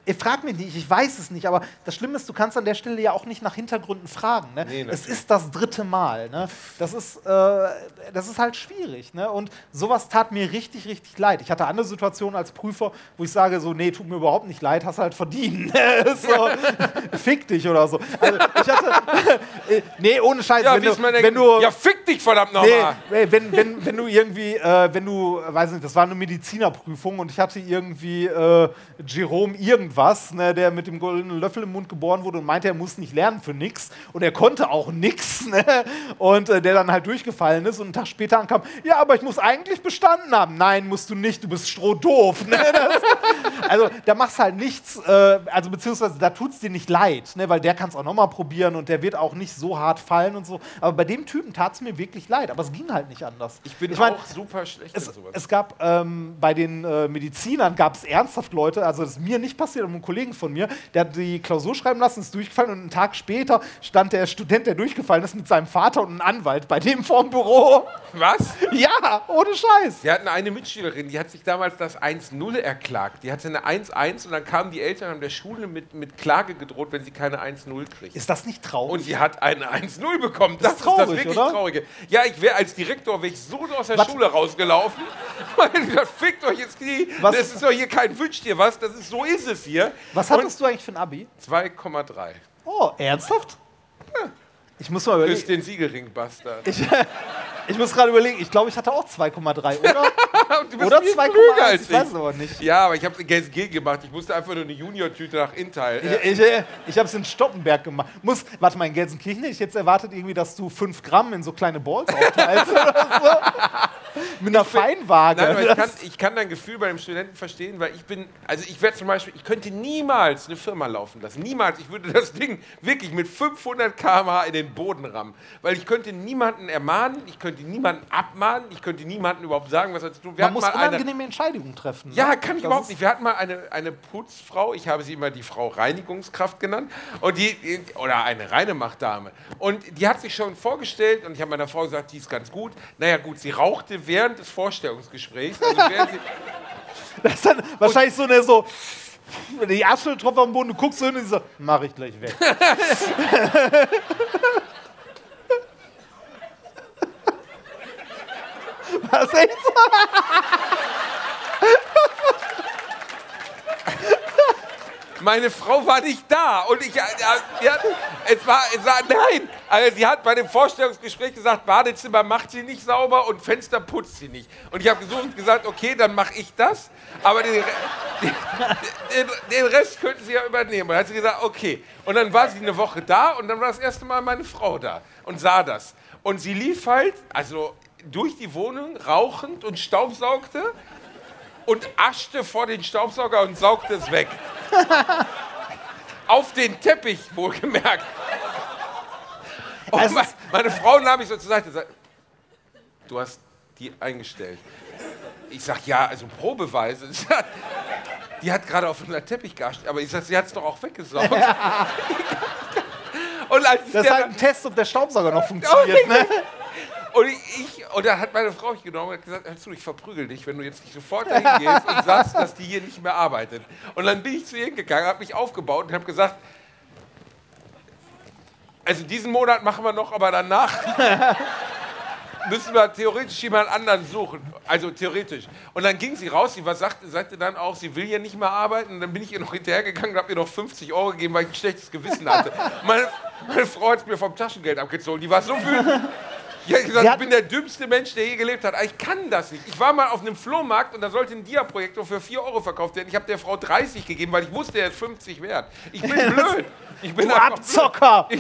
Ich frage mich nicht, ich weiß es nicht, aber das Schlimme ist, du kannst an der Stelle ja auch nicht nach Hintergründen fragen. Ne? Nee, es ist das dritte Mal. Ne? Das, ist, äh, das ist halt schwierig. Ne? Und sowas tat mir richtig, richtig leid. Ich hatte andere Situationen als Prüfer, wo ich sage, so, nee, tut mir überhaupt nicht leid, hast halt verdient. so, fick dich oder so. Also, ich hatte, äh, nee, ohne Scheiß. Ja, wenn, du, man wenn denkt, du, ja fick dich verdammt nochmal. nee, wenn, wenn, wenn du irgendwie, äh, wenn du, äh, weiß nicht, das war eine Medizinerprüfung und ich hatte irgendwie äh, Jerome irgendwas, ne, der mit dem goldenen Löffel im Mund geboren wurde und meinte, er muss nicht lernen für nix und er konnte auch nix, ne, und äh, der dann halt durchgefallen ist und einen Tag später ankam, ja, aber ich muss eigentlich bestanden haben. Nein, musst du nicht, du bist strohdoof. Ne, das, also da machst halt nichts, äh, also beziehungsweise da tut es dir nicht leid, ne, weil der kann es auch nochmal probieren und der wird auch nicht so hart fallen und so. Aber bei dem Typen tat es mir wirklich leid, aber es ging halt nicht anders. Ich bin mein, auch super schlecht es, sowas. es gab ähm, bei den äh, Medizinern gab es ernsthaft Leute, also das ist mir nicht passiert, aber einem Kollegen von mir, der hat die Klausur schreiben lassen, ist durchgefallen und einen Tag später stand der Student, der durchgefallen ist, mit seinem Vater und einem Anwalt bei dem vorm Büro. Was? Ja, ohne Scheiß. Wir hatten eine Mitschülerin, die hat sich damals das 1-0 erklagt. Die hatte eine 1-1 und dann kamen die Eltern an der Schule mit, mit Klage gedroht, wenn sie keine 1-0 kriegt. Ist das nicht traurig? Und sie hat eine 1-0 bekommen. Das, ist ist das traurig, wirklich oder? Traurige. Ja, ich wäre als Direktor wäre ich so aus der Was? Schule rausgelaufen. Fickt euch jetzt die. Was? Das ist doch hier kein Wünsch dir was. Das ist so ist es hier. Was hattest du eigentlich für ein Abi? Und 2,3. Oh, ernsthaft? Ich muss mal Küsst überlegen. den Siegelring, Bastard. Ich, Ich muss gerade überlegen, ich glaube, ich hatte auch 2,3, oder? Du bist oder viel 2,1, klüger als ich weiß es aber nicht. Ja, aber ich habe GSG gemacht. Ich musste einfach nur eine Junior-Tüte nach Intel. Ich, ich, ich habe es in Stoppenberg gemacht. Muss, warte mal, in Gelsenkirchen hätte ich jetzt erwartet, irgendwie, dass du 5 Gramm in so kleine Balls aufteilst oder so. Mit einer Feinwaage. Nein, ich kann, ich kann dein Gefühl bei dem Studenten verstehen, weil ich bin, also ich werde zum Beispiel, ich könnte niemals eine Firma laufen lassen. Niemals. Ich würde das Ding wirklich mit 500 km/h in den Boden rammen. Weil ich könnte niemanden ermahnen, ich könnte niemanden abmahnen, ich könnte niemandem überhaupt sagen, was er zu tun. Man muss mal eine, unangenehme Entscheidungen treffen. ja, ne? kann ich Das überhaupt nicht. Wir hatten mal eine, eine Putzfrau, ich habe sie immer die Frau Reinigungskraft genannt, und die, oder eine Reinemachtdame. Und die hat sich schon vorgestellt, und ich habe meiner Frau gesagt, die ist ganz gut. Naja, gut, sie rauchte während des Vorstellungsgesprächs. Also während Das ist dann wahrscheinlich so eine so. Die Asche-Tropfen am Boden, du guckst so hin und so, mach ich gleich weg. Was echt so? Meine Frau war nicht da. Und ich, ja, ja, es war, es war, nein. Also sie hat bei dem Vorstellungsgespräch gesagt, Badezimmer macht sie nicht sauber und Fenster putzt sie nicht. Und ich habe gesucht und gesagt, okay, dann mache ich das. Aber den, den, den Rest könnten sie ja übernehmen. Und dann hat sie gesagt, okay. Und dann war sie eine Woche da und dann war das erste Mal meine Frau da und sah das. Und sie lief halt, also durch die Wohnung, rauchend und staubsaugte und aschte vor den Staubsauger und saugte es weg. Auf den Teppich, wohlgemerkt. Und Also me- meine Frau nahm mich so zur Seite und sagte, du hast die eingestellt. Ich sag, ja, also Probeweise. Die hat gerade auf unseren Teppich geascht, aber ich sag, sie hat es doch auch weggesaugt. Und als Das ist halt ein Test, ob der Staubsauger noch funktioniert. Ne? Und ich, und dann hat meine Frau mich genommen und gesagt, hör zu, ich verprügel dich, wenn du jetzt nicht sofort dahin gehst und sagst, dass die hier nicht mehr arbeitet. Und dann bin ich zu ihr hingegangen, habe mich aufgebaut und habe gesagt, also diesen Monat machen wir noch, aber danach müssen wir theoretisch jemand anderen suchen. Also theoretisch. Und dann ging sie raus, sie sagte, sagte dann auch, sie will hier nicht mehr arbeiten. Und dann bin ich ihr noch hinterhergegangen und habe ihr noch 50 Euro gegeben, weil ich ein schlechtes Gewissen hatte. Meine, meine Frau hat es mir vom Taschengeld abgezogen. Die war so wütend. Ich gesagt, Die ich hat- bin der dümmste Mensch, der je gelebt hat. Aber ich kann das nicht. Ich war mal auf einem Flohmarkt und da sollte ein Dia-Projektor für 4 Euro verkauft werden. Ich habe der Frau 30 gegeben, weil ich wusste, er ist 50 wert. Ich bin blöd. Ich bin Du einfach blöd. Abzocker!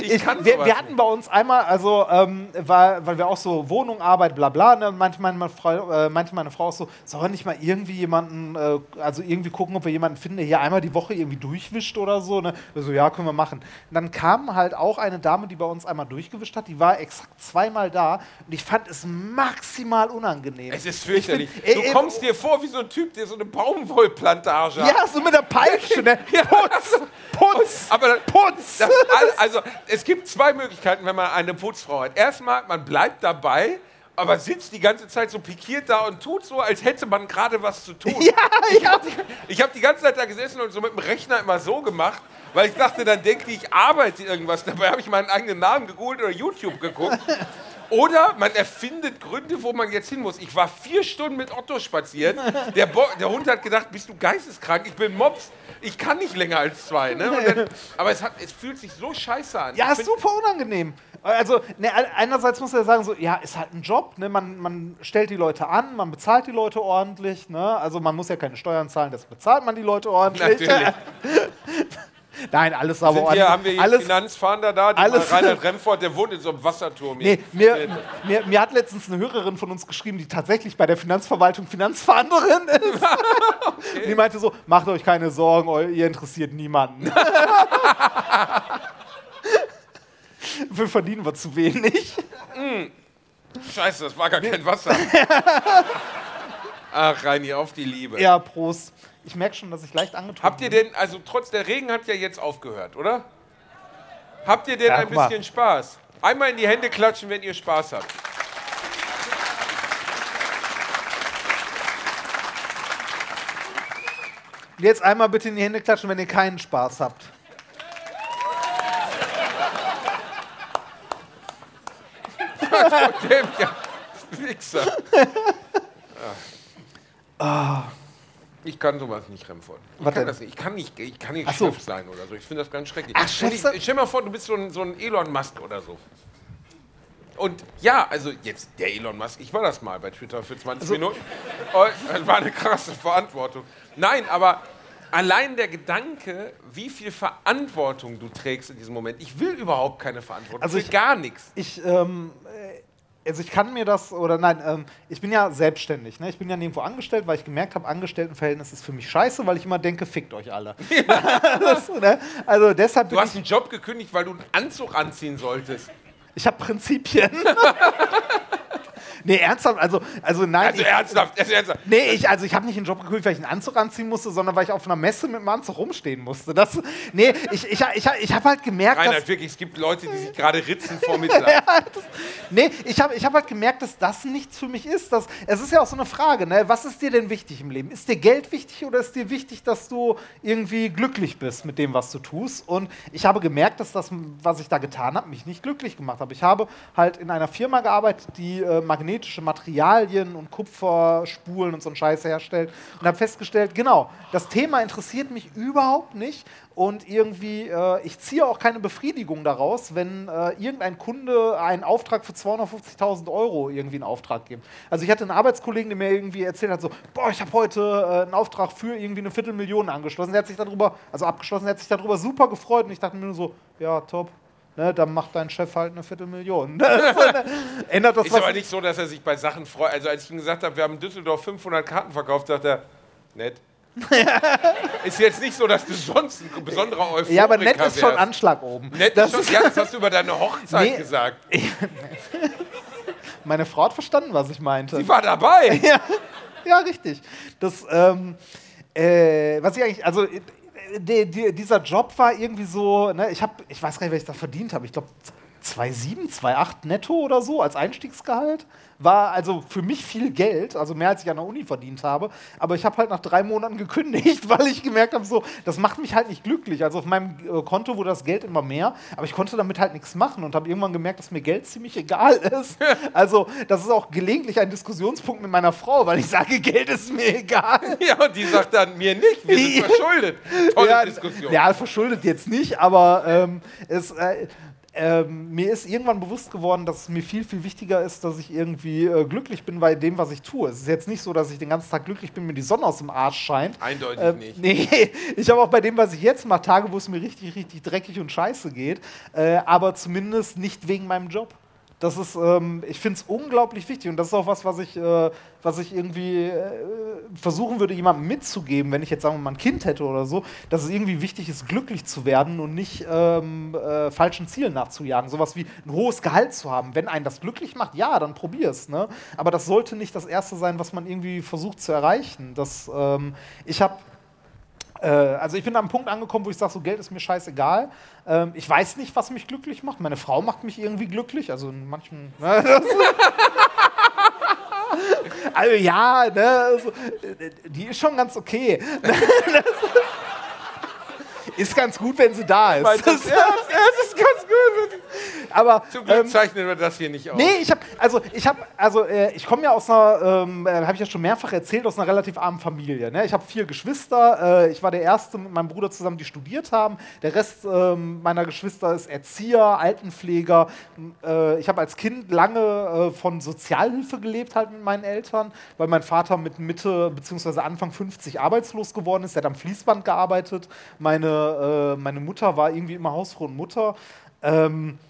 Ich Ich, kann wir, wir hatten bei uns einmal, also ähm, weil, weil wir auch so Wohnung, Arbeit, bla bla, ne, meinte, meine Frau, äh, meinte meine Frau auch so, sollen wir nicht mal irgendwie jemanden, äh, also irgendwie gucken, ob wir jemanden finden, der hier einmal die Woche irgendwie durchwischt oder so. Ne? Wir so, ja, können wir machen. Und dann kam halt auch eine Dame, die bei uns einmal durchgewischt hat, die war exakt zweimal da und ich fand es maximal unangenehm. Es ist fürchterlich. Ich find- du äh, kommst dir vor wie so ein Typ, der so eine Baumwollplantage hat. Ja, so mit der Peitsche, ne? Putz! Putz! Aber Putz! das, all- also, es gibt zwei Möglichkeiten, wenn man eine Putzfrau hat. Erstmal, man bleibt dabei, aber sitzt die ganze Zeit so pikiert da und tut so, als hätte man gerade was zu tun. Ja, ich ja. habe die, ich hab die ganze Zeit da gesessen und so mit dem Rechner immer so gemacht, weil ich dachte, dann denkt die, ich arbeite irgendwas. Dabei habe ich meinen eigenen Namen gegoogelt oder YouTube geguckt. Oder man erfindet Gründe, wo man jetzt hin muss. Ich war vier Stunden mit Otto spazieren. Der, Bo der Hund hat gedacht, bist du geisteskrank? Ich bin Mops. Ich kann nicht länger als zwei. Ne? Dann, aber es, hat, es fühlt sich so scheiße an. Ja, ist super unangenehm. Also, ne, einerseits muss er sagen, so, ja, ist halt ein Job, ne? man, man stellt die Leute an, man bezahlt die Leute ordentlich, ne? also man muss ja keine Steuern zahlen, das bezahlt man die Leute ordentlich. Natürlich. Nein, alles aber ordentlich. hier, haben wir hier alles, Finanzfahnder da? Alles- Reinhard Remford, der wohnt in so einem Wasserturm. Nee, mir, mir, mir hat letztens eine Hörerin von uns geschrieben, die tatsächlich bei der Finanzverwaltung Finanzverhandlerin ist. Die meinte so, macht euch keine Sorgen, ihr interessiert niemanden. Wir verdienen wir zu wenig. Scheiße, das war gar kein Wasser. Ach, Reini, auf die Liebe. Ja, Prost. Ich merke schon, dass ich leicht angetrunken Habt ihr denn, also trotz der Regen hat ja jetzt aufgehört, oder? Habt ihr denn Ja, ein guck mal. bisschen Spaß? Einmal in die Hände klatschen, wenn ihr Spaß habt. Und Jetzt einmal bitte in die Hände klatschen, wenn ihr keinen Spaß habt. Ja, Wichser. Ah. Ich kann sowas nicht, Remford. Ich Was kann denn? das nicht. Ich kann nicht, ich kann nicht Ach so. Chef sein oder so. Ich finde das ganz schrecklich. Ach, Stell Chef dich- sein- Stell dir mal vor, du bist so ein, so ein Elon Musk oder so. Und ja, also jetzt der Elon Musk, ich war das mal bei Twitter für 20 Minuten. Oh, Das war eine krasse Verantwortung. Nein, aber allein der Gedanke, wie viel Verantwortung du trägst in diesem Moment. Ich will überhaupt keine Verantwortung. Also ich will ich- gar nichts. Ich, ähm, äh, also ich kann mir das, oder nein, ähm, ich bin ja selbstständig. Ne? Ich bin ja nirgendwo angestellt, weil ich gemerkt habe, Angestelltenverhältnis ist für mich scheiße, weil ich immer denke, fickt euch alle. das, ne? Also deshalb Du hast einen Job gekündigt, weil du einen Anzug anziehen solltest. ich, ich habe Prinzipien. nee, ernsthaft, also, also nein. Also ich, ernsthaft, also ernsthaft. Nee, ich, also ich habe nicht einen Job gekündigt, weil ich einen Anzug anziehen musste, sondern weil ich auf einer Messe mit dem Anzug rumstehen musste. Das, nee, ich, ich, ich, ich habe halt gemerkt, dass, Reinhard, wirklich, es gibt Leute, die sich gerade ritzen vor Mitleid. Nee, ich habe ich hab halt gemerkt, dass das nichts für mich ist. Dass, es ist ja auch so eine Frage, ne? was ist dir denn wichtig im Leben? Ist dir Geld wichtig oder ist dir wichtig, dass du irgendwie glücklich bist mit dem, was du tust? Und ich habe gemerkt, dass das, was ich da getan habe, mich nicht glücklich gemacht habe. Ich habe halt in einer Firma gearbeitet, die äh, magnetische Materialien und Kupferspulen und so einen Scheiß herstellt und habe festgestellt, genau, das Thema interessiert mich überhaupt nicht und irgendwie, äh, ich ziehe auch keine Befriedigung daraus, wenn äh, irgendein Kunde einen Auftrag für 250.000 Euro irgendwie in Auftrag gibt. Also ich hatte einen Arbeitskollegen, der mir irgendwie erzählt hat, so, boah, ich habe heute äh, einen Auftrag für irgendwie eine Viertelmillion angeschlossen. Der hat sich darüber, also abgeschlossen, der hat sich darüber super gefreut und ich dachte mir nur so, ja, top. Ne, dann macht dein Chef halt eine Viertelmillion. Ändert das Ist was? aber nicht so, dass er sich bei Sachen freut. Also als ich ihm gesagt habe, wir haben in Düsseldorf 500 Karten verkauft, sagt er, nett. ist jetzt nicht so, dass du sonst ein besonderer Euphoriker ja, aber nett ist schon. Anschlag oben. Nett Das ist schon, ja, das hast du über deine Hochzeit Nee. gesagt. Meine Frau hat verstanden, was ich meinte. Sie war dabei. ja, ja, richtig. Das, ähm, äh, was ich eigentlich, also die, die, dieser Job war irgendwie so, ne, ich habe, ich weiß gar nicht, was ich da verdient habe. Ich glaube 2,7, 2,8 netto oder so als Einstiegsgehalt. War also für mich viel Geld, also mehr als ich an der Uni verdient habe. Aber ich habe halt nach drei Monaten gekündigt, weil ich gemerkt habe, so, das macht mich halt nicht glücklich. Also auf meinem äh, Konto wurde das Geld immer mehr, aber ich konnte damit halt nichts machen und habe irgendwann gemerkt, dass mir Geld ziemlich egal ist. Also das ist auch gelegentlich ein Diskussionspunkt mit meiner Frau, weil ich sage, Geld ist mir egal. Ja, und die sagt dann, mir nicht, wir sind verschuldet. Tolle ja, Diskussion. Ja, verschuldet jetzt nicht, aber ähm, es, äh, ähm, mir ist irgendwann bewusst geworden, dass es mir viel, viel wichtiger ist, dass ich irgendwie äh, glücklich bin bei dem, was ich tue. Es ist jetzt nicht so, dass ich den ganzen Tag glücklich bin, wenn die Sonne aus dem Arsch scheint. Eindeutig Ähm, nicht. Nee, ich habe auch bei dem, was ich jetzt mache, Tage, wo es mir richtig, richtig dreckig und scheiße geht, äh, aber zumindest nicht wegen meinem Job. Das ist, ähm, ich finde es unglaublich wichtig und das ist auch was, was ich, äh, was ich irgendwie äh, versuchen würde, jemandem mitzugeben, wenn ich jetzt sagen wir mal ein Kind hätte oder so, dass es irgendwie wichtig ist, glücklich zu werden und nicht ähm, äh, falschen Zielen nachzujagen. Sowas wie ein hohes Gehalt zu haben. Wenn einen das glücklich macht, ja, dann probier's. Ne? Aber das sollte nicht das Erste sein, was man irgendwie versucht zu erreichen. Das, ähm, ich habe also ich bin einem Punkt angekommen, wo ich sage, so Geld ist mir scheißegal. Ähm, ich weiß nicht, was mich glücklich macht. Meine Frau macht mich irgendwie glücklich. Also in manchen. Ne, also ja, ne, also, äh, die ist schon ganz okay. ist ganz gut, wenn sie da ist. Meinst du das ernst? Ja, das ist ganz gut. Aber Zum Glück ähm, zeichnen wir das hier nicht aus. Nee, ich habe also ich habe also äh, ich komme ja aus einer ähm, äh, habe ich ja schon mehrfach erzählt aus einer relativ armen Familie. Ne? Ich habe vier Geschwister. Äh, ich war der erste mit meinem Bruder zusammen, die studiert haben. Der Rest ähm, meiner Geschwister ist Erzieher, Altenpfleger. Äh, ich habe als Kind lange äh, von Sozialhilfe gelebt halt mit meinen Eltern, weil mein Vater mit Mitte bzw. Anfang 50 arbeitslos geworden ist. Der hat am Fließband gearbeitet. Meine äh, meine Mutter war irgendwie immer Hausfrau und Mutter. Ähm, äh,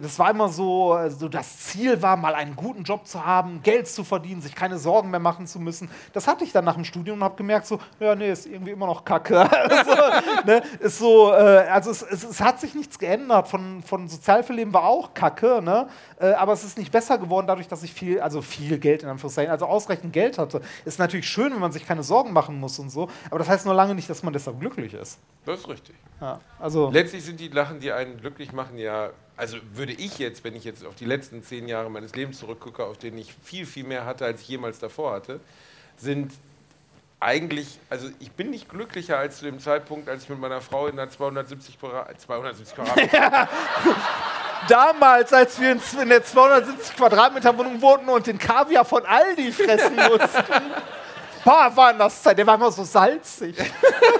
das war immer so, also das Ziel war, mal einen guten Job zu haben, Geld zu verdienen, sich keine Sorgen mehr machen zu müssen. Das hatte ich dann nach dem Studium und habe gemerkt, so, ja, nee, ist irgendwie immer noch Kacke. also, ne, ist so, äh, also es, es, es hat sich nichts geändert. Von, von Sozialverleben war auch Kacke, ne? Äh, aber es ist nicht besser geworden, dadurch, dass ich viel, also viel Geld in Anführungszeichen, also ausreichend Geld hatte. Ist natürlich schön, wenn man sich keine Sorgen machen muss und so, aber das heißt nur lange nicht, dass man deshalb glücklich ist. Das ist richtig. Ja, also, Letztlich sind die Lachen, die einen glücklich machen, ja, also würde ich jetzt, wenn ich jetzt auf die letzten zehn Jahre meines Lebens zurückgucke, auf denen ich viel, viel mehr hatte, als ich jemals davor hatte, sind eigentlich, also ich bin nicht glücklicher als zu dem Zeitpunkt, als ich mit meiner Frau in einer 270 Quadrat, 270 Quadratmeter, damals, als wir in, in der 270 Quadratmeter Wohnung wohnten und den Kaviar von Aldi fressen mussten. Boah, war das Zeit. Der war immer so salzig.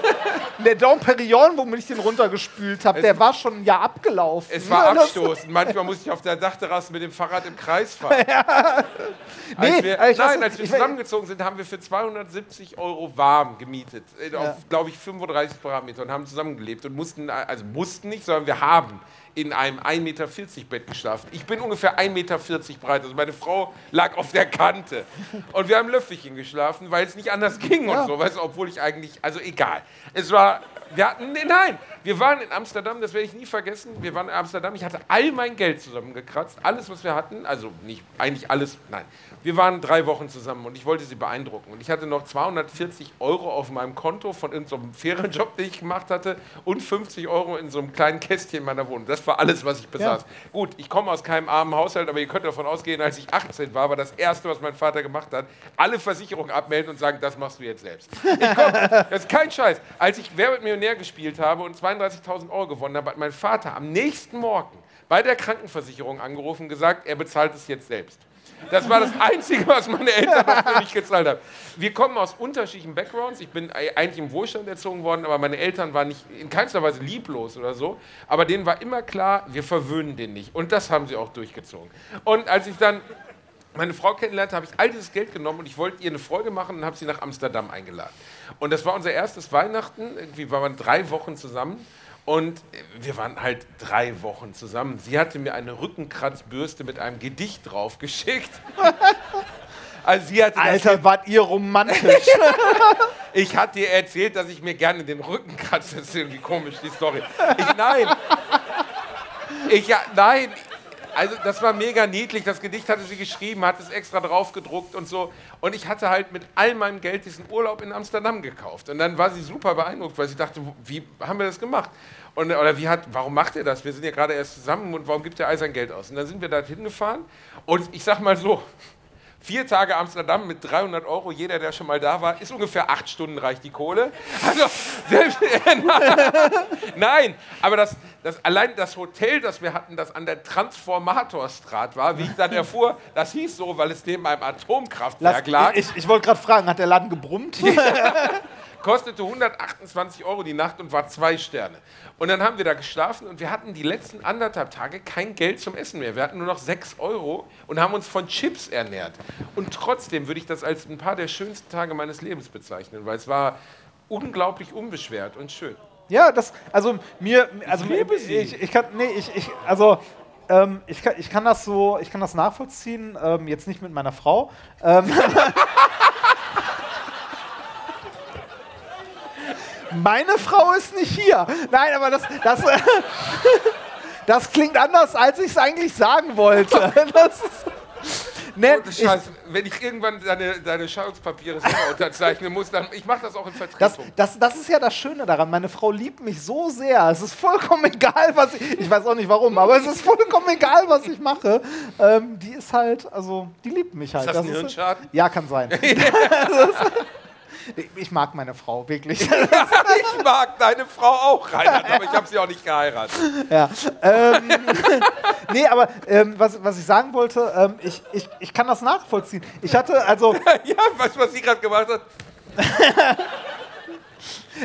der Dom Perignon, womit ich den runtergespült habe, der war schon ein Jahr abgelaufen. Es war abstoßend. Manchmal musste ich auf der Dachterrasse mit dem Fahrrad im Kreis fahren. Nee, als wir, weiß nein, als wir zusammengezogen sind, haben wir für 270 Euro warm gemietet. Äh, Ja. Auf, glaube ich, 35 Quadratmeter und haben zusammengelebt und mussten, also mussten nicht, sondern wir haben in einem 1,40 Meter Bett geschlafen. Ich bin ungefähr 1,40 Meter breit, also meine Frau lag auf der Kante. Und wir haben Löffelchen geschlafen, weil es nicht anders ging und so, weißt obwohl ich eigentlich, also egal. Es war, wir hatten, nein, wir waren in Amsterdam, das werde ich nie vergessen. Wir waren in Amsterdam, ich hatte all mein Geld zusammengekratzt, alles, was wir hatten, also nicht, eigentlich alles, nein. Wir waren drei Wochen zusammen und ich wollte sie beeindrucken. Und ich hatte noch 240 Euro auf meinem Konto von irgendeinem Ferienjob, den ich gemacht hatte, und 50 Euro in so einem kleinen Kästchen in meiner Wohnung. Das war alles, was ich besaß. Gut, ich komme aus keinem armen Haushalt, aber ihr könnt davon ausgehen, als ich 18 war, war das Erste, was mein Vater gemacht hat, alle Versicherungen abmelden und sagen, das machst du jetzt selbst. Komm, das ist kein Scheiß. Als ich Wer wird Millionär gespielt habe und 32.000 Euro gewonnen habe, hat mein Vater am nächsten Morgen bei der Krankenversicherung angerufen und gesagt, er bezahlt es jetzt selbst. Das war das Einzige, was meine Eltern dafür nicht gezahlt haben. Wir kommen aus unterschiedlichen Backgrounds. Ich bin ei- eigentlich im Wohlstand erzogen worden, aber meine Eltern waren nicht in keinster Weise lieblos oder so. Aber denen war immer klar, wir verwöhnen den nicht. Und das haben sie auch durchgezogen. Und als ich dann meine Frau kennenlernte, habe ich all dieses Geld genommen und ich wollte ihr eine Freude machen und habe sie nach Amsterdam eingeladen. Und das war unser erstes Weihnachten. Irgendwie waren wir drei Wochen zusammen. Und wir waren halt drei Wochen zusammen. Sie hatte mir eine Rückenkratzbürste mit einem Gedicht drauf geschickt. Also sie hatte das Alter, wart ihr romantisch. ich hatte ihr erzählt, dass ich mir gerne den Rücken kratze. Das ist irgendwie komisch, die Story. Ich, nein. Ich, nein. Also das war mega niedlich. Das Gedicht hatte sie geschrieben, hat es extra drauf gedruckt und so. Und ich hatte halt mit all meinem Geld diesen Urlaub in Amsterdam gekauft. Und dann war sie super beeindruckt, weil sie dachte, wie haben wir das gemacht? Und, oder wie hat, warum macht ihr das? Wir sind ja gerade erst zusammen und warum gibt ihr all sein Geld aus? Und dann sind wir da hingefahren. Und ich sag mal so, Vier Tage Amsterdam mit 300 Euro, jeder, der schon mal da war, ist ungefähr acht Stunden reicht die Kohle. Also, selbst, nein, aber das, das, allein das Hotel, das wir hatten, das an der Transformatorstraat war, wie ich dann erfuhr, das hieß so, weil es neben einem Atomkraftwerk lag, ich ich wollte gerade fragen, hat der Laden gebrummt? kostete 128 Euro die Nacht und war zwei Sterne. Und dann haben wir da geschlafen und wir hatten die letzten anderthalb Tage kein Geld zum Essen mehr. Wir hatten nur noch 6 Euro und haben uns von Chips ernährt. Und trotzdem würde ich das als ein paar der schönsten Tage meines Lebens bezeichnen, weil es war unglaublich unbeschwert und schön. Ja, das, also mir, also liebe sie. ich, ich kann, nee, ich, ich, also ähm, ich, kann, ich kann das so, ich kann das nachvollziehen, ähm, jetzt nicht mit meiner Frau. Ähm, Meine Frau ist nicht hier. Nein, aber das, das, das klingt anders, als ich es eigentlich sagen wollte. Das ist, ne, ich, Scheiß, wenn ich irgendwann deine, deine Scheidungspapiere selber unterzeichnen muss, dann ich mache das auch in Das, Vertretung. das, das ist ja das Schöne daran. Meine Frau liebt mich so sehr. Es ist vollkommen egal, was ich. Ich weiß auch nicht warum, aber es ist vollkommen egal, was ich mache. Ähm, die ist halt, also, die liebt mich halt. Ist das ein Hirnschaden? Ja, kann sein. Ich mag meine Frau, wirklich. Ich mag deine Frau auch, Reinhard, aber ich habe sie auch nicht geheiratet. ja. ähm, nee, aber ähm, was, was ich sagen wollte, ähm, ich, ich, ich kann das nachvollziehen. Ich hatte, also, Ja, weißt du, was sie gerade gemacht hat?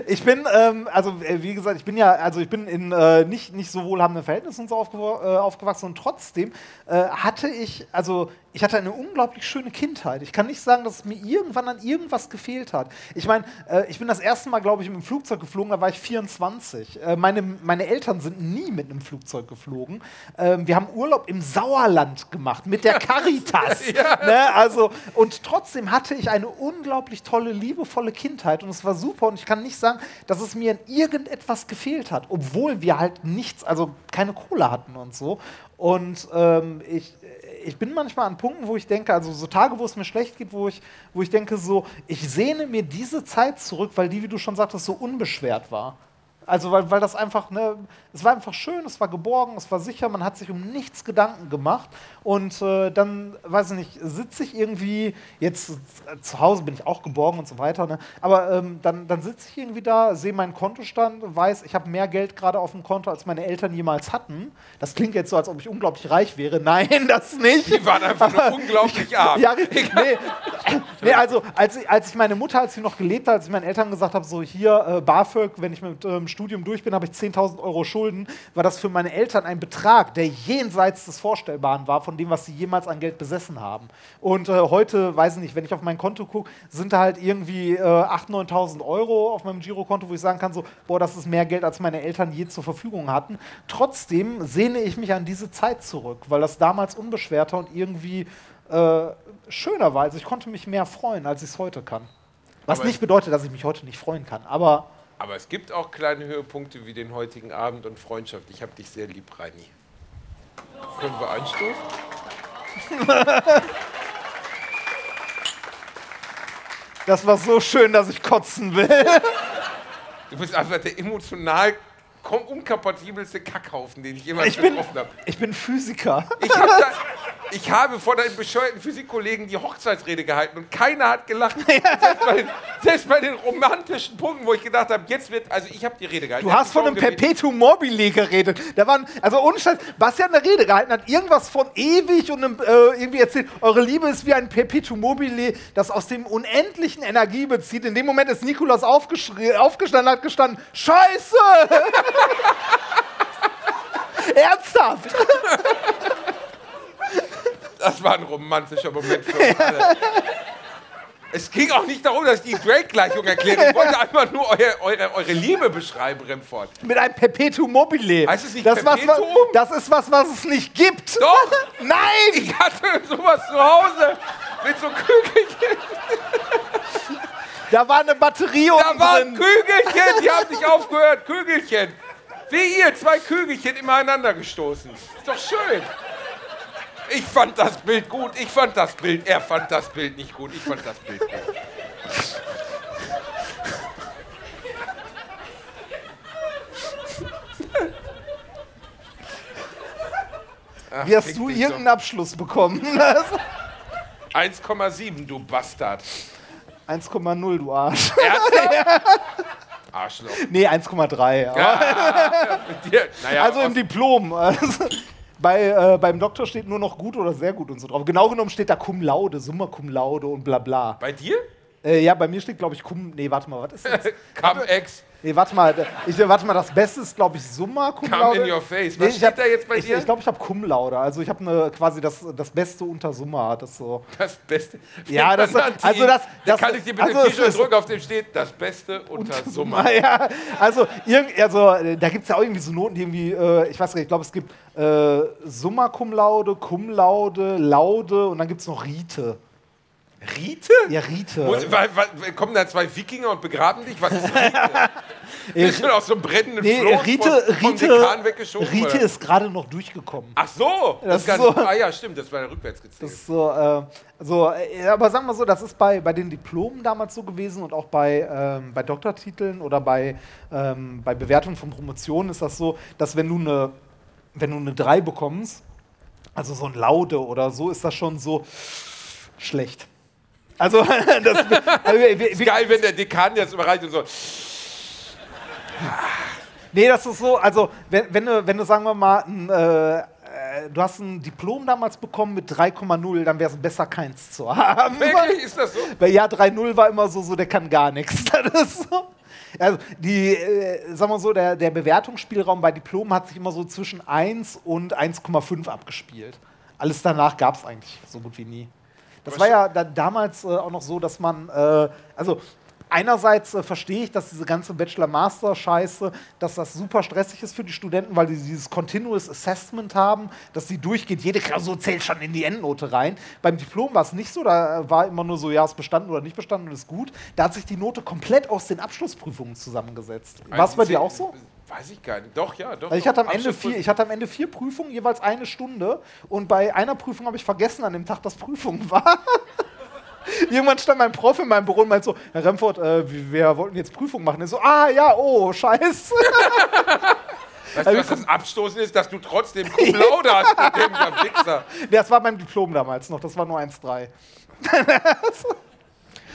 Ich bin, ähm, also äh, wie gesagt, ich bin ja, also ich bin in äh, nicht, nicht so wohlhabenden Verhältnissen so aufgew äh, aufgewachsen und trotzdem äh, hatte ich, also ich hatte eine unglaublich schöne Kindheit. Ich kann nicht sagen, dass es mir irgendwann an irgendwas gefehlt hat. Ich meine, äh, ich bin das erste Mal, glaube ich, mit dem Flugzeug geflogen, da war ich 24. Äh, meine, meine Eltern sind nie mit einem Flugzeug geflogen. Ähm, wir haben Urlaub im Sauerland gemacht mit der Caritas. ne? Also, und trotzdem hatte ich eine unglaublich tolle, liebevolle Kindheit und es war super und ich kann nicht sagen, dass es mir an irgendetwas gefehlt hat, obwohl wir halt nichts, also keine Kohle hatten und so. Und ähm, ich, ich bin manchmal an Punkten, wo ich denke, also so Tage, wo es mir schlecht geht, wo ich, wo ich denke, so, ich sehne mir diese Zeit zurück, weil die, wie du schon sagtest, so unbeschwert war. Also weil, weil das einfach, ne, es war einfach schön, es war geborgen, es war sicher, man hat sich um nichts Gedanken gemacht. Und äh, dann, weiß ich nicht, sitze ich irgendwie, jetzt äh, zu Hause bin ich auch geborgen und so weiter, ne? aber ähm, dann, dann sitze ich irgendwie da, sehe meinen Kontostand, weiß, ich habe mehr Geld gerade auf dem Konto, als meine Eltern jemals hatten. Das klingt jetzt so, als ob ich unglaublich reich wäre. Nein, das nicht. Die waren einfach nur unglaublich arm. Ja, richtig. nee, nee, also als ich, als ich meine Mutter, als sie noch gelebt hat, als ich meinen Eltern gesagt habe, so hier äh, BAföG, wenn ich mit ähm, Studium durch bin, habe ich 10.000 Euro Schulden, war das für meine Eltern ein Betrag, der jenseits des Vorstellbaren war, von dem, was sie jemals an Geld besessen haben. Und äh, heute, weiß ich nicht, wenn ich auf mein Konto gucke, sind da halt irgendwie äh, 8.000, 9.000 Euro auf meinem Girokonto, wo ich sagen kann, so, boah, das ist mehr Geld, als meine Eltern je zur Verfügung hatten. Trotzdem sehne ich mich an diese Zeit zurück, weil das damals unbeschwerter und irgendwie äh, schöner war. Also ich konnte mich mehr freuen, als ich es heute kann. Was Aber nicht bedeutet, dass ich mich heute nicht freuen kann. Aber Aber es gibt auch kleine Höhepunkte wie den heutigen Abend und Freundschaft. Ich habe dich sehr lieb, Reini. Können wir einstoßen? das war so schön, dass ich kotzen will. Du bist einfach der emotional unkompatibelste Kackhaufen, den ich jemals Ich getroffen habe. ich bin Physiker. Ich, hab da, ich habe vor deinen bescheuerten Physikkollegen die Hochzeitsrede gehalten und keiner hat gelacht. Selbst, bei den, selbst bei den romantischen Punkten, wo ich gedacht habe, jetzt wird, also ich habe die Rede gehalten. Du hast von einem. Perpetuum mobile geredet. Da waren, also ohne Scheiß, Bastian eine Rede gehalten hat, irgendwas von ewig und einem, äh, irgendwie erzählt, eure Liebe ist wie ein Perpetuum mobile, das aus dem unendlichen Energie bezieht. In dem Moment ist Nikolaus aufgestanden, hat gestanden, Scheiße! Ernsthaft! Das war ein romantischer Moment für uns alle. Es ging auch nicht darum, dass ich die Drake-Gleichung erkläre. Ich wollte einfach nur eure, eure, eure Liebe beschreiben, Remford. Mit einem Perpetuum mobile. Heißt es nicht das, was, Perpetuum? das ist was, was es nicht gibt. Doch! Nein! Ich hatte sowas zu Hause mit so Kügelchen. Da war eine Batterie Da unten waren drin. Kügelchen, die haben nicht aufgehört. Kügelchen. Wie ihr, zwei Kügelchen immer gestoßen. Ist doch schön. Ich fand das Bild gut, ich fand das Bild, er fand das Bild nicht gut, ich fand das Bild gut. Ach, Wie hast du irgendeinen Abschluss bekommen? doch. 1,7, du Bastard. 1,0, du Arsch. Ernsthaft? Arschloch. Nee, 1,3. aber- Ja, mit dir. Naja, Also im Diplom. Bei, äh, beim Doktor steht nur noch gut oder sehr gut und so drauf. Genau genommen steht da Cum Laude, Summa Cum Laude und bla bla. bei dir? Äh, ja, bei mir steht, glaube ich, Cum. Nee, warte mal, was ist das? Cum-Ex. Nee, warte mal. Ich, warte mal, das Beste ist, glaube ich, Summa Cum Come Laude. in your face. Was Nee, ich steht hab- da jetzt bei ich, dir? Ich glaube, ich habe Cum Laude. Also ich habe ne, quasi das, das Beste unter Summa. Das so. Das Beste. Ja, das- also das- da das- kann ich dir bitte also ein T-Shirt drücken, auf dem steht das Beste unter Summe. Ja, also, irgend, also äh, da gibt es ja auch irgendwie so Noten, die irgendwie, äh, ich weiß nicht, ich glaube, es gibt äh, Summa Cum Laude, Cum Laude, Laude und dann gibt es noch Rite. Rite? Ja, Rite. Muss, weil, weil, kommen da zwei Wikinger und begraben dich? Was ist Rite? Bist du aus so einem brennenden nee, Floß Rite, vom Rite, Dekan weggeschoben? Rite oder? ist gerade noch durchgekommen. Ach so! Das kann, ist so- Ah ja, stimmt, das war ja rückwärts gezählt. Das ist so, äh, so, äh, aber sagen wir so, das ist bei, bei den Diplomen damals so gewesen und auch bei, ähm, bei Doktortiteln oder bei, ähm, bei Bewertungen von Promotionen ist das so, dass wenn du eine, wenn du eine 3 bekommst, also so ein Laude oder so, ist das schon so schlecht. Also, das, also wir, wir, Geil, wenn der Dekan jetzt überreicht und so. Nee, das ist so, also wenn, wenn, du, wenn du, sagen wir mal, ein, äh, äh, du hast ein Diplom damals bekommen mit 3,0, dann wäre es besser, keins zu haben. Wirklich, ist das so? Bei ja 3-0 war immer so, so, der kann gar nichts. Das ist so. Also die, äh, sagen wir so, der, der Bewertungsspielraum bei Diplomen hat sich immer so zwischen 1 und 1,5 abgespielt. Alles danach gab es eigentlich so gut wie nie. Das war ja da, damals äh, auch noch so, dass man, äh, also einerseits äh, verstehe ich, dass diese ganze Bachelor-Master-Scheiße, dass das super stressig ist für die Studenten, weil die dieses Continuous Assessment haben, dass die durchgeht, jede Klausur zählt schon in die Endnote rein. Beim Diplom war es nicht so, da äh, war immer nur so, ja, ist bestanden oder nicht bestanden und ist gut. Da hat sich die Note komplett aus den Abschlussprüfungen zusammengesetzt. War es bei dir auch so? Weiß ich gar nicht. Doch, ja, doch. Also ich hatte, am Ende vier, ich hatte am Ende vier Prüfungen, jeweils eine Stunde. Und bei einer Prüfung habe ich vergessen an dem Tag, dass Prüfung war. Irgendwann stand mein Prof in meinem Büro und meinte so, Herr Remford, äh, wir, wollten jetzt Prüfung machen. Er so, ah ja, oh, scheiße. Weißt du, was das Abstoßen ist, dass du trotzdem Cum Laude hast mit dem Wichser. Das war mein Diplom damals noch, das war nur 1,3.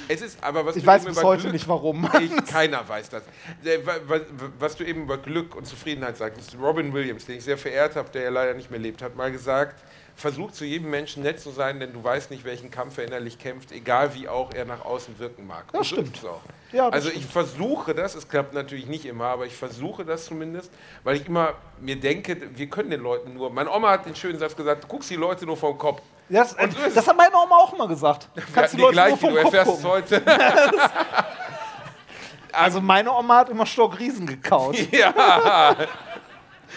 Es ist aber, was Ich weiß bis heute Glück, nicht warum. Ich, keiner weiß das. Äh, wa- wa- Was du eben über Glück und Zufriedenheit sagst, Robin Williams, den ich sehr verehrt habe, der ja leider nicht mehr lebt, hat mal gesagt, versuch zu jedem Menschen nett zu sein, denn du weißt nicht, welchen Kampf er innerlich kämpft, egal wie auch er nach außen wirken mag. Das so stimmt. auch. Ja, das also ich versuche das, es klappt natürlich nicht immer, aber ich versuche das zumindest, weil ich immer mir denke, wir können den Leuten nur, meine Oma hat den schönen Satz gesagt, du guckst die Leute nur vom Kopf. Das, Und das hat meine Oma auch immer gesagt. Kannst Ja, die Leute gleiche, nur vom du Kopf erfährst es gucken. heute. Also meine Oma hat immer Stock Riesen gekaut. Ja.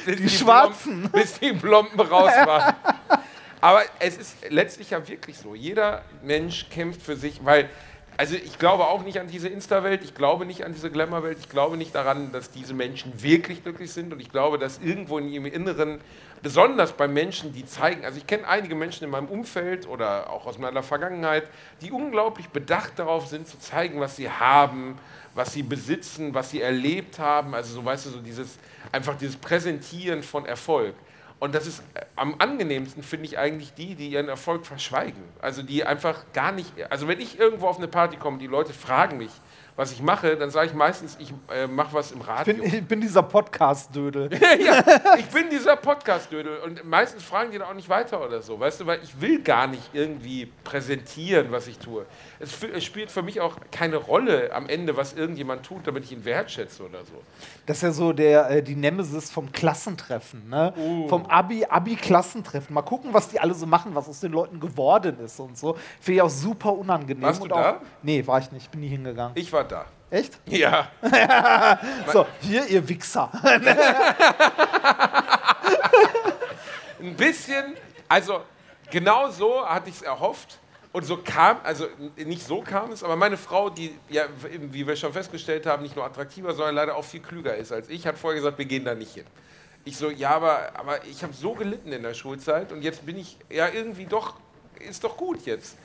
Bis Die Schwarzen. Blom- bis die Blomben raus waren. Aber es ist letztlich ja wirklich so. Jeder Mensch kämpft für sich, weil, also ich glaube auch nicht an diese Insta-Welt, ich glaube nicht an diese Glamour-Welt, ich glaube nicht daran, dass diese Menschen wirklich glücklich sind und ich glaube, dass irgendwo in ihrem Inneren, besonders bei Menschen, die zeigen, also ich kenne einige Menschen in meinem Umfeld oder auch aus meiner Vergangenheit, die unglaublich bedacht darauf sind, zu zeigen, was sie haben, was sie besitzen, was sie erlebt haben, also so weißt du, so dieses, einfach dieses Präsentieren von Erfolg. Und das ist äh, am angenehmsten, finde ich eigentlich die, die ihren Erfolg verschweigen. Also die einfach gar nicht, also wenn ich irgendwo auf eine Party komme, die Leute fragen mich, was ich mache, dann sage ich meistens, ich äh, mache was im Radio. Bin, ich bin dieser Podcast-Dödel. ja, ich bin dieser Podcast-Dödel und meistens fragen die da auch nicht weiter oder so, weißt du, weil ich will gar nicht irgendwie präsentieren, was ich tue. Es, es spielt für mich auch keine Rolle am Ende, was irgendjemand tut, damit ich ihn wertschätze oder so. Das ist ja so der, äh, die Nemesis vom Klassentreffen, ne? Uh. Vom Abi, Abi-Klassentreffen. Mal gucken, was die alle so machen, was aus den Leuten geworden ist und so. Finde ich auch super unangenehm. Warst du da? Auch, nee, war ich nicht, bin nie hingegangen. Ich war da. Echt? Ja. So, hier, ihr Wichser. Ein bisschen, also genau so hatte ich es erhofft. Und so kam, also nicht so kam es, aber meine Frau, die ja, wie wir schon festgestellt haben, nicht nur attraktiver, sondern leider auch viel klüger ist als ich, hat vorher gesagt, wir gehen da nicht hin. Ich so, ja, aber, aber ich habe so gelitten in der Schulzeit und jetzt bin ich ja irgendwie doch, ist doch gut jetzt.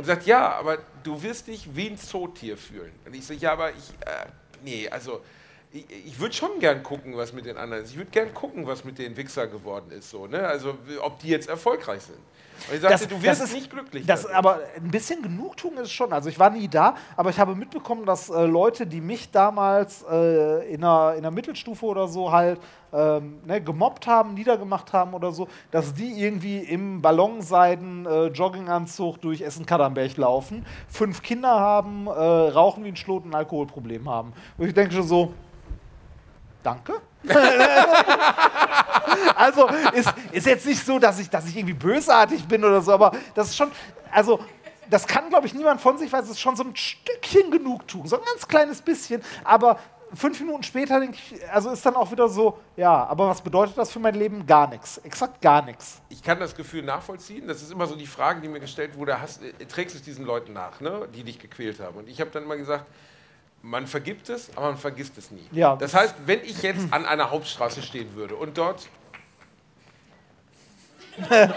Und sagt, ja, aber du wirst dich wie ein Zootier fühlen. Und ich so, ja, aber ich, äh, nee, also ich, ich würde schon gern gucken, was mit den anderen ist. Ich würde gern gucken, was mit den Wichser geworden ist. So, ne? Also ob die jetzt erfolgreich sind. Und ich sagte, du wirst nicht glücklich. Das, aber ein bisschen Genugtuung ist schon. Also ich war nie da, aber ich habe mitbekommen, dass äh, Leute, die mich damals äh, in, der, in der Mittelstufe oder so halt ähm, ne, gemobbt haben, niedergemacht haben oder so, dass die irgendwie im Ballonseiden äh, Jogginganzug durch Essen-Kadernberg laufen, fünf Kinder haben, äh, rauchen wie ein Schlot und ein Alkoholproblem haben. Und ich denke schon so, danke. Also ist, ist jetzt nicht so, dass ich, dass ich irgendwie bösartig bin oder so, aber das ist schon, also das kann, glaube ich, niemand von sich, weil es ist schon so ein Stückchen Genugtuung, so ein ganz kleines bisschen, aber fünf Minuten später denke ich, also ist dann auch wieder so, ja, aber was bedeutet das für mein Leben? Gar nichts, exakt gar nichts. ich kann das Gefühl nachvollziehen. Das ist immer so die Frage, die mir gestellt wurde: hast, trägst du es diesen Leuten nach, ne, die dich gequält haben? Und ich habe dann immer gesagt, man vergibt es, aber man vergisst es nie. Ja. Das heißt, wenn ich jetzt an einer Hauptstraße stehen würde und dort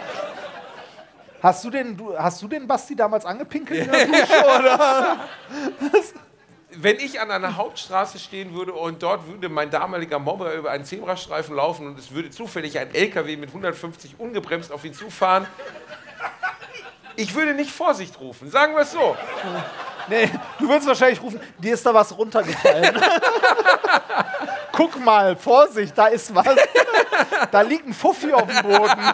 Hast du den, du, hast du den Basti damals angepinkelt in der Dusche, oder? wenn ich an einer Hauptstraße stehen würde und dort würde mein damaliger Mobber über einen Zebrastreifen laufen und es würde zufällig ein LKW mit 150 ungebremst auf ihn zufahren, ich würde nicht Vorsicht rufen, sagen wir es so. Nee, du würdest wahrscheinlich rufen, dir ist da was runtergefallen. Guck mal, Vorsicht, da ist was. Da liegt ein Fuffi auf dem Boden.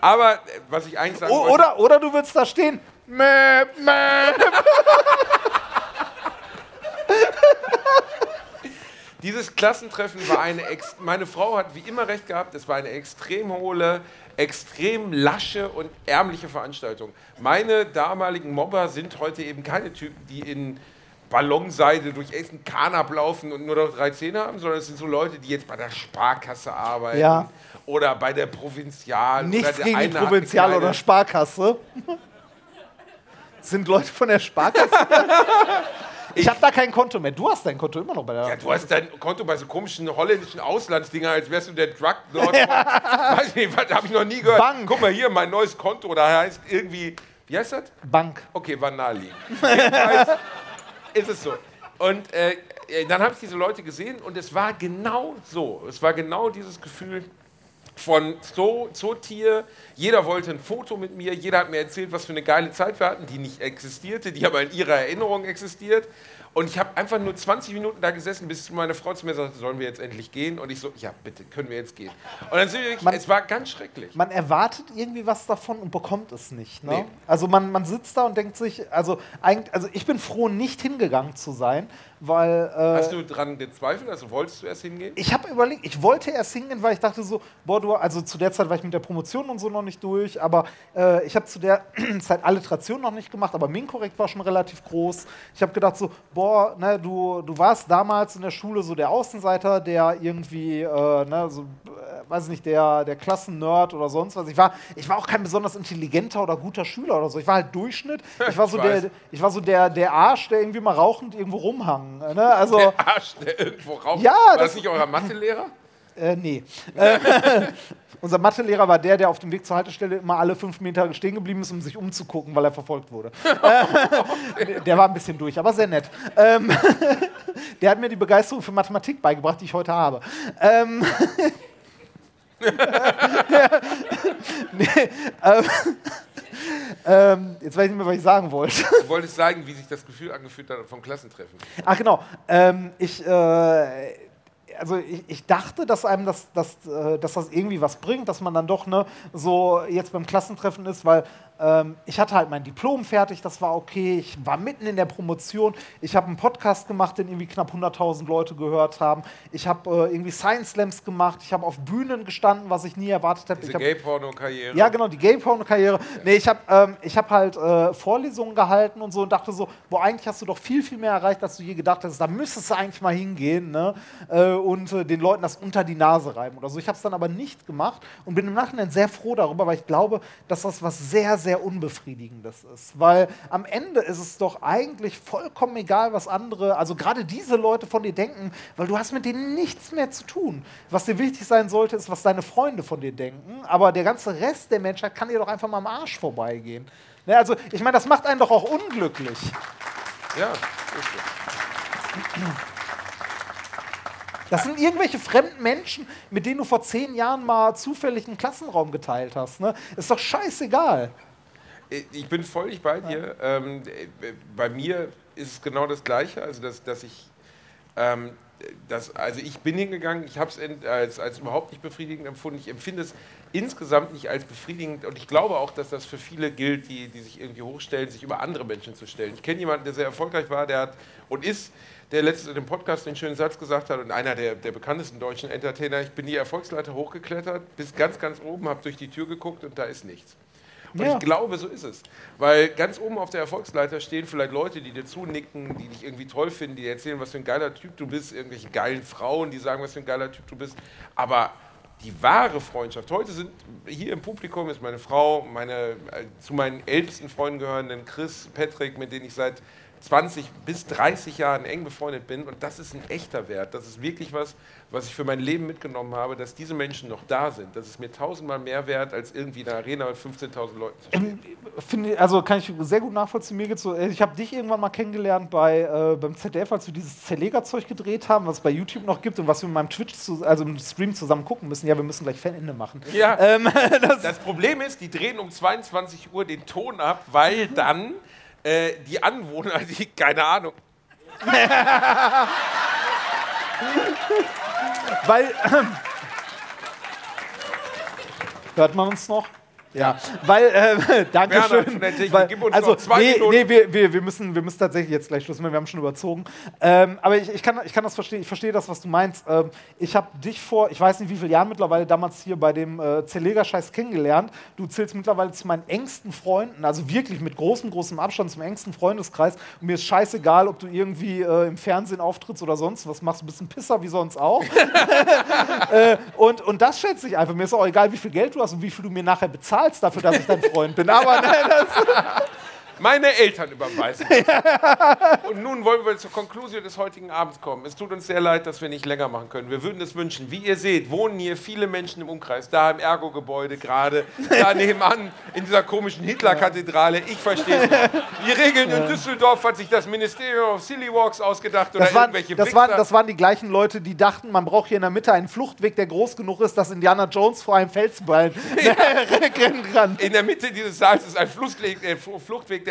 Aber äh, was ich eigentlich sagen O wollte, oder, oder du würdest da stehen. Mäh, mäh. Dieses Klassentreffen war eine, ex meine Frau hat wie immer recht gehabt, es war eine extrem hohle, extrem lasche und ärmliche Veranstaltung. Meine damaligen Mobber sind heute eben keine Typen, die in Ballonseide durch Essen Kanab laufen und nur noch drei Zähne haben, sondern es sind so Leute, die jetzt bei der Sparkasse arbeiten Ja. oder bei der Provinzial. Nichts oder der gegen die Provinzial oder Sparkasse. Sind Leute von der Sparkasse? Ich habe da kein Konto mehr. Du hast dein Konto immer noch bei der. Ja, du hast dein Konto bei so komischen holländischen Auslandsdinger, als wärst du der Druglord. von- Weiß nicht, was habe ich noch nie gehört. Bank. Guck mal hier, mein neues Konto, da heißt irgendwie, wie heißt das? Bank. Okay, war naheliegend. Jedenfalls ist es so. Und äh, dann habe ich diese Leute gesehen und es war genau so. Es war genau dieses Gefühl von Zoo, Zootier. Jeder wollte ein Foto mit mir. Jeder hat mir erzählt, was für eine geile Zeit wir hatten, die nicht existierte, die aber in ihrer Erinnerung existiert. Und ich habe einfach nur 20 Minuten da gesessen, bis meine Frau zu mir sagte, sollen wir jetzt endlich gehen? Und ich so, ja, bitte, können wir jetzt gehen? Und dann sind wir wirklich, Man- es war ganz schrecklich. Man erwartet irgendwie was davon und bekommt es nicht. Ne? Nee. Also man, man sitzt da und denkt sich, also, eigentlich, also ich bin froh, nicht hingegangen zu sein, weil äh, Hast du dran gezweifelt? Also wolltest du erst hingehen? ich habe überlegt, ich wollte erst hingehen, weil ich dachte so, boah, du, also zu der Zeit war ich mit der Promotion und so noch nicht durch, aber äh, ich habe zu der Zeit Alliteration noch nicht gemacht, aber Minkorrekt war schon relativ groß. Ich habe gedacht so, boah, ne, du, du warst damals in der Schule so der Außenseiter, der irgendwie, äh, ne, so, äh, weiß nicht, der, der Klassennerd oder sonst was. Ich war, ich war auch kein besonders intelligenter oder guter Schüler oder so. Ich war halt Durchschnitt. Ich war so, Ich der, ich war so der, der Arsch, der irgendwie mal rauchend irgendwo rumhang. Ne? Also, Der Arsch, der irgendwo raucht. Ja, war das- das nicht euer Mathelehrer? Äh, nee. Äh, unser Mathelehrer war der, der auf dem Weg zur Haltestelle immer alle fünf Meter stehen geblieben ist, um sich umzugucken, weil er verfolgt wurde. Äh, der war ein bisschen durch, aber sehr nett. Ähm, der hat mir die Begeisterung für Mathematik beigebracht, die ich heute habe. Ähm, nee, ähm, ähm, jetzt weiß ich nicht mehr, was ich sagen wollte. Du wolltest sagen, wie sich das Gefühl angefühlt hat vom Klassentreffen. Ach genau. Ähm, ich, äh, also ich, ich dachte, dass einem das, das, äh, dass das irgendwie was bringt, dass man dann doch ne, so jetzt beim Klassentreffen ist, weil ähm, ich hatte halt mein Diplom fertig, das war okay. Ich war mitten in der Promotion. Ich habe einen Podcast gemacht, den irgendwie knapp 100.000 Leute gehört haben. Ich habe äh, irgendwie Science Slams gemacht. Ich habe auf Bühnen gestanden, was ich nie erwartet hätte. Hab- Gay-Porno-Karriere. ja, genau, die Gay-Porno-Karriere. Nee, ich habe ähm, ich hab halt äh, Vorlesungen gehalten und so und dachte so, boah, eigentlich hast du doch viel, viel mehr erreicht, als du je gedacht hast. Da müsstest du eigentlich mal hingehen ne? äh, und äh, den Leuten das unter die Nase reiben oder so. Ich habe es dann aber nicht gemacht und bin im Nachhinein sehr froh darüber, weil ich glaube, dass das was sehr, sehr Unbefriedigendes ist. Weil am Ende ist es doch eigentlich vollkommen egal, was andere, also gerade diese Leute von dir denken, weil du hast mit denen nichts mehr zu tun. Was dir wichtig sein sollte, ist, was deine Freunde von dir denken. Aber der ganze Rest der Menschheit kann dir doch einfach mal am Arsch vorbeigehen. Ne, also, ich meine, das macht einen doch auch unglücklich. Ja. Das sind irgendwelche fremden Menschen, mit denen du vor zehn Jahren mal zufällig einen Klassenraum geteilt hast. Ne? Ist doch scheißegal. Ich bin völlig bei dir. Ähm, äh, bei mir ist es genau das Gleiche, also dass, dass ich, ähm, das, also ich bin hingegangen, ich habe es als, als überhaupt nicht befriedigend empfunden. Ich empfinde es insgesamt nicht als befriedigend und ich glaube auch, dass das für viele gilt, die, die sich irgendwie hochstellen, sich über andere Menschen zu stellen. Ich kenne jemanden, der sehr erfolgreich war, der hat und ist, der letztens in dem Podcast den schönen Satz gesagt hat und einer der, der bekanntesten deutschen Entertainer, ich bin die Erfolgsleiter hochgeklettert, bis ganz, ganz oben, habe durch die Tür geguckt und da ist nichts. Und Ja. ich glaube, so ist es. Weil ganz oben auf der Erfolgsleiter stehen vielleicht Leute, die dir zunicken, die dich irgendwie toll finden, die dir erzählen, was für ein geiler Typ du bist, irgendwelche geilen Frauen, die sagen, was für ein geiler Typ du bist. Aber die wahre Freundschaft, heute sind hier im Publikum ist meine Frau, meine äh, zu meinen ältesten Freunden gehörenden Chris, Patrick, mit denen ich seit 20 bis 30 Jahren eng befreundet bin. Und das ist ein echter Wert. Das ist wirklich was, was ich für mein Leben mitgenommen habe, dass diese Menschen noch da sind. Das ist mir tausendmal mehr wert, als irgendwie in einer Arena mit 15.000 Leuten zu stehen. Finde, ich- also kann ich sehr gut nachvollziehen. Mir geht's so, äh, ich habe dich irgendwann mal kennengelernt bei, äh, beim ZDF, als wir dieses Zerlegerzeug gedreht haben, was es bei YouTube noch gibt und was wir mit meinem Twitch, zu, also im Stream zusammen gucken müssen. Ja, wir müssen gleich Fanende machen. Ja, Ähm, das Problem ist, die drehen um 22 Uhr den Ton ab, weil dann äh, die Anwohner, die, keine Ahnung, Weil. Ähm, hört man uns noch? Ja, weil, äh, danke schön. Weil, also, nee, Minuten. nee wir, wir, wir, müssen, wir müssen tatsächlich jetzt gleich Schluss machen, wir haben schon überzogen. Ähm, aber ich, ich, kann, ich kann das verstehen, ich verstehe das, was du meinst. Ähm, ich habe dich vor, ich weiß nicht wie viele Jahren mittlerweile, damals hier bei dem äh, Zerleger-Scheiß kennengelernt. Du zählst mittlerweile zu meinen engsten Freunden, also wirklich mit großem, großem Abstand zum engsten Freundeskreis. Und mir ist scheißegal, ob du irgendwie äh, im Fernsehen auftrittst oder sonst was machst. Du bist ein Pisser wie sonst auch. Äh, und, und das schätze ich einfach. Mir ist auch egal, wie viel Geld du hast und wie viel du mir nachher bezahlst dafür, dass ich dein Freund bin. Aber nein, das, Meine Eltern überweisen. Und nun wollen wir zur Konklusion des heutigen Abends kommen. Es tut uns sehr leid, dass wir nicht länger machen können. Wir würden es wünschen. Wie ihr seht, wohnen hier viele Menschen im Umkreis. Da im Ergo-Gebäude gerade, da nebenan in dieser komischen Hitler-Kathedrale. Ich verstehe es nicht. Die Regeln in Düsseldorf hat sich das Ministerium of Silly Walks ausgedacht oder Das waren, irgendwelche das, waren, das waren die gleichen Leute, die dachten, man braucht hier in der Mitte einen Fluchtweg, der groß genug ist, dass Indiana Jones vor einem Felsballen rennen kann. In der Mitte dieses Saals ist ein Fluchtweg, äh,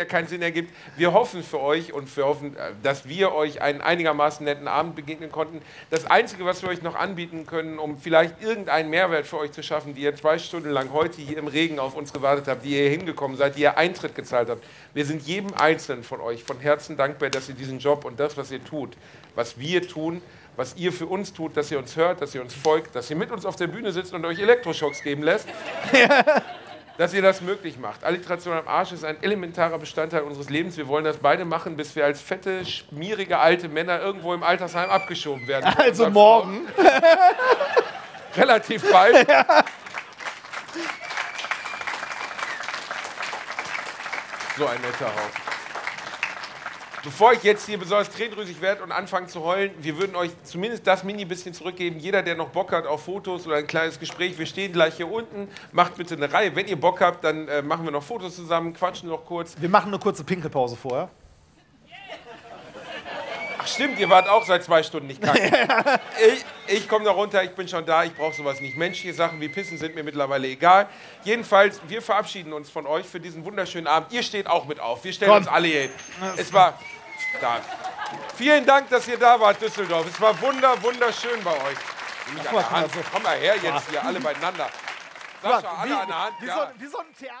Der keinen Sinn ergibt. Wir hoffen für euch und wir hoffen, äh, dass wir euch einen einigermaßen netten Abend begegnen konnten. Das Einzige, was wir euch noch anbieten können, um vielleicht irgendeinen Mehrwert für euch zu schaffen, die ihr zwei Stunden lang heute hier im Regen auf uns gewartet habt, die ihr hier hingekommen seid, die ihr Eintritt gezahlt habt. Wir sind jedem Einzelnen von euch von Herzen dankbar, dass ihr diesen Job und das, was ihr tut, was wir tun, was ihr für uns tut, dass ihr uns hört, dass ihr uns folgt, dass ihr mit uns auf der Bühne sitzt und euch Elektroschocks geben lässt dass ihr das möglich macht. Alliteration am Arsch ist ein elementarer Bestandteil unseres Lebens. Wir wollen das beide machen, bis wir als fette, schmierige alte Männer irgendwo im Altersheim abgeschoben werden. Also morgen. Relativ bald. So ein netter Haufen. Bevor ich jetzt hier besonders tränenrüsig werde und anfange zu heulen, wir würden euch zumindest das mini bisschen zurückgeben. Jeder, der noch Bock hat auf Fotos oder ein kleines Gespräch, wir stehen gleich hier unten. Macht bitte eine Reihe. Wenn ihr Bock habt, dann äh, machen wir noch Fotos zusammen, quatschen noch kurz. Wir machen eine kurze Pinkelpause vorher. Ach stimmt, ihr wart auch seit zwei Stunden nicht kacken. ich ich komme da runter, ich bin schon da, ich brauche sowas nicht. Menschliche Sachen wie Pissen sind mir mittlerweile egal. Jedenfalls, wir verabschieden uns von euch für diesen wunderschönen Abend. Ihr steht auch mit auf. Wir stellen Komm. uns alle hier hin. Es war da. Vielen Dank, dass ihr da wart, Düsseldorf. Es war wunder, wunderschön bei euch. Hand. Komm mal her jetzt hier, alle beieinander. Sascha, alle an der Hand. Wie, Ja. so, wie so ein Theater.